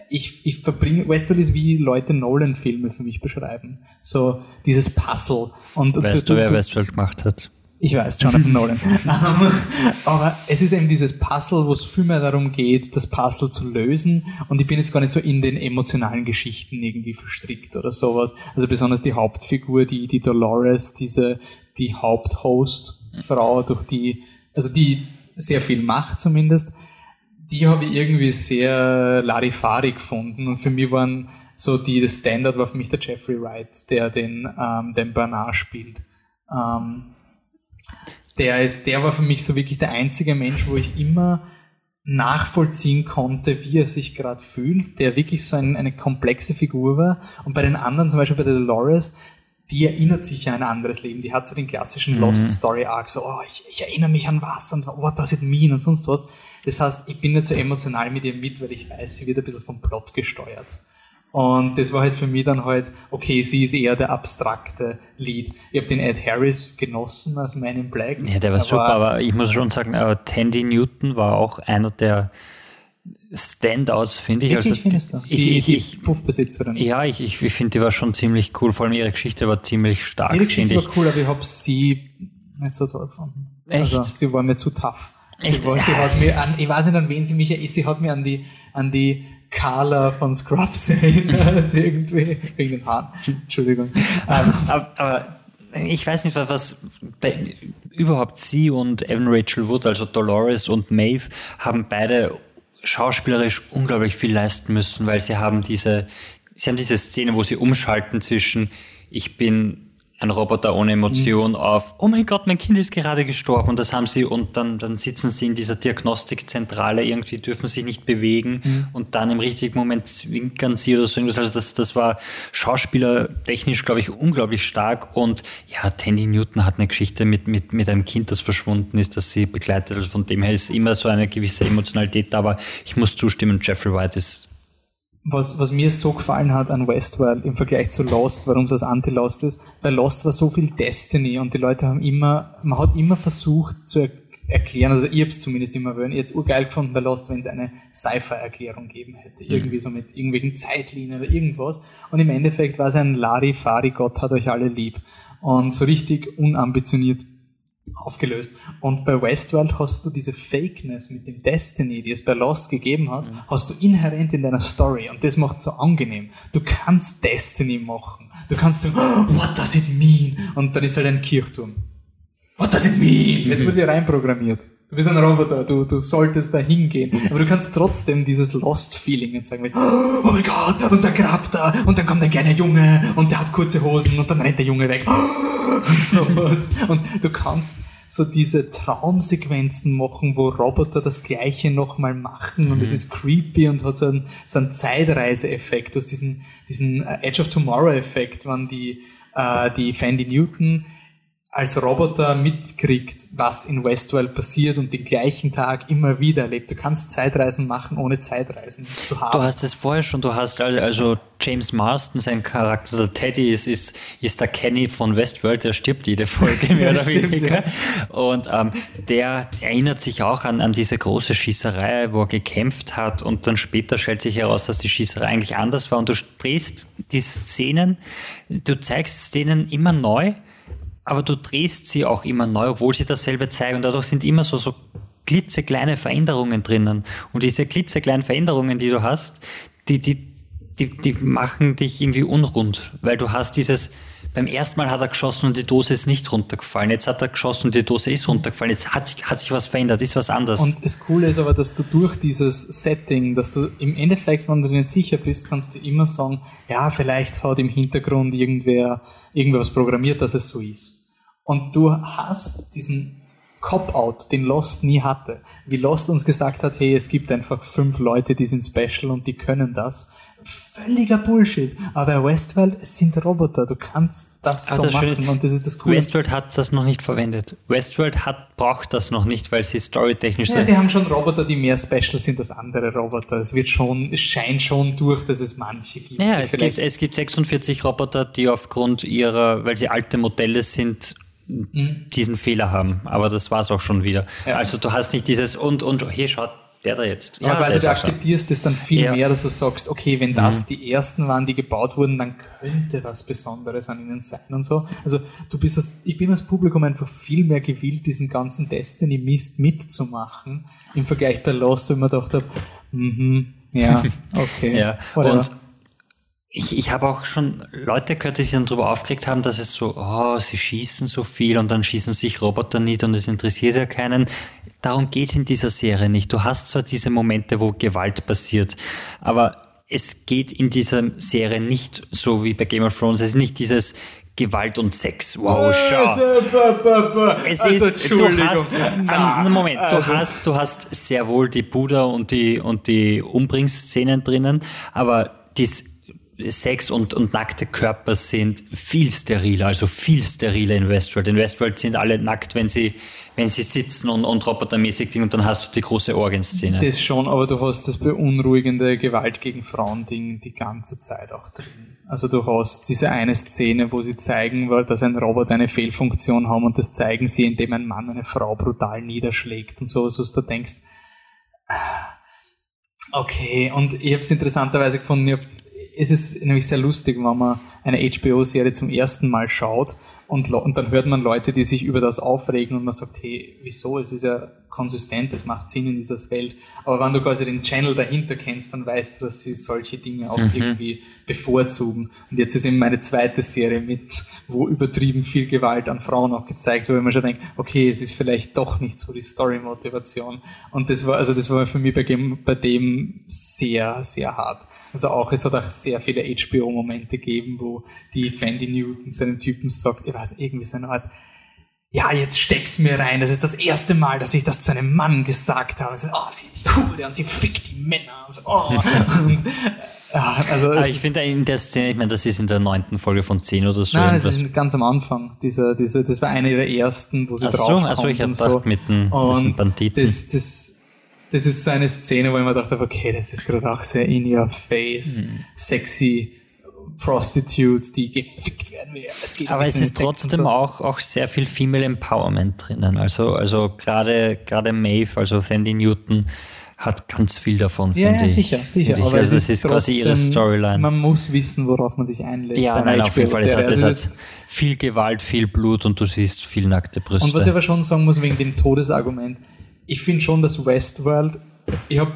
ich, ich verbringe, Westworld ist wie Leute Nolan-Filme für mich beschreiben. So dieses Puzzle.
Und weißt du, du, wer Westworld gemacht hat?
Ich weiß, Jonathan Nolan. Ähm, aber es ist eben dieses Puzzle, wo es viel mehr darum geht, das Puzzle zu lösen. Und ich bin jetzt gar nicht so in den emotionalen Geschichten irgendwie verstrickt oder sowas. Also besonders die Hauptfigur, die, die Dolores, diese, die Haupthost-Frau, durch die, also die sehr viel macht zumindest die habe ich irgendwie sehr Larifari gefunden und für mich waren so die, das Standard war für mich der Jeffrey Wright, der den, ähm, den Bernard spielt. Ähm, der ist, der war für mich so wirklich der einzige Mensch, wo ich immer nachvollziehen konnte, wie er sich gerade fühlt, der wirklich so ein, eine komplexe Figur war. Und bei den anderen, zum Beispiel bei der Dolores, die erinnert sich an ein anderes Leben. Die hat so den klassischen mhm. Lost Story Arc, so, oh, ich, ich erinnere mich an was und what does it mean und sonst was. Das heißt, ich bin nicht so emotional mit ihr mit, weil ich weiß, sie wird ein bisschen vom Plot gesteuert. Und das war halt für mich dann halt, okay, sie ist eher der abstrakte Lead. Ich habe den Ed Harris genossen als Man in Black.
Ja, der war super, aber ich muss schon sagen, äh, Tandy Newton war auch einer der Standouts, finde ich.
Also, findest du? Ich, die, ich, ich, Puffbesitzerin.
Ja, ich, ich, ich finde, die war schon ziemlich cool. Vor allem ihre Geschichte war ziemlich stark,
Ihre Geschichte war cool, aber ich habe sie nicht so toll gefunden. Echt? Also, sie war mir zu tough. Sie, war, sie hat mir an, ich weiß nicht, an wen sie mich erinnert, sie hat mir an die, an die Carla von Scrubs erinnert, irgendwie, wegen den Haaren. Entschuldigung.
Ähm, aber, aber, ich weiß nicht, was, bei, überhaupt sie und Evan Rachel Wood, also Dolores und Maeve, haben beide schauspielerisch unglaublich viel leisten müssen, weil sie haben diese, sie haben diese Szene, wo sie umschalten zwischen ich bin ein Roboter ohne Emotion mhm. auf, oh mein Gott, mein Kind ist gerade gestorben und das haben sie und dann, dann sitzen sie in dieser Diagnostikzentrale, irgendwie dürfen sich nicht bewegen mhm. und dann im richtigen Moment zwinkern sie oder so irgendwas. Also das, das war schauspielertechnisch, glaube ich, unglaublich stark und ja, Tandy Newton hat eine Geschichte mit, mit, mit einem Kind, das verschwunden ist, das sie begleitet. Also von dem her ist immer so eine gewisse Emotionalität da, aber ich muss zustimmen, Jeffrey White ist
was, was mir so gefallen hat an Westworld im Vergleich zu Lost, warum es das Anti-Lost ist, bei Lost war so viel Destiny und die Leute haben immer, man hat immer versucht zu er erklären, also ich habe es zumindest immer wollen, jetzt urgeil gefunden bei Lost, wenn es eine Sci-Fi-Erklärung geben hätte, mhm. irgendwie so mit irgendwelchen Zeitlinien oder irgendwas. Und im Endeffekt war es ein Lari-Fari, Gott hat euch alle lieb. Und so richtig unambitioniert aufgelöst. Und bei Westworld hast du diese Fakeness mit dem Destiny, die es bei Lost gegeben hat, mhm. hast du inhärent in deiner Story und das macht es so angenehm. Du kannst Destiny machen. Du kannst sagen, oh, what does it mean? Und dann ist halt ein Kirchturm. What does it mean? Es wurde ja reinprogrammiert. Du bist ein Roboter, du, du solltest da hingehen. Aber du kannst trotzdem dieses Lost-Feeling zeigen. Mit, oh mein Gott, und da grabt er, und dann kommt ein kleiner Junge, und der hat kurze Hosen, und dann rennt der Junge weg. Und sowas. Und du kannst so diese Traumsequenzen machen, wo Roboter das Gleiche nochmal machen und mhm. es ist creepy und hat so einen, so einen Zeitreise-Effekt, aus diesen, diesen äh, Edge of Tomorrow-Effekt, wann die, äh, die Fandy Newton als Roboter mitkriegt, was in Westworld passiert und den gleichen Tag immer wieder erlebt. Du kannst Zeitreisen machen, ohne Zeitreisen zu haben.
Du hast es vorher schon, du hast also James Marston, sein Charakter, der Teddy ist, ist, ist der Kenny von Westworld, der stirbt jede Folge mehr oder weniger. Ja. Und ähm, der erinnert sich auch an, an diese große Schießerei, wo er gekämpft hat und dann später stellt sich heraus, dass die Schießerei eigentlich anders war und du drehst die Szenen, du zeigst Szenen immer neu aber du drehst sie auch immer neu, obwohl sie dasselbe zeigen. Und dadurch sind immer so, so klitzekleine Veränderungen drinnen. Und diese klitzekleinen Veränderungen, die du hast, die, die, die, die machen dich irgendwie unrund, weil du hast dieses, beim ersten Mal hat er geschossen und die Dose ist nicht runtergefallen. Jetzt hat er geschossen und die Dose ist runtergefallen. Jetzt hat sich, hat sich was verändert, ist was anderes.
Und das Coole ist aber, dass du durch dieses Setting, dass du im Endeffekt, wenn du dir nicht sicher bist, kannst du immer sagen, ja, vielleicht hat im Hintergrund irgendwer irgendwas programmiert, dass es so ist. Und du hast diesen Cop-Out, den Lost nie hatte. Wie Lost uns gesagt hat, hey, es gibt einfach fünf Leute, die sind special und die können das völliger Bullshit. Aber bei Westworld es sind Roboter. Du kannst das Aber so das machen ist, und das ist das
Coole. Westworld hat das noch nicht verwendet. Westworld hat, braucht das noch nicht, weil sie storytechnisch
ja, sie haben schon Roboter, die mehr special sind als andere Roboter. Es wird schon, es scheint schon durch, dass es manche gibt.
Ja, es gibt, es gibt 46 Roboter, die aufgrund ihrer, weil sie alte Modelle sind, mhm. diesen Fehler haben. Aber das war es auch schon wieder. Ja. Also du hast nicht dieses und, und, hier schaut, der da jetzt.
Ja, quasi du akzeptierst es dann viel ja. mehr, dass du sagst, okay, wenn das mhm. die ersten waren, die gebaut wurden, dann könnte was Besonderes an ihnen sein und so. Also du bist das, ich bin als Publikum einfach viel mehr gewillt, diesen ganzen Destiny-Mist mitzumachen, im Vergleich bei Lost, wo ich mir gedacht habe, mhm, ja, okay.
ja, und ich, ich habe auch schon Leute gehört, die sich dann darüber aufgeregt haben, dass es so, oh, sie schießen so viel und dann schießen sich Roboter nicht und es interessiert ja keinen. Darum geht's in dieser Serie nicht. Du hast zwar diese Momente, wo Gewalt passiert, aber es geht in dieser Serie nicht so wie bei Game of Thrones. Es ist nicht dieses Gewalt und Sex. Wow, schau. Es also, ist, du hast, Na, Moment, du also. hast, du hast sehr wohl die Buddha und die, und die Umbringsszenen drinnen, aber dies, Sex und, und nackte Körper sind viel steriler, also viel steriler in Westworld. In Westworld sind alle nackt, wenn sie, wenn sie sitzen und, und robotermäßig und dann hast du die große Orgenszene.
Das schon, aber du hast das beunruhigende Gewalt gegen Frauen Ding die ganze Zeit auch drin. Also du hast diese eine Szene, wo sie zeigen, dass ein Roboter eine Fehlfunktion haben und das zeigen sie, indem ein Mann eine Frau brutal niederschlägt und so, was du denkst, ah, Okay, und ich habe es interessanterweise gefunden, ich habe es ist nämlich sehr lustig, wenn man eine HBO-Serie zum ersten Mal schaut und, und dann hört man Leute, die sich über das aufregen und man sagt, hey, wieso? Es ist ja konsistent, es macht Sinn in dieser Welt. Aber wenn du quasi den Channel dahinter kennst, dann weißt du, dass sie solche Dinge auch mhm. irgendwie bevorzugen. Und jetzt ist eben meine zweite Serie mit, wo übertrieben viel Gewalt an Frauen auch gezeigt wird, wo man schon denkt, okay, es ist vielleicht doch nicht so die Story-Motivation. Und das war, also das war für mich bei dem, bei dem sehr, sehr hart. Also auch, es hat auch sehr viele HBO-Momente gegeben, wo die Fandy Newton zu einem Typen sagt, ich weiß, irgendwie so eine Art, ja, jetzt steck's mir rein. Das ist das erste Mal, dass ich das zu einem Mann gesagt habe. Ist, oh, sie ist die Hure und sie fickt die Männer. Und, so, oh. und
ja, also Aber ich finde in der Szene, ich meine, das ist in der neunten Folge von zehn oder so.
Nein, das ist ganz am Anfang. Diese, diese, das war eine der ersten, wo sie drauf so,
also ich habe so. mit dem,
und Banditen. Das, das, das ist so eine Szene, wo ich mir dachte, okay, das ist gerade auch sehr in your face, mhm. sexy Prostitutes, die gefickt werden.
Es geht Aber es ist trotzdem so. auch, auch sehr viel Female Empowerment drinnen. Also, also gerade, gerade Maeve, also Sandy Newton, hat ganz viel davon,
ja, ja, sicher, sicher.
Aber also das ist quasi ihre Storyline.
Man muss wissen, worauf man sich einlässt.
Ja, nein, auf jeden Fall. Es hat, es hat viel Gewalt, viel Blut und du siehst viel nackte Brüste.
Und was ich aber schon sagen muss, wegen dem Todesargument, ich finde schon, dass Westworld, ich habe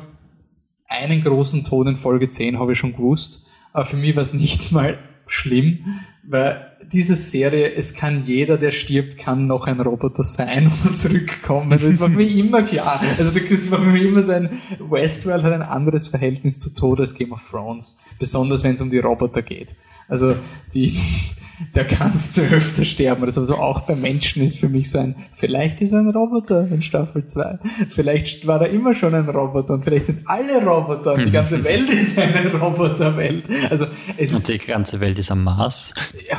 einen großen Tod in Folge 10 habe ich schon gewusst, aber für mich war es nicht mal schlimm, weil diese Serie, es kann jeder, der stirbt, kann noch ein Roboter sein und zurückkommen. Das war für mich immer klar. Also das war für mich immer so ein, Westworld hat ein anderes Verhältnis zu Tod als Game of Thrones. Besonders wenn es um die Roboter geht. Also die, da kannst du öfter sterben. Das also auch bei Menschen ist für mich so ein, vielleicht ist er ein Roboter in Staffel 2. Vielleicht war er immer schon ein Roboter und vielleicht sind alle Roboter und die ganze Welt ist eine Roboterwelt. Also es
und die ganze Welt ist am Mars.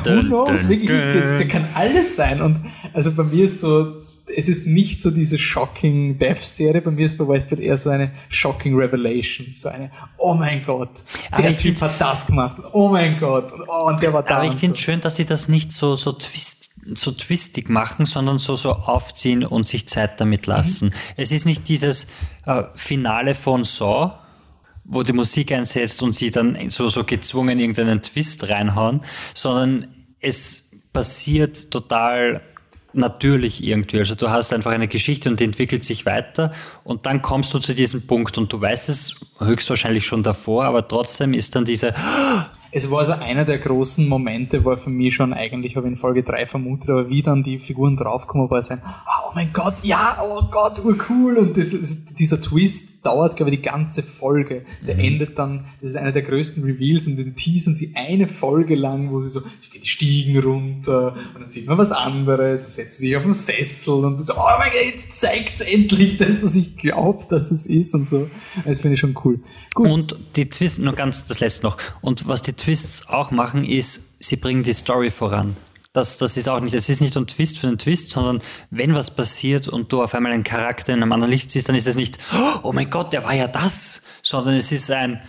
Who knows? Wirklich, der kann alles sein. Und also bei mir ist so, es ist nicht so diese shocking Death-Serie, bei mir ist bei Westworld eher so eine shocking Revelation, so eine, oh mein Gott, der Typ hat das gemacht, oh mein Gott, und, oh, und der war da.
Aber ich finde so. schön, dass sie das nicht so, so twist, so twistig machen, sondern so, so aufziehen und sich Zeit damit lassen. Mhm. Es ist nicht dieses äh, Finale von Saw, wo die Musik einsetzt und sie dann so, so gezwungen irgendeinen Twist reinhauen, sondern es passiert total natürlich irgendwie. Also du hast einfach eine Geschichte und die entwickelt sich weiter und dann kommst du zu diesem Punkt und du weißt es höchstwahrscheinlich schon davor, aber trotzdem ist dann diese
es war so einer der großen Momente, war für mich schon eigentlich, habe ich in Folge 3 vermutet, aber wie dann die Figuren draufkommen, war es ein, oh mein Gott, ja, oh Gott, urcool. Und das, dieser Twist dauert, glaube ich, die ganze Folge. Der mhm. endet dann, das ist einer der größten Reveals und den teasern sie eine Folge lang, wo sie so, sie geht die Stiegen runter und dann sieht man was anderes, setzt sich auf den Sessel und so, oh mein Gott, jetzt zeigt's endlich das, was ich glaube, dass es ist und so. Das finde ich schon cool.
Gut. Und die Twist, nur ganz das letzte noch. Und was die Twists auch machen, ist, sie bringen die Story voran. Das, das ist auch nicht, es ist nicht ein Twist für einen Twist, sondern wenn was passiert und du auf einmal einen Charakter in einem anderen Licht siehst, dann ist es nicht, oh mein Gott, der war ja das, sondern es ist ein,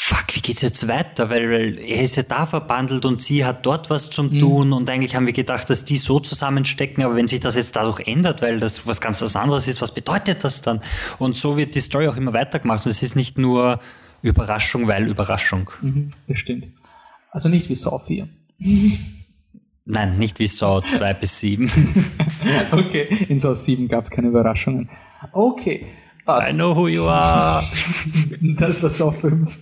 fuck, wie geht's jetzt weiter? Weil, weil er ist ja da verbandelt und sie hat dort was zum mhm. Tun und eigentlich haben wir gedacht, dass die so zusammenstecken, aber wenn sich das jetzt dadurch ändert, weil das was ganz was anderes ist, was bedeutet das dann? Und so wird die Story auch immer weitergemacht und es ist nicht nur, Überraschung, weil Überraschung.
Mhm, das stimmt. Also nicht wie Saw 4.
Nein, nicht wie Saw 2 bis 7.
okay, in Saw 7 gab es keine Überraschungen. Okay,
passt. I know who you are.
das war Saw 5.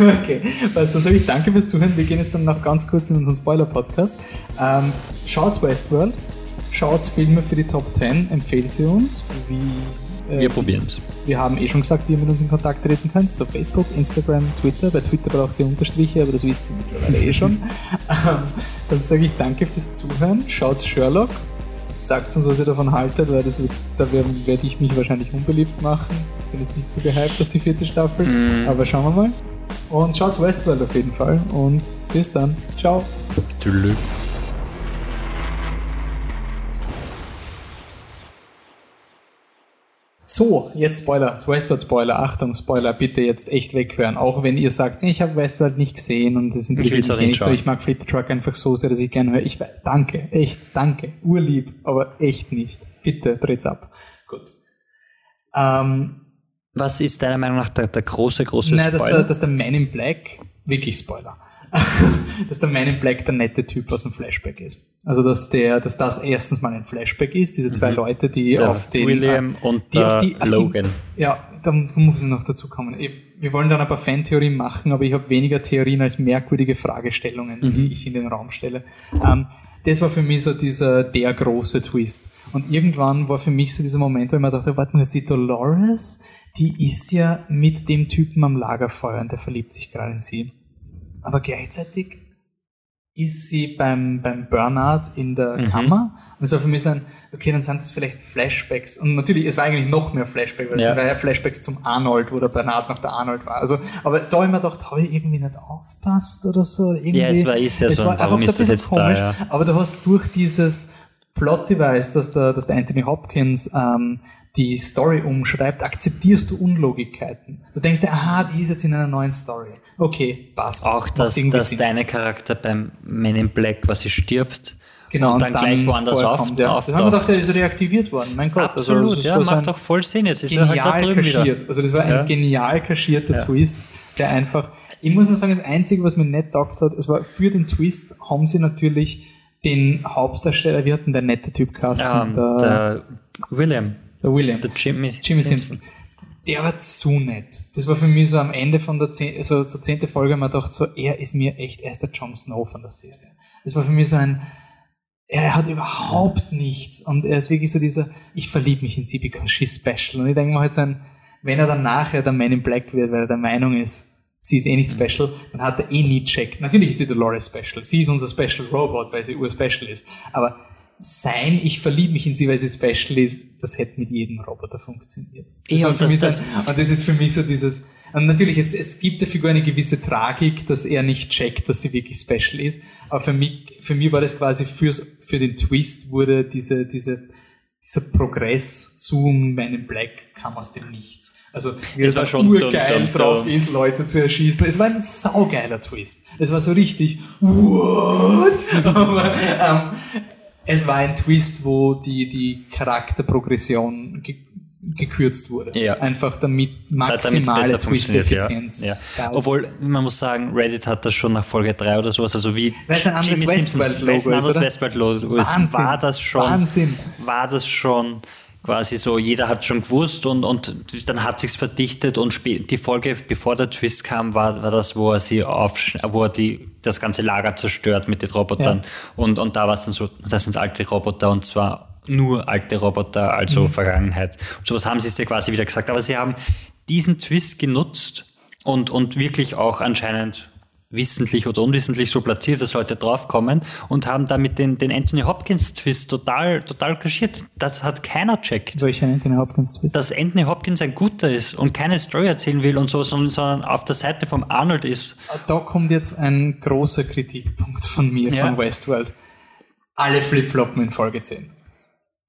okay, passt. Dann sage ich danke fürs Zuhören. Wir gehen jetzt dann noch ganz kurz in unseren Spoiler-Podcast. Ähm, schaut Westworld, schaut Filme für die Top 10, empfehlt sie uns, wie
wir äh, probieren es.
Wir haben eh schon gesagt, wie ihr mit uns in Kontakt treten könnt. So Facebook, Instagram, Twitter. Bei Twitter braucht ihr Unterstriche, aber das wisst ihr mittlerweile eh schon. ähm, dann sage ich danke fürs Zuhören. Schaut Sherlock. Sagt uns, was ihr davon haltet, weil das wird, da werde werd ich mich wahrscheinlich unbeliebt machen. Ich bin jetzt nicht so gehypt auf die vierte Staffel, mm. aber schauen wir mal. Und schaut Westworld auf jeden Fall. Und bis dann. Ciao. Tschüss. So, jetzt Spoiler, Westworld Spoiler, Achtung, Spoiler, bitte jetzt echt weghören. Auch wenn ihr sagt, ich habe Westworld nicht gesehen und das interessiert mich nicht so, ich mag Flip Truck einfach so sehr, dass ich gerne höre. Ich danke, echt, danke, urlieb, aber echt nicht. Bitte dreht's ab. Gut.
Ähm, Was ist deiner Meinung nach der, der große, große Spoiler?
Nein, dass der, dass der Man in Black, wirklich Spoiler, dass der Man in Black der nette Typ aus dem Flashback ist. Also dass der, dass das erstens mal ein Flashback ist, diese zwei mhm. Leute, die der auf den
William äh, und die auf die, auf Logan.
Die, ja, da muss ich noch dazu kommen. Wir wollen dann ein paar Fantheorien machen, aber ich habe weniger Theorien als merkwürdige Fragestellungen, mhm. die ich in den Raum stelle. Ähm, das war für mich so dieser der große Twist. Und irgendwann war für mich so dieser Moment, wo ich mir dachte, warte mal, die Dolores, die ist ja mit dem Typen am Lagerfeuer und der verliebt sich gerade in sie aber gleichzeitig ist sie beim, beim Burnout in der mhm. Kammer. Und es war für mich so ein, okay, dann sind das vielleicht Flashbacks. Und natürlich, es war eigentlich noch mehr Flashbacks, weil ja. es war ja Flashbacks zum Arnold, wo der Burnout noch der Arnold war. Also, aber da habe ich mir gedacht, habe ich irgendwie nicht aufpasst oder so. Irgendwie,
ja, es war ist ja
es so. War warum ist das jetzt komisch, da? Ja. Aber du hast durch dieses Plot-Device, dass der, dass der Anthony Hopkins ähm, die Story umschreibt, akzeptierst du Unlogikkeiten. Du denkst dir, aha, die ist jetzt in einer neuen Story. Okay, passt.
Auch, dass, dass deine Charakter beim Men in Black quasi stirbt.
Genau, und dann, und dann gleich woanders auftaucht. Ja. Das haben wir gedacht, der ist reaktiviert worden. Mein Gott.
Also Absolut, also, ja, macht doch voll Sinn. Jetzt ist er halt da drüben kaschiert.
Wieder. Also das war ein ja. genial kaschierter ja. Twist, der einfach, ich muss nur sagen, das Einzige, was mir nicht taugt hat, es war für den Twist haben sie natürlich den Hauptdarsteller, wie hat denn der nette Typ geheißen? Ja,
der, der William.
Der William.
Der Jimmy, Jimmy Simpson. Simpson.
Der war zu nett. Das war für mich so am Ende von der zehn, also zur zehnten Folge, man dachte so, er ist mir echt, er ist der Jon Snow von der Serie. Das war für mich so ein, er hat überhaupt nichts und er ist wirklich so dieser, ich verliebe mich in sie because she's special. Und ich denke mir halt so ein, wenn er dann nachher der Man in Black wird, weil er der Meinung ist, sie ist eh nicht mhm. special, dann hat er eh nie checkt. Natürlich ist die Dolores special. Sie ist unser Special Robot, weil sie ur-special ist. Aber sein, ich verliebe mich in sie, weil sie special ist, das hätte mit jedem Roboter funktioniert. Das ja, und, das, das, ein, und das ist für mich so dieses, und natürlich, es, es gibt der Figur eine gewisse Tragik, dass er nicht checkt, dass sie wirklich special ist, aber für mich, für mich war das quasi fürs, für den Twist wurde diese, diese, dieser Progress zu meinem Black kam aus dem Nichts. Also, wie es war schon urgeil dum, drauf ist, Leute zu erschießen. Es war ein saugeiler Twist. Es war so richtig, what? Aber, ähm, es war ein Twist, wo die, die Charakterprogression ge gekürzt wurde.
Ja.
Einfach damit maximale
Twist-Effizienz. Ja. Ja. Obwohl, man muss sagen, Reddit hat das schon nach Folge 3 oder sowas, also wie
Weil es ein anderes Westworld-Logo ist,
ein anderes Westworld-Logo ist, war das schon,
Wahnsinn.
war das schon quasi so, jeder hat schon gewusst und, und dann hat sich's verdichtet und die Folge, bevor der Twist kam, war, war das, wo er sie auf, wo er die, das ganze Lager zerstört mit den Robotern. Ja. Und, und da war es dann so, das sind alte Roboter und zwar nur alte Roboter, also mhm. Vergangenheit. Und sowas haben sie es dir quasi wieder gesagt. Aber sie haben diesen Twist genutzt und, und wirklich auch anscheinend wissentlich oder unwissentlich so platziert, dass Leute draufkommen und haben damit den, den Anthony Hopkins Twist total, total kaschiert. Das hat keiner checkt.
Welcher Anthony Hopkins Twist?
Dass Anthony Hopkins ein guter ist und keine Story erzählen will und so, sondern, sondern auf der Seite vom Arnold ist.
Da kommt jetzt ein großer Kritikpunkt von mir, ja. von Westworld. Alle flipfloppen in Folge 10.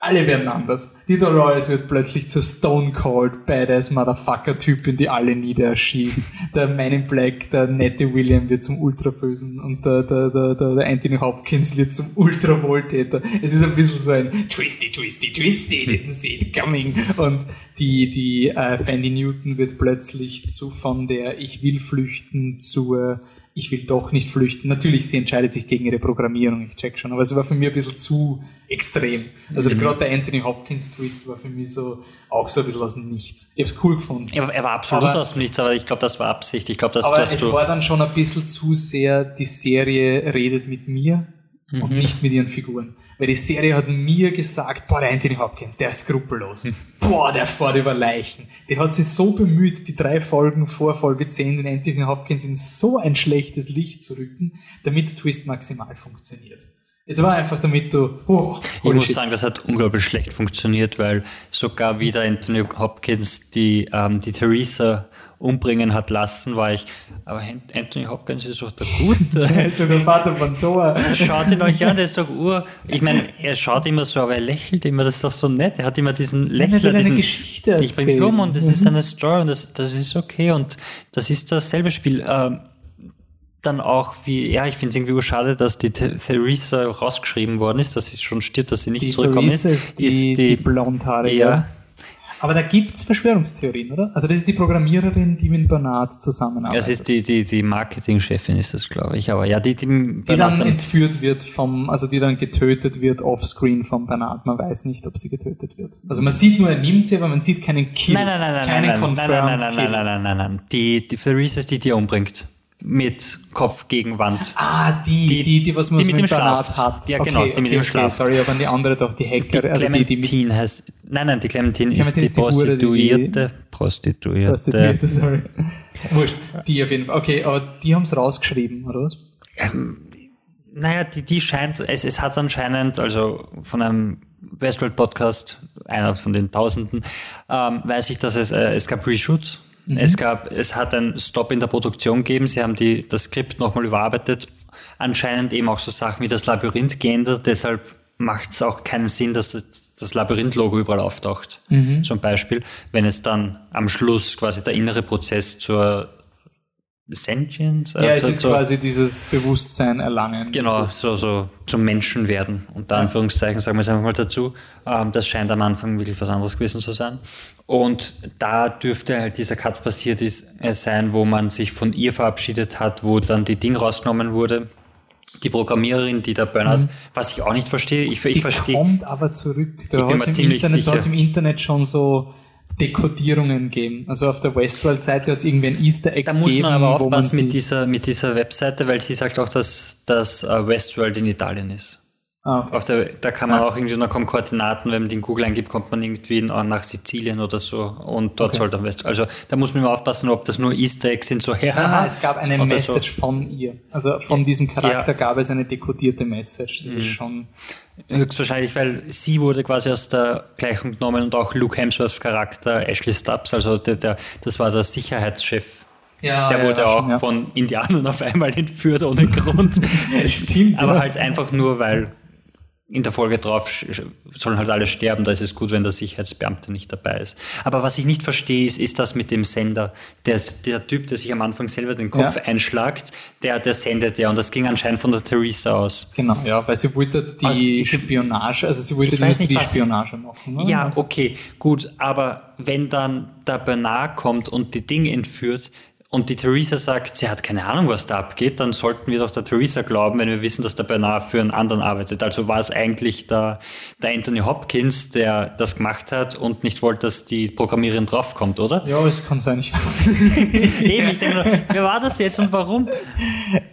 Alle werden anders. Die Dolores wird plötzlich zur Stone Cold Badass Motherfucker-Typin, die alle niederschießt. der Man in Black, der nette William wird zum Ultrabösen und der, der, der, der, Anthony Hopkins wird zum Ultra-Wohltäter. Es ist ein bisschen so ein Twisty, Twisty, Twisty, didn't see it coming. Und die, die äh, Fanny Newton wird plötzlich zu von der Ich will flüchten zur ich will doch nicht flüchten. Natürlich, sie entscheidet sich gegen ihre Programmierung, ich check schon, aber es war für mich ein bisschen zu extrem. Also mhm. gerade der Anthony Hopkins Twist war für mich so auch so ein bisschen aus dem Nichts. Ich habe es cool gefunden.
Er, er war absolut aber, aus dem Nichts, aber ich glaube, das war Absicht. Ich glaube, das
aber es war dann schon ein bisschen zu sehr, die Serie redet mit mir mhm. und nicht mit ihren Figuren. Weil die Serie hat mir gesagt, boah, der Anthony Hopkins, der ist skrupellos. Mhm. Boah, der fährt über Leichen. Der hat sich so bemüht, die drei Folgen vor Folge 10 den Anthony Hopkins in so ein schlechtes Licht zu rücken, damit der Twist maximal funktioniert. Es war einfach damit du,
oh, Ich muss shit. sagen, das hat unglaublich schlecht funktioniert, weil sogar wieder Anthony Hopkins die, ähm, die Theresa umbringen hat lassen, war ich, aber Anthony Hopkins ist doch der Gute.
er ist doch der Vater von Thor.
Schaut ihn euch an, der ist doch ur. Ich meine, er schaut immer so, aber er lächelt immer, das ist doch so nett. Er hat immer diesen Lächler.
diesen, Geschichte
Ich bringe um und das ist eine Story und das, das ist okay und das ist dasselbe Spiel. Ähm, dann auch wie, ja, ich finde es irgendwie schade, dass die Theresa rausgeschrieben worden ist, dass sie schon stirbt, dass sie nicht die zurückkommen ist.
ist die, ist die, die blondhaarige. Ja. Aber da gibt es Verschwörungstheorien, oder? Also das ist die Programmiererin, die mit Bernard zusammenarbeitet.
Das ist die, die, die Marketingchefin ist das, glaube ich. Aber ja, die,
die, die dann entführt wird vom, also die dann getötet wird offscreen vom Bernard. Man weiß nicht, ob sie getötet wird. Also man sieht nur, er nimmt sie, aber man sieht keinen Kill.
Nein, nein, nein, nein,
keinen
nein, nein, nein, nein, nein, nein, nein, nein, nein, nein. Die, die Theresa ist die, die er umbringt mit Kopf gegen Wand.
Ah, die, die, die, die was man
die mit, dem Schlaf hat.
Ja, genau, okay, die mit okay, dem Schlaf. Okay, sorry, aber die andere doch, die Hacker.
Die also Clementine die, heißt, nein, nein, die Clementine, Clementine ist, die, ist die Prostituierte.
Prostituierte. Prostituierte, sorry. Wurscht, die auf jeden Fall. Okay, aber die haben es rausgeschrieben, oder was?
Ähm, naja, die, die scheint, es, es hat anscheinend, also von einem Westworld Podcast, einer von den Tausenden, ähm, weiß ich, dass es, äh, es gab Reshoots Mhm. Es gab, es hat einen Stop in der Produktion gegeben. Sie haben die, das Skript nochmal überarbeitet. Anscheinend eben auch so Sachen wie das Labyrinth geändert. Deshalb macht es auch keinen Sinn, dass das, das Labyrinth-Logo überall auftaucht. Mhm. Zum Beispiel, wenn es dann am Schluss quasi der innere Prozess zur Sentience.
Äh, ja, es ist so, quasi dieses Bewusstsein erlangen.
Genau, so, so zum Menschen werden. Und da Anführungszeichen sagen wir es einfach mal dazu. Ähm, das scheint am Anfang wirklich was anderes gewesen zu sein. Und da dürfte halt dieser Cut passiert ist, äh, sein, wo man sich von ihr verabschiedet hat, wo dann die Ding rausgenommen wurde. Die Programmiererin, die da Bernhard, mhm. was ich auch nicht verstehe. Ich, ich die verstehe.
kommt aber zurück. Da hat es im, Internet, im Internet schon so Dekodierungen geben. Also auf der Westworld-Seite hat es irgendwie ein Easter Egg
Da muss man aber aufpassen mit dieser, mit dieser Webseite, weil sie sagt auch, dass, dass uh, Westworld in Italien ist. Ah, okay. Auf der, da kann man ja. auch irgendwie, kommen Koordinaten, wenn man den Google eingibt, kommt man irgendwie nach Sizilien oder so und dort okay. soll dann West. Also da muss man immer aufpassen, ob das nur Easter Eggs sind, so her.
Aha, es gab eine Message so. von ihr. Also von diesem Charakter ja. gab es eine dekodierte Message. Das mhm. ist schon.
Höchstwahrscheinlich, weil sie wurde quasi aus der Gleichung genommen und auch Luke Hemsworths Charakter, Ashley Stubbs, also der, der, das war der Sicherheitschef ja, der wurde ja, auch schon, von Indianern auf einmal entführt ohne Grund.
stimmt.
Aber halt einfach nur, weil in der Folge drauf sollen halt alle sterben, da ist es gut, wenn der Sicherheitsbeamte nicht dabei ist. Aber was ich nicht verstehe, ist, ist das mit dem Sender. Der, der Typ, der sich am Anfang selber den Kopf ja. einschlagt, der, der sendet ja. Und das ging anscheinend von der Theresa aus.
Genau, ja, weil sie wollte die aus, Spionage, also sie wollte nicht, die Spionage machen.
Ne? Ja, also. okay, gut. Aber wenn dann der Bernard kommt und die Dinge entführt, und die Theresa sagt, sie hat keine Ahnung, was da abgeht, dann sollten wir doch der Theresa glauben, wenn wir wissen, dass der Bernard für einen anderen arbeitet. Also war es eigentlich der, der Anthony Hopkins, der das gemacht hat und nicht wollte, dass die Programmiererin draufkommt, oder?
Ja, es kann sein, ich weiß.
Eben, ich denke nur, wer war das jetzt und warum?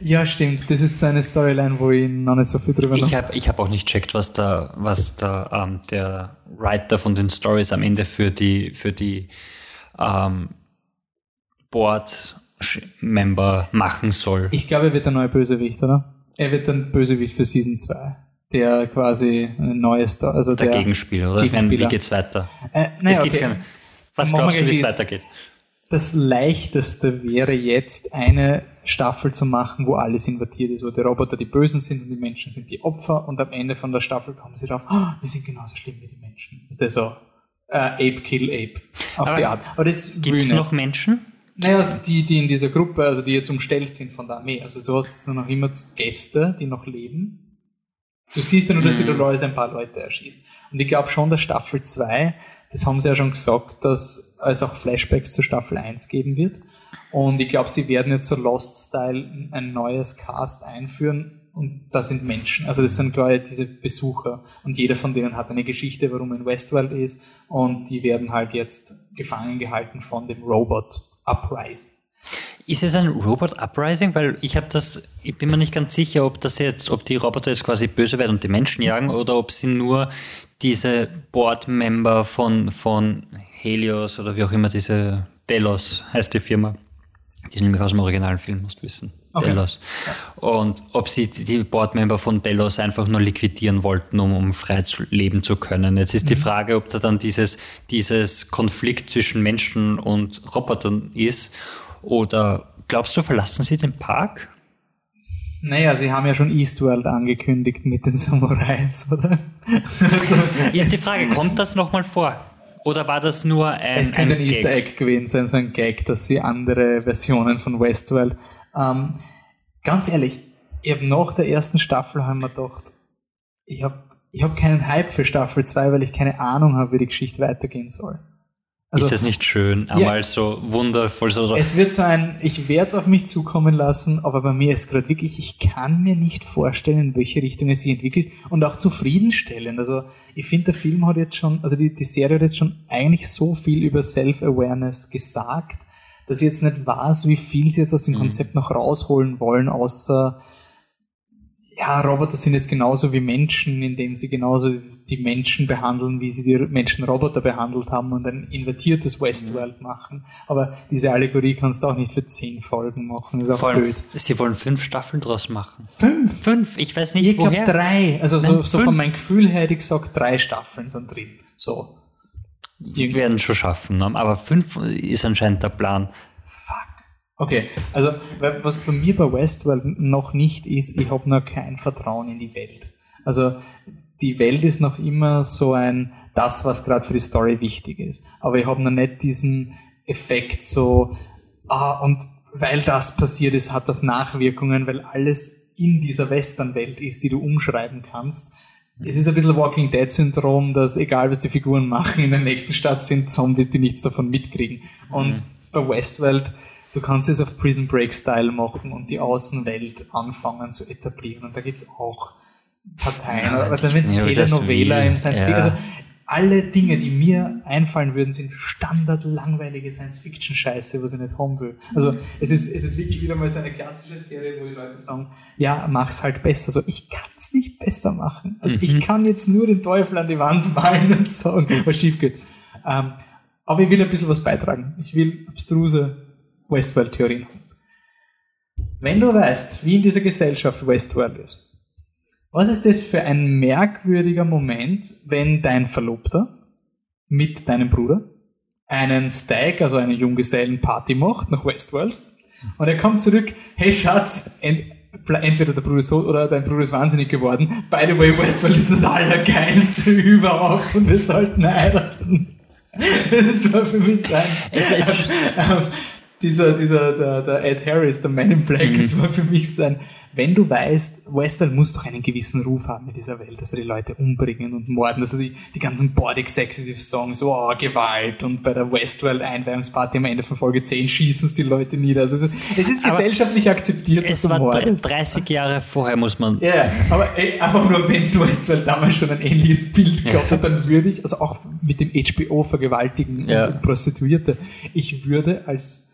Ja, stimmt. Das ist so eine Storyline, wo ich noch nicht so viel drüber
Ich habe ich hab auch nicht checkt, was da, was da ähm, der Writer von den Stories am Ende für die, für die ähm, Board-Member machen soll.
Ich glaube, er wird der neue Bösewicht, oder? Er wird dann Bösewicht für Season 2. Der quasi ein neues, also
der, der Gegenspieler, oder? Gegenspieler. Wie geht's weiter?
Äh, naja, okay. kein,
was glaubst du, wie es weitergeht?
Das leichteste wäre jetzt eine Staffel zu machen, wo alles invertiert ist, wo die Roboter die Bösen sind und die Menschen sind die Opfer und am Ende von der Staffel kommen sie drauf, oh, wir sind genauso schlimm wie die Menschen. Ist das so? Äh, Ape kill Ape. Auf
Aber
die Art.
Aber das gibt es noch Menschen?
Naja, also die, die in dieser Gruppe, also die jetzt umstellt sind von der Armee. Also du hast noch immer Gäste, die noch leben. Du siehst ja nur, dass die mhm. Dolores ein paar Leute erschießt. Und ich glaube schon, dass Staffel 2, das haben sie ja schon gesagt, dass es auch Flashbacks zur Staffel 1 geben wird. Und ich glaube, sie werden jetzt so Lost-Style ein neues Cast einführen. Und da sind Menschen. Also das sind quasi diese Besucher. Und jeder von denen hat eine Geschichte, warum er in Westworld ist. Und die werden halt jetzt gefangen gehalten von dem Robot. Uprising.
Ist es ein Robot Uprising? Weil ich habe das, ich bin mir nicht ganz sicher, ob das jetzt, ob die Roboter jetzt quasi böse werden und die Menschen jagen oder ob sie nur diese Board-Member von, von Helios oder wie auch immer diese Delos heißt die Firma. Die sind nämlich aus dem originalen Film, musst du wissen. Okay. Delos. Und ob sie die Boardmember von Delos einfach nur liquidieren wollten, um, um frei zu leben zu können. Jetzt ist mhm. die Frage, ob da dann dieses, dieses Konflikt zwischen Menschen und Robotern ist. Oder glaubst du, verlassen sie den Park?
Naja, sie haben ja schon Eastworld angekündigt mit den Samurais, oder? also,
ist die Frage, kommt das nochmal vor? Oder war das nur ein.
Es könnte ein, ein Easter Egg gewesen sein, so ein Gag, dass sie andere Versionen von Westworld ähm, ganz ehrlich, ich habe nach der ersten Staffel haben wir gedacht, ich habe ich hab keinen Hype für Staffel 2, weil ich keine Ahnung habe, wie die Geschichte weitergehen soll.
Also, ist das nicht schön? Einmal ja, so wundervoll so.
Es wird so ein, ich werde es auf mich zukommen lassen, aber bei mir ist gerade wirklich, ich kann mir nicht vorstellen, in welche Richtung es sich entwickelt und auch zufriedenstellend. Also ich finde, der Film hat jetzt schon, also die, die Serie hat jetzt schon eigentlich so viel über Self-Awareness gesagt, dass ich jetzt nicht weiß, wie viel sie jetzt aus dem mhm. Konzept noch rausholen wollen, außer ja, Roboter sind jetzt genauso wie Menschen, indem sie genauso die Menschen behandeln, wie sie die Menschen Roboter behandelt haben und ein invertiertes Westworld mhm. machen. Aber diese Allegorie kannst du auch nicht für zehn Folgen machen. Das ist auch Voll. blöd.
Sie wollen fünf Staffeln draus machen.
Fünf?
Fünf? Ich weiß nicht.
Ich glaube drei. Also Nein, so, so von meinem Gefühl her hätte ich gesagt, drei Staffeln sind drin. So.
Die werden schon schaffen, ne? aber fünf ist anscheinend der Plan.
Fuck. Okay, also was bei mir bei Westworld noch nicht ist, ich habe noch kein Vertrauen in die Welt. Also die Welt ist noch immer so ein, das, was gerade für die Story wichtig ist. Aber ich habe noch nicht diesen Effekt so, ah, und weil das passiert ist, hat das Nachwirkungen, weil alles in dieser Western-Welt ist, die du umschreiben kannst es ist ein bisschen Walking Dead Syndrom, dass egal was die Figuren machen, in der nächsten Stadt sind Zombies, die nichts davon mitkriegen. Und mhm. bei Westworld, du kannst es auf Prison Break Style machen und die Außenwelt anfangen zu etablieren. Und da gibt's auch Parteien. Ja, also wenn es Telenovela im Science Fiction, ja. also alle Dinge, die mir einfallen würden, sind standard langweilige Science-Fiction-Scheiße, was ich nicht haben will. Also es ist, es ist wirklich wieder mal so eine klassische Serie, wo die Leute sagen, ja, mach's halt besser. So, ich kann's nicht besser machen. Also mhm. ich kann jetzt nur den Teufel an die Wand malen und sagen, was schief geht. Ähm, aber ich will ein bisschen was beitragen. Ich will abstruse Westworld-Theorien haben. Wenn du weißt, wie in dieser Gesellschaft Westworld ist, was ist das für ein merkwürdiger Moment, wenn dein Verlobter mit deinem Bruder einen Stag, also eine Junggesellenparty macht nach Westworld und er kommt zurück, hey Schatz, entweder der Bruder ist so oder dein Bruder ist wahnsinnig geworden. By the way, Westworld ist das Allergeilste überhaupt und wir sollten heiraten. Das war für mich sein. Es, es, dieser, dieser, der, der Ed Harris, der Man in Black, mhm. das war für mich so ein, wenn du weißt, Westworld muss doch einen gewissen Ruf haben in dieser Welt, dass er die Leute umbringen und morden, dass er die, die ganzen Bordic Sexative Songs, oh, Gewalt und bei der Westworld Einweihungsparty am Ende von Folge 10 schießen es die Leute nieder. Also es ist gesellschaftlich aber akzeptiert,
dass es war mordest. 30 Jahre vorher muss man.
Ja, yeah, aber ey, einfach nur wenn Westworld damals schon ein ähnliches Bild gehabt ja. dann würde ich, also auch mit dem HBO vergewaltigen ja. und Prostituierte, ich würde als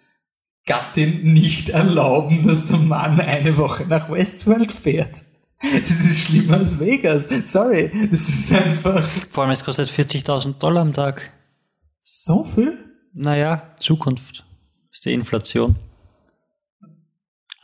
Gattin nicht erlauben, dass der Mann eine Woche nach Westworld fährt. Das ist schlimmer als Vegas. Sorry, das ist einfach.
Vor allem, es kostet 40.000 Dollar am Tag.
So viel?
Naja, Zukunft. Das ist die Inflation.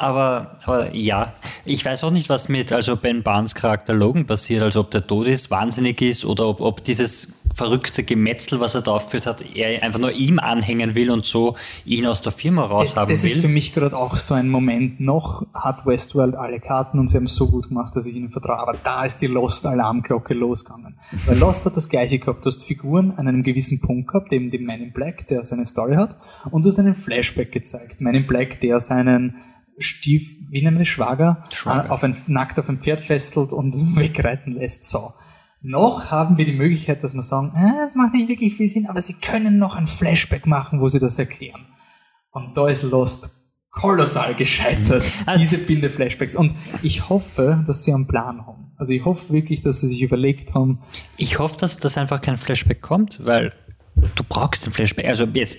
Aber, aber ja, ich weiß auch nicht, was mit also Ben Barnes Charakter Logan passiert, also ob der tot ist, wahnsinnig ist oder ob, ob dieses verrückte Gemetzel, was er da aufgeführt hat, er einfach nur ihm anhängen will und so ihn aus der Firma raushaben will.
Das ist für mich gerade auch so ein Moment. Noch hat Westworld alle Karten und sie haben es so gut gemacht, dass ich ihnen vertraue. Aber da ist die Lost-Alarmglocke losgegangen. Weil Lost hat das gleiche gehabt. Du hast Figuren an einem gewissen Punkt gehabt, eben den Man in Black, der seine Story hat, und du hast einen Flashback gezeigt. Man in Black, der seinen Stief, wie nennen wir Schwager, Schwager. Auf ein, nackt auf ein Pferd fesselt und wegreiten lässt. So. Noch haben wir die Möglichkeit, dass wir sagen, äh, es macht nicht wirklich viel Sinn, aber sie können noch ein Flashback machen, wo sie das erklären. Und da ist Lost kolossal gescheitert, mhm. diese Binde-Flashbacks. Und ich hoffe, dass sie einen Plan haben. Also ich hoffe wirklich, dass sie sich überlegt haben.
Ich hoffe, dass das einfach kein Flashback kommt, weil du brauchst den Flashback. Also jetzt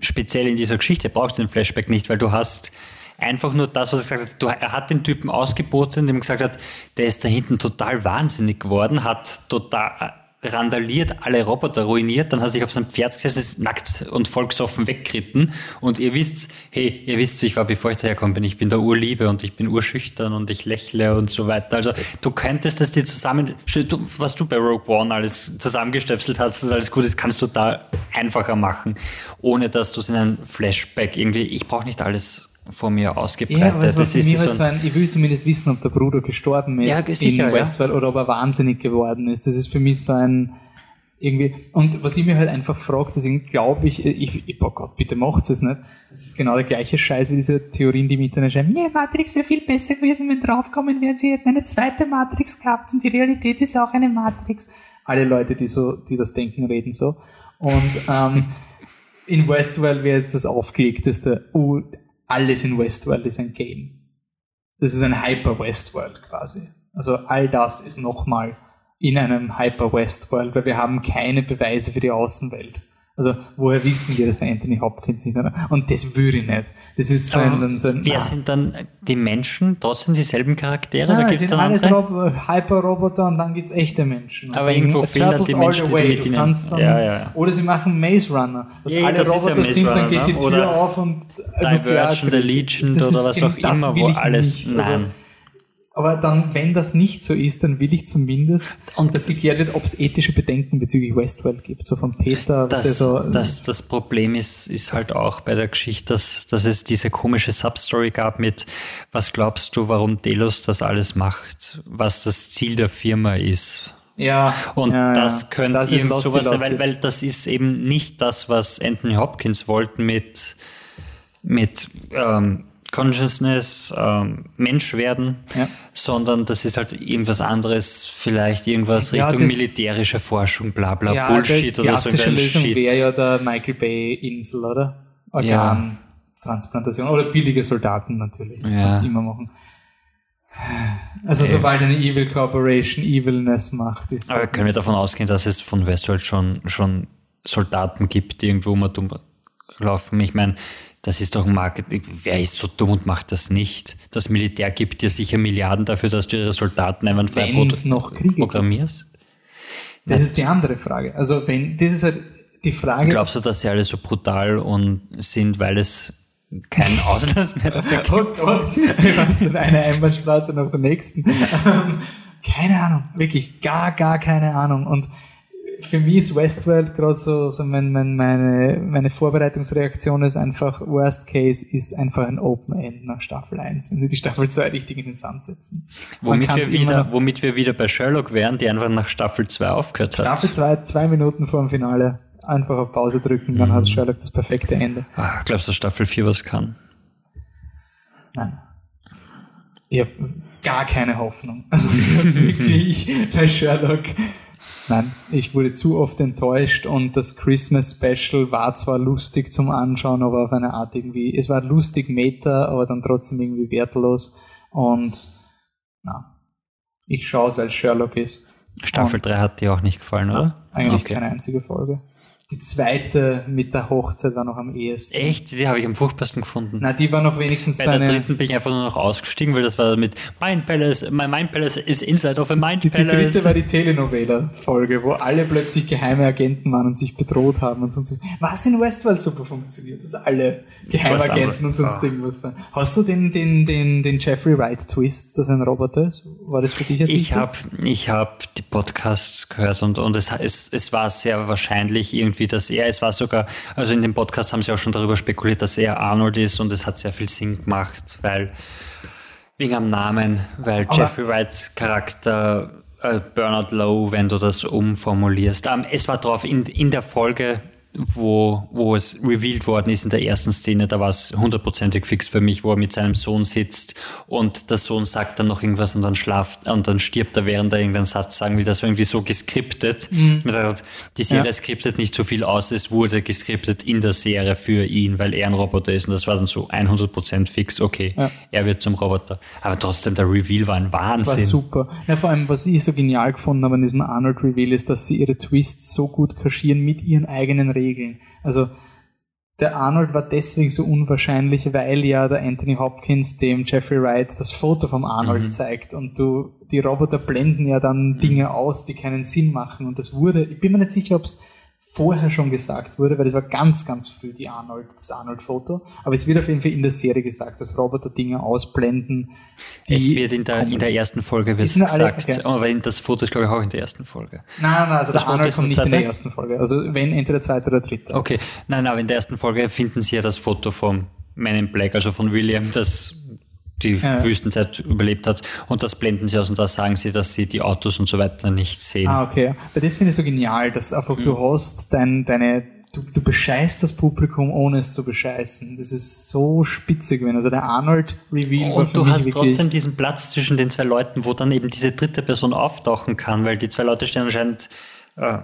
speziell in dieser Geschichte brauchst du den Flashback nicht, weil du hast einfach nur das, was er gesagt hat. Er hat den Typen ausgeboten, dem gesagt hat, der ist da hinten total wahnsinnig geworden, hat total randaliert, alle Roboter ruiniert, dann hat er sich auf sein Pferd gesetzt, ist nackt und volksoffen weggeritten und ihr wisst, hey, ihr wisst, wie ich war, bevor ich daherkomme bin, ich bin der Urliebe und ich bin urschüchtern und ich lächle und so weiter. Also du könntest das dir zusammen, was du bei Rogue One alles zusammengestöpselt hast, das alles gut ist, kannst du da einfacher machen, ohne dass du es in einem Flashback irgendwie, ich brauche nicht alles vor mir ausgebreitet. Ja, aber
das ist halt so ein, ich will zumindest wissen, ob der Bruder gestorben ist ja, sicher, in Westworld ja. oder ob er wahnsinnig geworden ist. Das ist für mich so ein irgendwie und was ich mir halt einfach frage, deswegen glaube ich, ich, ich, oh Gott, bitte macht es nicht. Das ist genau der gleiche Scheiß wie diese Theorien, die im Internet schreiben. Ja, Matrix wäre viel besser gewesen, wenn draufkommen wären, sie hätten eine zweite Matrix gehabt und die Realität ist auch eine Matrix. Alle Leute, die so, die das denken, reden so. Und ähm, in Westworld wäre jetzt das aufgelegteste, uh, alles in Westworld ist ein Game. Das ist ein Hyper Westworld quasi. Also all das ist nochmal in einem Hyper Westworld, weil wir haben keine Beweise für die Außenwelt. Also woher wissen wir, dass der Anthony Hopkins nicht Und das würde ich nicht. Das ist so ein,
so ein Wer ah. sind dann die Menschen? Trotzdem dieselben Charaktere?
Ja, da gibt's sind dann alles Rob Hyper-Roboter und dann gibt's echte Menschen.
Aber irgendwo fehlen die Menschen, die mit ihnen...
Dann, ja, ja. Oder sie machen Maze Runner. Dass ja, alle das Roboter sind, dann geht die Tür oder auf und...
Divergent, Allegiant oder was auch immer, wo alles...
Nicht. Also nein. Also, aber dann, wenn das nicht so ist, dann will ich zumindest, und das geklärt wird, ob es ethische Bedenken bezüglich Westworld gibt, so von Peter.
Das,
so,
das, das Problem ist, ist halt auch bei der Geschichte, dass, dass es diese komische Substory gab mit, was glaubst du, warum Delos das alles macht, was das Ziel der Firma ist.
Ja.
Und
ja,
das ja. könnte das irgend sowas sein, weil, weil das ist eben nicht das, was Anthony Hopkins wollte mit, mit ähm, Consciousness, ähm, Mensch werden, ja. sondern das ist halt irgendwas anderes, vielleicht irgendwas ja, Richtung militärische Forschung, bla bla ja, Bullshit oder so.
Die Lösung wäre ja der Michael Bay Insel, oder? Organtransplantation oder billige Soldaten natürlich, das kannst du immer machen. Also okay. sobald eine Evil Corporation Evilness macht, ist.
Aber können wir davon ausgehen, dass es von Westworld schon, schon Soldaten gibt, die irgendwo mal dumm laufen? Ich meine, das ist doch ein Marketing. Wer ist so dumm und macht das nicht? Das Militär gibt dir sicher Milliarden dafür, dass du ihre Soldaten einwandfrei
noch Kriege programmierst. Gibt. Das ist die andere Frage. Also wenn, das ist halt die Frage.
Glaubst du, dass sie alle so brutal und sind, weil es keinen Auslass mehr dafür gibt? Oh Gott,
was denn eine Einbahnstraße nach der nächsten? Keine Ahnung, wirklich gar, gar keine Ahnung. Und für mich ist Westworld gerade so, so mein, mein, meine, meine Vorbereitungsreaktion ist einfach, Worst Case ist einfach ein Open End nach Staffel 1, wenn sie die Staffel 2 richtig in den Sand setzen.
Womit wir, wieder, womit wir wieder bei Sherlock wären, die einfach nach Staffel 2 aufgehört hat.
Staffel 2, zwei Minuten vor dem Finale, einfach auf Pause drücken, dann mhm. hat Sherlock das perfekte Ende.
Ach, glaubst du, Staffel 4 was kann?
Nein. Ich habe gar keine Hoffnung. Also wirklich bei Sherlock Nein, ich wurde zu oft enttäuscht und das Christmas Special war zwar lustig zum Anschauen, aber auf eine Art irgendwie, es war lustig Meta, aber dann trotzdem irgendwie wertlos und na, ich schaue es, weil es Sherlock ist.
Staffel und, 3 hat dir auch nicht gefallen, oder?
Eigentlich okay. keine einzige Folge. Die zweite mit der Hochzeit war noch am ehesten.
Echt? Die habe ich am furchtbarsten gefunden.
Na, die war noch wenigstens
Bei der dritten bin ich einfach nur noch ausgestiegen, weil das war mit Mind Palace, my Mind Palace is inside of a Mind
die,
Palace.
Die dritte war die Telenovela-Folge, wo alle plötzlich geheime Agenten waren und sich bedroht haben und sonst. Was in Westworld super funktioniert, dass alle Geheimagenten und sonst ah. irgendwas sind. Hast du den, den, den, den Jeffrey Wright Twist, dass er ein Roboter ist? War das für dich
als Ich habe ich hab die Podcasts gehört und, und es, es, es war sehr wahrscheinlich irgendwie dass er, es war sogar, also in dem Podcast haben sie auch schon darüber spekuliert, dass er Arnold ist und es hat sehr viel Sinn gemacht, weil wegen am Namen, weil Aber Jeffrey Wrights Charakter äh, Bernard Lowe, wenn du das umformulierst. Ähm, es war drauf, in, in der Folge wo, wo es revealed worden ist in der ersten Szene, da war es hundertprozentig fix für mich, wo er mit seinem Sohn sitzt und der Sohn sagt dann noch irgendwas und dann schlaft und dann stirbt er, während er irgendeinen Satz sagen will. Das war irgendwie so geskriptet. Mhm. Die Serie ja. skriptet nicht so viel aus, es wurde geskriptet in der Serie für ihn, weil er ein Roboter ist und das war dann so 100% fix, okay, ja. er wird zum Roboter. Aber trotzdem, der Reveal war ein Wahnsinn. War
super. Ja, vor allem, was ich so genial gefunden habe an diesem Arnold Reveal ist, dass sie ihre Twists so gut kaschieren mit ihren eigenen Regeln Regeln. Also der Arnold war deswegen so unwahrscheinlich, weil ja der Anthony Hopkins dem Jeffrey Wright das Foto vom Arnold mhm. zeigt und du, die Roboter blenden ja dann mhm. Dinge aus, die keinen Sinn machen und das wurde, ich bin mir nicht sicher, ob es vorher schon gesagt wurde, weil das war ganz, ganz früh die Arnold, das Arnold-Foto. Aber es wird auf jeden Fall in der Serie gesagt, dass Roboter Dinge ausblenden.
es wird in der, in der ersten Folge wird gesagt, okay. aber das Foto ist glaube ich auch in der ersten Folge.
Nein, nein, also das der Arnold kommt nicht in der ersten Folge. Also wenn entweder zweite oder dritte.
Okay, nein, aber in der ersten Folge finden sie ja das Foto vom Man in Black, also von William, das die ja. Wüstenzeit überlebt hat. Und das blenden sie aus und da sagen sie, dass sie die Autos und so weiter nicht sehen.
Ah, okay. Weil das finde ich so genial, dass einfach mhm. du hast dein, deine, du, du bescheißt das Publikum, ohne es zu bescheißen. Das ist so spitzig gewesen. Also der Arnold Reveal
Und du hast trotzdem diesen Platz zwischen den zwei Leuten, wo dann eben diese dritte Person auftauchen kann, weil die zwei Leute stehen anscheinend äh,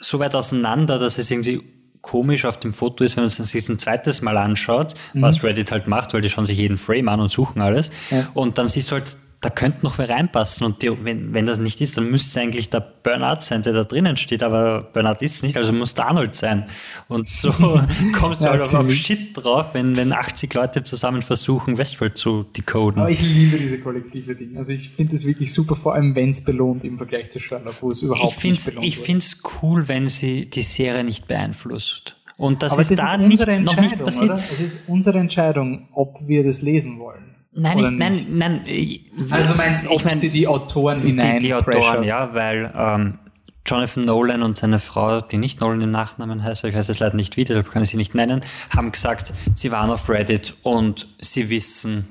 so weit auseinander, dass es irgendwie komisch auf dem Foto ist, wenn man es sich ein zweites Mal anschaut, mhm. was Reddit halt macht, weil die schauen sich jeden Frame an und suchen alles. Ja. Und dann siehst du halt, da könnte noch wer reinpassen. Und die, wenn, wenn das nicht ist, dann müsste es eigentlich der Bernard sein, der da drinnen steht. Aber Bernard ist es nicht, also muss der Arnold sein. Und so kommst du ja, halt auf, auf Shit drauf, wenn, wenn 80 Leute zusammen versuchen, Westworld zu decoden.
Aber ich liebe diese kollektive Dinge. Also ich finde es wirklich super, vor allem wenn es belohnt im Vergleich zu Sherlock, wo es überhaupt
ich nicht belohnt Ich finde es cool, wenn sie die Serie nicht beeinflusst. Und das
Aber
ist
das da ist nicht, noch nicht passiert. Oder? Es ist unsere Entscheidung, ob wir das lesen wollen.
Nein, ich, nein, nein. Ich,
also du meinst, ob ich mein, sie die Autoren hinein
Die, die Autoren, ja, weil ähm, Jonathan Nolan und seine Frau, die nicht Nolan im Nachnamen heißt, ich weiß es leider nicht wieder, deshalb kann ich sie nicht nennen, haben gesagt, sie waren auf Reddit und sie wissen,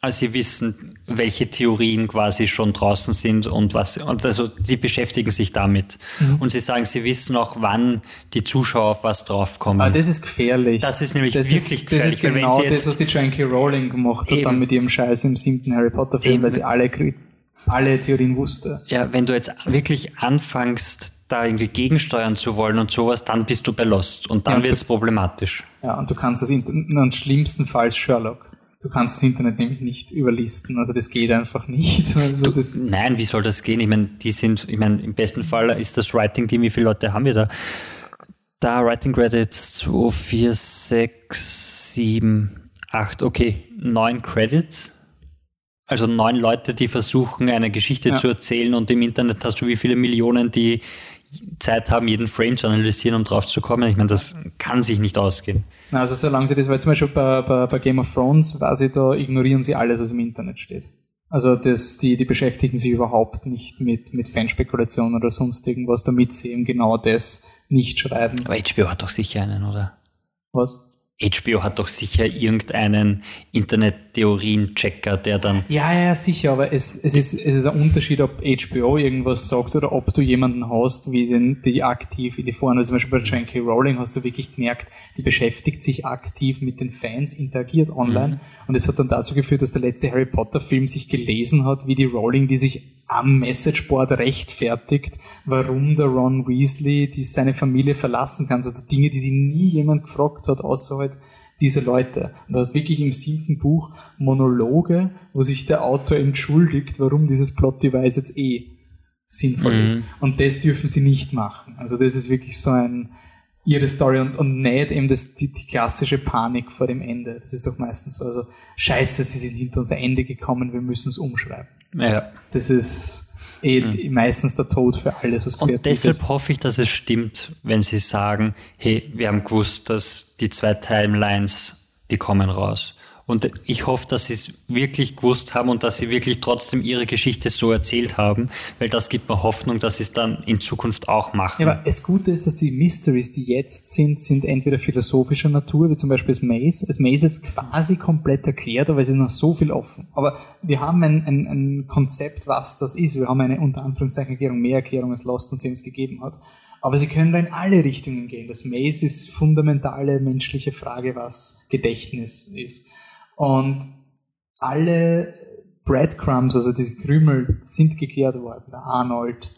also sie wissen, welche Theorien quasi schon draußen sind und was, und also die beschäftigen sich damit. Mhm. Und sie sagen, sie wissen auch, wann die Zuschauer auf was draufkommen.
Aber das ist gefährlich.
Das ist nämlich
das
wirklich
ist, gefährlich. Das ist genau das, was die J.K. Rowling gemacht hat, eben, dann mit ihrem Scheiß im siebten Harry Potter Film, eben, weil sie alle, alle Theorien wusste.
Ja, wenn du jetzt wirklich anfängst, da irgendwie gegensteuern zu wollen und sowas, dann bist du bei Lost und dann ja, wird es problematisch.
Ja, und du kannst das in, schlimmstenfalls Sherlock. Du kannst das Internet nämlich nicht überlisten, also das geht einfach nicht. Also
du, nein, wie soll das gehen? Ich meine, die sind, ich meine, im besten Fall ist das Writing-Team, wie viele Leute haben wir da? Da Writing Credits 2, 4, 6, 7, 8, okay, 9 Credits. Also neun Leute, die versuchen, eine Geschichte ja. zu erzählen und im Internet hast du wie viele Millionen, die Zeit haben, jeden Frame zu analysieren, um drauf zu kommen. Ich meine, das kann sich nicht ausgehen.
Also solange sie das, weil zum Beispiel bei, bei, bei Game of Thrones, quasi da ignorieren sie alles, was im Internet steht. Also das, die, die beschäftigen sich überhaupt nicht mit, mit Fanspekulation oder sonst irgendwas, damit sie eben genau das nicht schreiben.
Aber HBO hat doch sicher einen, oder?
Was?
HBO hat doch sicher irgendeinen Internet-Theorien-Checker, der dann.
Ja, ja, sicher, aber es, es, ist, es ist ein Unterschied, ob HBO irgendwas sagt oder ob du jemanden hast, wie den, die aktiv in die Foren, also zum Beispiel bei Joanne K. Rowling hast du wirklich gemerkt, die beschäftigt sich aktiv mit den Fans, interagiert online mhm. und es hat dann dazu geführt, dass der letzte Harry Potter-Film sich gelesen hat, wie die Rowling, die sich am Messageboard rechtfertigt, warum der Ron Weasley die seine Familie verlassen kann. Also Dinge, die sie nie jemand gefragt hat, außer halt diese Leute. Und da ist wirklich im siebten Buch Monologe, wo sich der Autor entschuldigt, warum dieses Plot-Device jetzt eh sinnvoll mhm. ist. Und das dürfen sie nicht machen. Also das ist wirklich so ein ihre Story und, und nicht eben das, die, die klassische Panik vor dem Ende. Das ist doch meistens so. Also scheiße, sie sind hinter unser Ende gekommen, wir müssen es umschreiben.
Ja.
Das ist eh mhm. meistens der Tod für alles,
was Und deshalb ist. hoffe ich, dass es stimmt, wenn sie sagen, hey, wir haben gewusst, dass die zwei Timelines, die kommen raus. Und ich hoffe, dass sie es wirklich gewusst haben und dass sie wirklich trotzdem ihre Geschichte so erzählt haben, weil das gibt mir Hoffnung, dass sie es dann in Zukunft auch machen.
Ja, aber das Gute ist, dass die Mysteries, die jetzt sind, sind entweder philosophischer Natur, wie zum Beispiel das Maze. Das Maze ist quasi komplett erklärt, aber es ist noch so viel offen. Aber wir haben ein, ein, ein Konzept, was das ist. Wir haben eine unter Anführungszeichen Erklärung, mehr Erklärung als Lost uns James gegeben hat. Aber sie können da in alle Richtungen gehen. Das Maze ist fundamentale menschliche Frage, was Gedächtnis ist. Und alle Breadcrumbs, also diese Krümel, sind geklärt worden. Der Arnold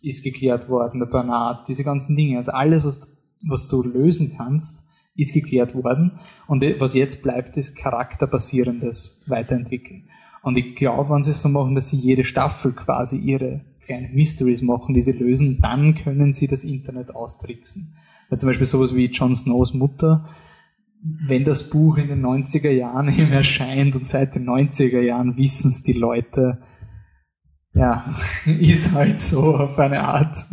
ist geklärt worden, der Bernard, diese ganzen Dinge. Also alles, was, was du lösen kannst, ist geklärt worden. Und was jetzt bleibt, ist charakterbasierendes Weiterentwickeln. Und ich glaube, wenn sie es so machen, dass sie jede Staffel quasi ihre kleinen Mysteries machen, die sie lösen, dann können sie das Internet austricksen. Weil zum Beispiel sowas wie Jon Snows Mutter, wenn das Buch in den 90er Jahren eben erscheint und seit den 90er Jahren wissen es die Leute, ja, ist halt so auf eine Art.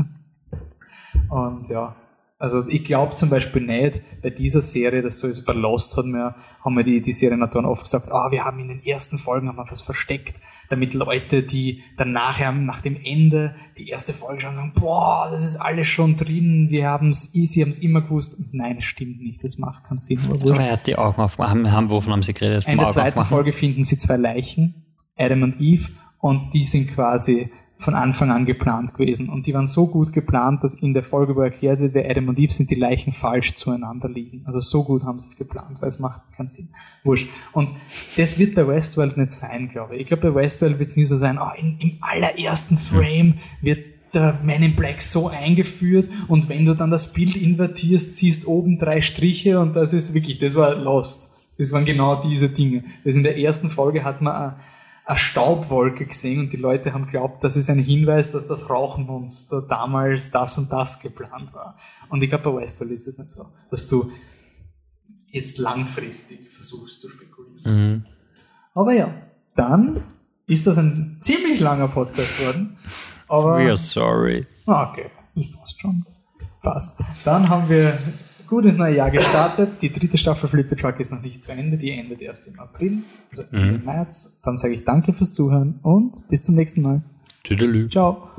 Und ja, also ich glaube zum Beispiel nicht, bei dieser Serie, das sowieso bei Lost hat mir, haben wir die, die Serienautoren oft gesagt, ah, oh, wir haben in den ersten Folgen haben wir was versteckt, damit Leute, die dann nachher, nach dem Ende, die erste Folge schauen, sagen, boah, das ist alles schon drin, wir haben es, sie haben es immer gewusst. Nein, es stimmt nicht, das macht keinen Sinn.
Aber, er hat die Augen aufgemacht, haben, haben, wovon haben sie geredet?
In der zweiten Folge finden sie zwei Leichen, Adam und Eve, und die sind quasi von Anfang an geplant gewesen. Und die waren so gut geplant, dass in der Folge, wo erklärt wird, wer Adam und Eve sind, die Leichen falsch zueinander liegen. Also so gut haben sie es geplant, weil es macht keinen Sinn. Wurscht. Und das wird bei Westworld nicht sein, glaube ich. Ich glaube, bei Westworld wird es nie so sein, oh, in, im allerersten Frame wird der Man in Black so eingeführt und wenn du dann das Bild invertierst, siehst oben drei Striche und das ist wirklich, das war Lost. Das waren genau diese Dinge. Das in der ersten Folge hat man eine Staubwolke gesehen und die Leute haben glaubt, das ist ein Hinweis, dass das Rauchmonster damals das und das geplant war. Und ich glaube, bei Westworld ist es nicht so, dass du jetzt langfristig versuchst zu spekulieren. Mhm. Aber ja, dann ist das ein ziemlich langer Podcast worden. Aber,
We are sorry.
Ah, okay, das passt schon. Passt. Dann haben wir gut ins neue Jahr gestartet. Die dritte Staffel Flip the Truck ist noch nicht zu Ende. Die endet erst im April, also Ende mhm. März. Dann sage ich danke fürs Zuhören und bis zum nächsten Mal.
Tüdelü.
Ciao.